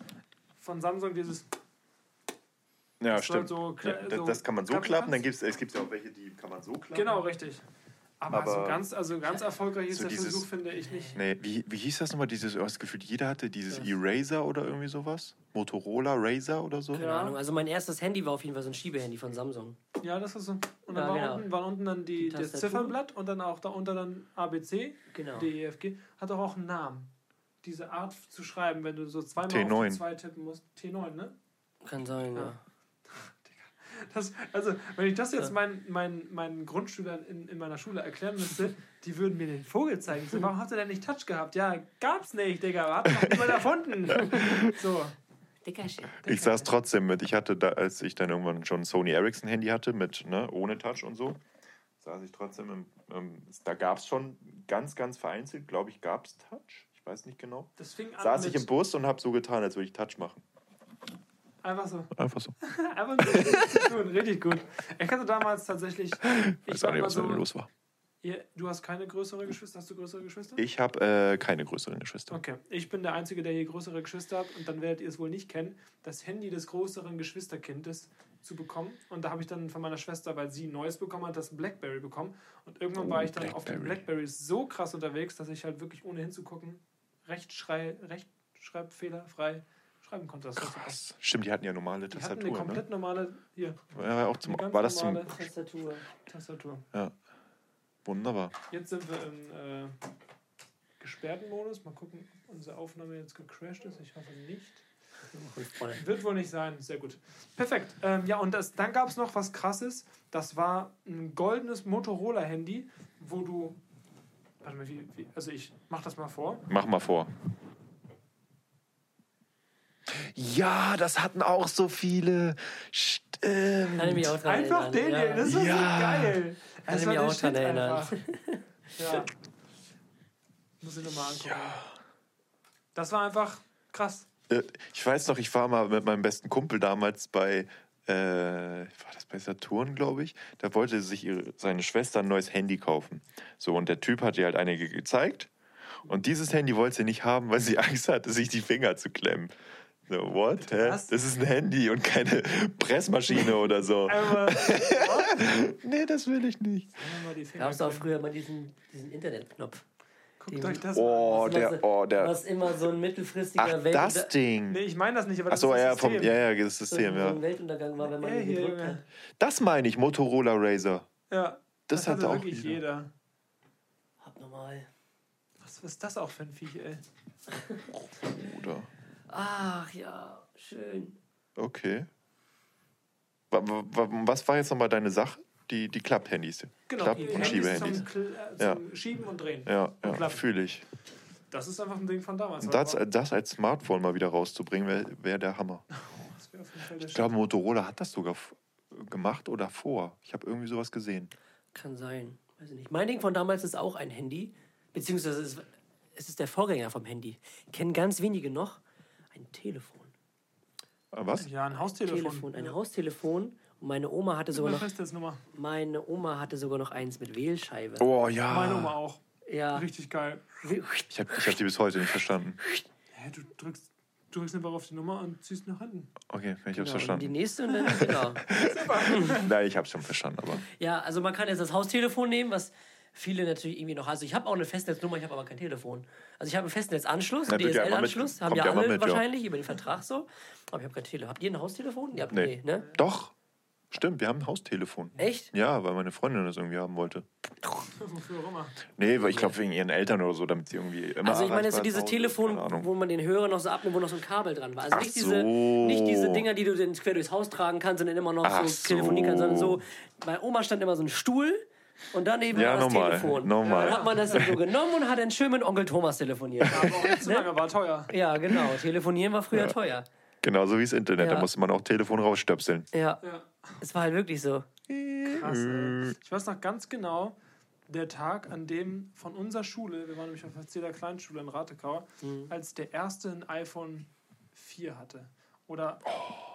von Samsung dieses Ja, Das stimmt. soll so ja, so das kann man so klappen klappen, dann gibt es, es gibt ja auch welche, die kann man so klappen. genau richtig. Aber, Aber so ganz also ganz erfolgreich ist so der dieses- Versuch finde ich nicht. Nee, wie, wie hieß das nochmal? Dieses, oh, das Gefühl, jeder hatte dieses Eraser oder irgendwie sowas? Motorola Razer oder so? Keine Ja. Ahnung. Also mein erstes Handy war auf jeden Fall so ein Schiebehandy von Samsung. Ja, das ist so. Und dann Ja, war, genau. unten, war unten dann die, Die das. Ziffernblatt und dann auch darunter dann ABC, Genau. DEFG. Hat auch, auch einen Namen. Diese Art zu schreiben, wenn du so zweimal T9. auf zwei tippen musst. T9, ne? Kann sein, ja. Das, also, wenn ich das jetzt meinen, meinen, meinen Grundschülern in, in meiner Schule erklären müsste, die würden mir den Vogel zeigen. So, warum habt ihr denn nicht Touch gehabt? Ja, gab's nicht, Digga. Hat noch niemand erfunden. So. Ich saß trotzdem mit. Ich hatte da, als ich dann irgendwann schon ein Sony Ericsson Handy hatte, mit, ne, ohne Touch und so, saß ich trotzdem im, ähm, da gab es schon ganz, ganz vereinzelt, glaube ich, gab es Touch. Ich weiß nicht genau. Das fing an Saß ich im Bus und habe so getan, als würde ich Touch machen. Einfach so. Einfach so. Einfach so richtig gut, richtig gut. Ich hatte damals tatsächlich, Ich weiß auch nicht, was da so, los war. Ihr, du hast keine größere Geschwister? Hast du größere Geschwister? Ich habe äh, keine größeren Geschwister. Okay, ich bin der Einzige, der hier größere Geschwister hat und dann werdet ihr es wohl nicht kennen, das Handy des größeren Geschwisterkindes zu bekommen. Und da habe ich dann von meiner Schwester, weil sie ein neues bekommen hat, das Blackberry bekommen. Und irgendwann Oh, war ich dann auf dem Blackberry. Blackberry so krass unterwegs, dass ich halt wirklich ohne hinzugucken Rechtschrei, Rechtschreibfehlerfrei schreiben konnte. Das war super. Krass. Stimmt, die hatten ja normale Die hatten eine. Ne? komplett normale hier, Ja, auch zum, war das zum. Tastatur. Tastatur. Wunderbar. Jetzt sind wir im äh, gesperrten Modus. Mal gucken, ob unsere Aufnahme jetzt gecrashed ist. Ich hoffe nicht. Wird wohl nicht sein. Sehr gut. Perfekt. Ähm, ja, und das, dann gab es noch was Krasses. Das war ein goldenes Motorola-Handy, wo du. Warte mal, wie, wie, also ich mach das mal vor. Mach mal vor. Ja, das hatten auch so viele. Stimmt. Kann ich mich auch dran Einfach erinnern. den ja. hier. Das ist Ja. so geil. Kann Das ich war mich auch dran erinnern. einfach. Ja. Muss ich nochmal angucken. Das war einfach krass. Äh, Ich weiß noch, ich war mal mit meinem besten Kumpel damals bei, äh, war das bei Saturn, glaube ich. Da wollte sich ihre, seine Schwester ein neues Handy kaufen. So, und der Typ hat ihr halt einige gezeigt. Und dieses Handy wollte sie nicht haben, weil sie Angst hatte, sich die Finger zu klemmen. So, what? Hä? Was? Das ist ein Handy und keine Pressmaschine oder so. Nee, das will ich nicht. Gab es auch früher mal diesen, diesen Internetknopf. Guckt euch das Oh, Was der, immer- oh, der. Was immer so ein mittelfristiger Ach, Weltunter- das Ding. Nee, ich meine das nicht, aber das Achso, ist ja, das vom, System. ja, ja, das so System, so ja. ein Weltuntergang war, wenn man ihn hier, gedrückt hat. Das meine ich, Motorola Razer. Ja, Das das, hat hatte auch wirklich jeder. jeder. Abnormal. Was, was ist das auch für ein Viech, ey? Oder? Ach ja, schön. Okay. Wa- wa- wa- Was war jetzt nochmal deine Sache? Die, die Klapp-Handys. Genau, Klapp- und Handys Schiebehandys. Zum, Kl- äh, Ja. zum Schieben und Drehen. Ja, Und ja fühle ich. Das ist einfach ein Ding von damals. Das, das als Smartphone mal wieder rauszubringen, wäre wär der Hammer. der Ich glaube, Motorola hat das sogar f- gemacht oder vor. Ich habe irgendwie sowas gesehen. Kann sein. Weiß ich nicht. Mein Ding von damals ist auch ein Handy. Beziehungsweise es ist der Vorgänger vom Handy. Kennen ganz wenige noch. Ein Telefon. Ah, Was? Ja, ein Haustelefon. Telefon. Ein Haustelefon. Und meine Oma hatte sogar noch. Festnetznummer. Meine Oma hatte sogar noch eins mit Wählscheibe. Oh ja. Meine Oma auch. Ja. Richtig geil. Ich habe ich hab die bis heute nicht verstanden. Hä, du drückst, du drückst einfach auf die Nummer und ziehst nach hinten. Okay, ich habe es Genau, und die verstanden. nächste und dann, genau. Nein, ich habe es schon verstanden, aber. Ja, also man kann jetzt das Haustelefon nehmen, was viele natürlich irgendwie noch. Also ich habe auch eine Festnetznummer, ich habe aber kein Telefon. Also ich habe einen Festnetzanschluss, Ja, einen ja DSL-Anschluss, haben ja ja alle mit, ja. wahrscheinlich über den Vertrag so. Aber ich habe kein Telefon. Habt ihr ein Haustelefon? Ja, Nee. nee, ne? Doch. Stimmt, wir haben ein Haustelefon. Echt? Ja, weil meine Freundin das irgendwie haben wollte. Wofür auch immer. Nee, weil ich glaube wegen ihren Eltern oder so, damit sie irgendwie immer. Also ich meine jetzt so dieses Telefon, wo man den Hörer noch so abnimmt, wo noch so ein Kabel dran war. Also Ach nicht diese, so. nicht diese Dinger, die du dann quer durchs Haus tragen kannst und dann immer noch Ach so telefonieren kannst, sondern so. so. Bei Oma stand immer so ein Stuhl und daneben Ja, war das normal, Telefon. normal. Dann hat man das dann so genommen und hat dann schön mit Onkel Thomas telefoniert. Aber auch nicht zu lange, war teuer. Ja, genau. Telefonieren war früher teuer. Genauso wie das Internet, Ja. da musste man auch Telefon rausstöpseln. Ja, Ja. es war halt wirklich so. Krass, ey. Ich weiß noch ganz genau, der Tag, an dem von unserer Schule, wir waren nämlich auf der Zähler Kleinschule in Ratekau, als der erste ein iPhone 4 hatte. Oder,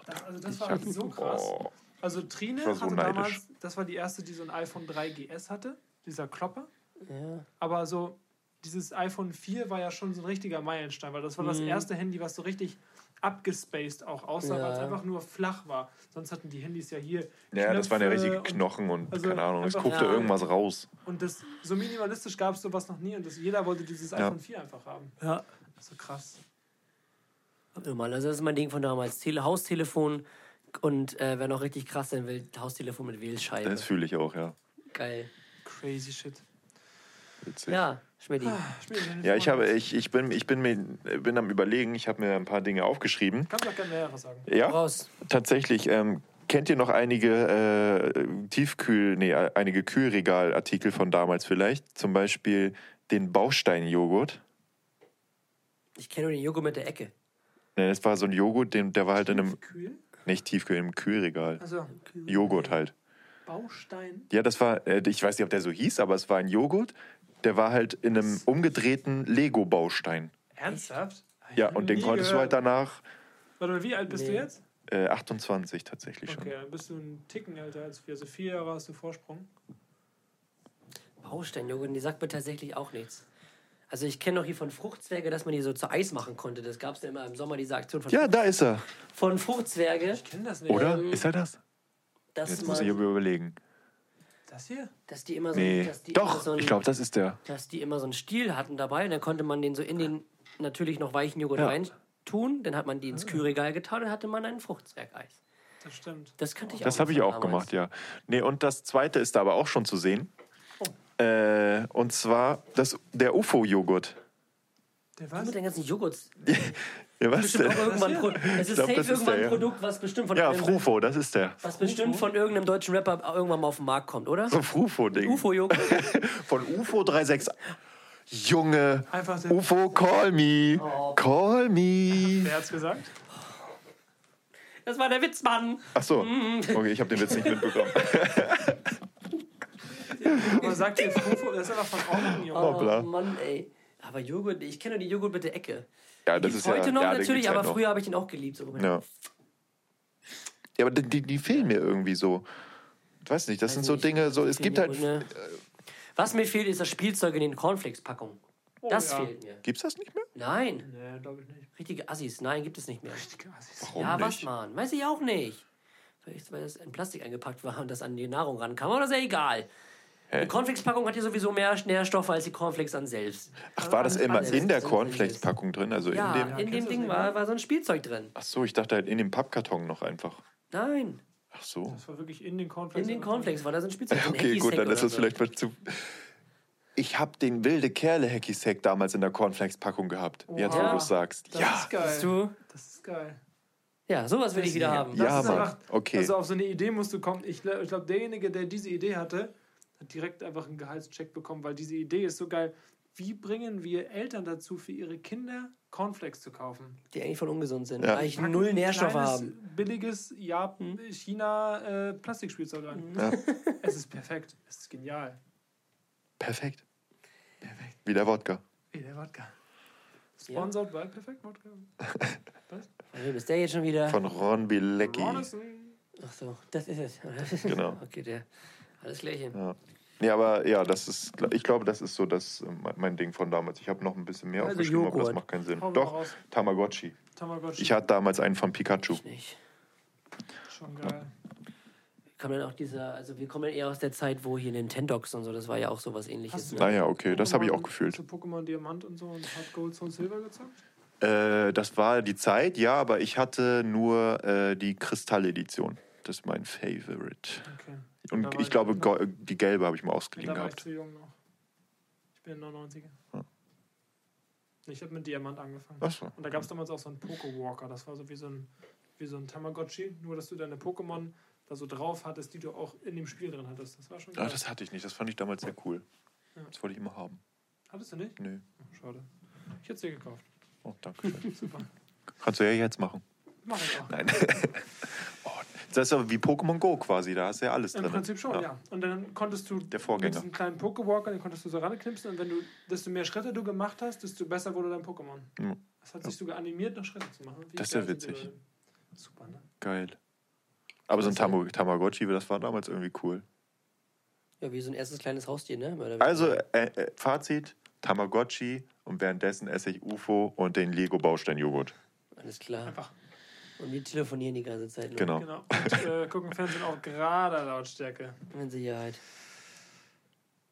das, also das war halt so krass. Oh. Also Trine Ich war so hatte neidisch. damals, das war die erste, die so ein iPhone 3GS hatte, dieser Klopper. Ja. Aber so, dieses iPhone 4 war ja schon so ein richtiger Meilenstein, weil das war das erste Handy, was so richtig abgespaced auch aussah, Ja. weil es einfach nur flach war. Sonst hatten die Handys ja hier. Ja, das waren ja Knöpfe richtige und- Knochen und also keine Ahnung, es guckte Ja. irgendwas raus. Und das, so minimalistisch gab es sowas noch nie und das, jeder wollte dieses Ja. iPhone 4 einfach haben. Ja. So krass. Normal. Also das ist mein Ding von damals. Tele Haustelefon und äh, wer noch richtig krass sein will, Haustelefon mit Wählscheibe. Das fühle ich auch, ja. Geil. Crazy shit. Witzig. Ja, Schmidti. Spiel den Ja, ich, habe, ich, ich, bin, ich bin, mir, bin am Überlegen, ich habe mir ein paar Dinge aufgeschrieben. Kannst du auch gerne mehr was sagen. Ja, Raus. tatsächlich. Ähm, kennt ihr noch einige äh, Tiefkühl, nee, einige Kühlregalartikel von damals vielleicht? Zum Beispiel den Baustein-Joghurt. Ich kenne nur den Joghurt mit der Ecke. Nee, das war so ein Joghurt, den, der war halt in einem, Kühl? Nicht Tiefkühl, im Kühlregal. Also Joghurt halt. Baustein. Ja, das war, äh, ich weiß nicht, ob der so hieß, aber es war ein Joghurt, der war halt in einem umgedrehten Lego-Baustein. Ernsthaft? Ich Ja, und den konntest du halt gehört. danach Warte mal, wie alt bist du Nee. jetzt? äh, 28 tatsächlich schon. Okay, dann bist du einen Ticken älter als wir. Also vier Jahre hast du Vorsprung. Bausteinjoghurt, die sagt mir tatsächlich auch nichts. Also ich kenne noch hier von Fruchtzwerge, dass man die so zu Eis machen konnte. Das gab es ja immer im Sommer, diese Aktion von, Ja, da ist er. von Fruchtzwerge, kenn das nicht. Oder? Ist er das? dass, Jetzt muss ich überlegen. Das hier? dass die immer so, Nee. dass die immer Doch, so ein, ich glaube, das ist der. dass die immer so einen Stiel hatten dabei und dann konnte man den so in den natürlich noch weichen Joghurt Ja. rein tun. Dann hat man die ins Kühlregal getan und dann hatte man ein Fruchtzwergeis. Das stimmt. Das kannte ich Das auch habe ich auch damals. gemacht, ja. Nee, und das zweite ist da aber auch schon zu sehen. Äh, und zwar das, der UFO-Joghurt. Der Was? Mit den ganzen Joghurts. Ja, was Bestimmt auch denn? irgendwann Pro es ist glaub, safe das ist irgendwann ein. Produkt, was bestimmt von Ja, einem- Frufo, das ist der. was bestimmt von irgendeinem deutschen Rapper irgendwann mal auf den Markt kommt, oder? So ein Frufo-Ding. UFO-Joghurt. Von UFO 36. Junge, Einfach der- UFO, call me. Oh. Call me. Wer hat's gesagt? Das war der Witzmann. Ach so. Okay, ich habe den Witz nicht mitbekommen. Aber sagt ihr Frufo, das ist einfach von. Hoppla. Oh Mann, ey. Aber Joghurt, ich kenne nur die Joghurt mit der Ecke. Ja, das ist ja. heute noch ja, natürlich, halt aber noch. früher habe ich ihn auch geliebt. So. Ja. Ja, aber die- die, fehlen mir irgendwie so. Ich weiß nicht, das sind so nicht. Dinge, so, es gibt halt. ne? Was mir fehlt, ist das Spielzeug in den Cornflakes-Packungen. das ja. fehlt mir. Gibt's das nicht mehr? Nein, Nee, glaube ich nicht. richtige Assis. Nein, gibt es nicht mehr. Warum ja, was, nicht? Mann? Weiß ich auch nicht. Vielleicht, weil das in Plastik eingepackt war und das an die Nahrung rankam. Aber das ist ja egal. Die Cornflakes-Packung hat ja sowieso mehr Nährstoffe als die Cornflakes an selbst. Ach, war das immer in der. Cornflakes-Packung drin? Also Ja, in dem. in dem Ding das war, nicht? war so ein Spielzeug drin. Ach so, ich dachte halt in dem Pappkarton noch einfach. Nein, Ach so. Das war wirklich in den Cornflakes. in den Cornflakes war da so ein Spielzeug drin. Okay, gut, dann ist das oder vielleicht mal zu. Ich habe den wilde Kerle Hacky Sack damals in der Cornflakes-Packung gehabt. Jetzt, wo Ja. du es sagst. Das ja. ist geil. So. Du? Das ist geil. Ja, sowas will ich wieder haben. Ja, ist Mann. einfach- Okay. Also auf so eine Idee musst du kommen. Ich, ich glaube, derjenige, der diese Idee hatte, hat direkt einfach einen Gehaltscheck bekommen, weil diese Idee ist so geil. Wie bringen wir Eltern dazu, für ihre Kinder Cornflakes zu kaufen? Die eigentlich voll ungesund sind. Ja. Eigentlich null Nährstoffe kleines, haben. Billiges Jap China äh, Plastikspielzeug rein. Ja. Es ist perfekt. Es ist genial. Perfekt. Wie der Wodka. Wie der Wodka. Sponsored by Perfekt Wodka. Was? Von wem ist der jetzt schon wieder? Von Ron Bilecki. Ronison. Ach so, das ist es. Genau. Okay, der. Alles Klärchen. Ja. Nee, aber ja, das ist, ich glaube, das ist so das, äh, mein Ding von damals. Ich habe noch ein bisschen mehr Also aufgeschrieben, aber das Joghurt. macht keinen Sinn. Doch, raus. Tamagotchi. Tamagotchi. Ich hatte damals einen von Pikachu. Nicht. Schon geil. Kommt dann auch dieser, also wir kommen eher aus der Zeit, wo hier Nintendox und so, das war ja auch sowas ähnliches. Ne? Naja, okay, das habe ich auch gefühlt. Hast du Pokémon Diamant und so und Hard Gold, Soul Silver gezockt? Äh, das war die Zeit, ja, aber ich hatte nur äh, die Kristall-Edition. Das ist mein Favorite. Okay. Und Da war ich glaube, noch- die gelbe habe ich mal Da ausgeliehen war ich gehabt. zu jung noch. Ich bin ein 99er. Ja. Ich habe mit Diamant angefangen. Ach so. Und da gab es damals auch so einen Poké-Walker. Das war so wie so ein, wie so ein Tamagotchi, nur dass du deine Pokémon da so drauf hattest, die du auch in dem Spiel drin hattest. Das war schon geil. Ah, das hatte ich nicht. Das fand ich damals sehr cool. Ja. Das wollte ich immer haben. Hattest du nicht? Nö. Oh, schade. Ich hätte es dir gekauft. Oh, danke. Super. Kannst du ja jetzt machen. Mach ich auch. Nein. oh, das ist aber wie Pokémon Go quasi. Da hast du ja alles Im drin. Prinzip schon, ja. Und dann konntest du Der Vorgänger. mit diesem kleinen Pokewalker, den konntest du so ranknipsen und wenn du, desto mehr Schritte du gemacht hast, desto besser wurde dein Pokémon. Mhm. Das hat sich sogar animiert, noch Schritte zu machen. Wie Das ist ja witzig. Super, ne? Geil. Aber so ein Tam Tamagotchi, das war damals irgendwie cool. Ja, wie so ein erstes kleines Haustier, ne? Also, äh, äh, Fazit: Tamagotchi und währenddessen esse ich UFO und den Lego-Baustein-Joghurt. Alles klar. Einfach. Und wir telefonieren die ganze Zeit. nur. Genau. Genau. Und äh, gucken Fernsehen auch gerade Lautstärke. In Sicherheit.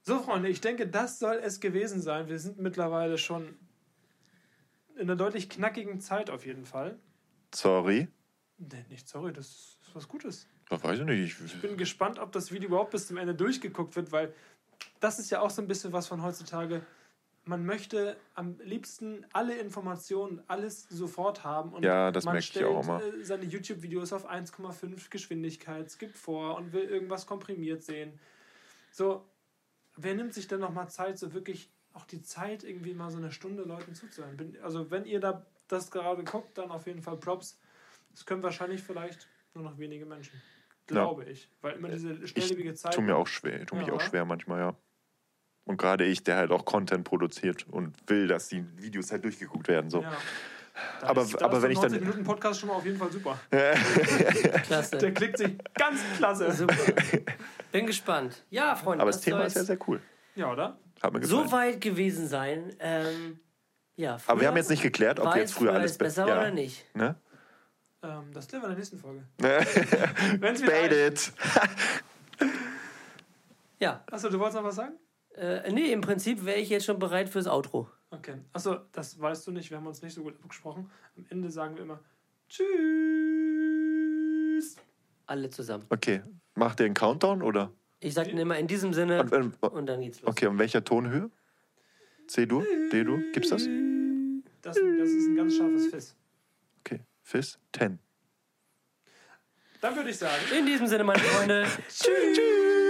So, Freunde, ich denke, das soll es gewesen sein. Wir sind mittlerweile schon in einer deutlich knackigen Zeit auf jeden Fall. Sorry. Nee, nicht sorry, das ist was Gutes. Das weiß ich nicht. Ich, Ich bin gespannt, ob das Video überhaupt bis zum Ende durchgeguckt wird, weil das ist ja auch so ein bisschen was von heutzutage. Man möchte am liebsten alle Informationen, alles sofort haben. Und Ja, das man merke ich stellt auch immer. äh, seine YouTube-Videos auf 1,5 Geschwindigkeit, skippt vor und will irgendwas komprimiert sehen. So, wer nimmt sich denn nochmal Zeit, so wirklich auch die Zeit, irgendwie mal so eine Stunde Leuten zuzuhören? Also, wenn ihr da das gerade guckt, dann auf jeden Fall Props. Das können wahrscheinlich vielleicht nur noch wenige Menschen. Glaube ich. Weil immer diese ich schnelllebige Zeit. tue mir auch schwer. Tu mich Ja, auch oder? schwer manchmal, ja. Und gerade ich, der halt auch Content produziert und will, dass die Videos halt durchgeguckt werden. So. Ja. Da Aber- ist, aber wenn der ich dann- 90 Minuten Podcast schon mal auf jeden Fall super. Klasse. Der klickt sich ganz klasse. Super. Bin gespannt. Ja, Freunde. Aber das Thema ist ja sehr cool. Ja, oder? Hat mir gefallen. so weit gewesen sein. Ähm, ja, Aber wir haben früher jetzt nicht geklärt, ob war jetzt früher alles be- besser ja. oder nicht. Ne? Ähm, das klären wir in der nächsten Folge. Wenn's Bait it. Ja, Achso, du wolltest noch was sagen? Äh, nee, im Prinzip wäre ich jetzt schon bereit fürs Outro. Okay. Achso, das weißt du nicht. Wir haben uns nicht so gut abgesprochen. Am Ende sagen wir immer Tschüss. Alle zusammen. Okay, macht ihr einen Countdown oder? Ich sag immer in diesem Sinne Und, ähm, und dann geht's los. okay, und welcher Tonhöhe? C-Dur? D-Dur? Gibt's das? Das, das ist ein ganz scharfes Fiss. Okay, Fis 10. Dann würde ich sagen. In diesem Sinne, meine Freunde. Tschüss.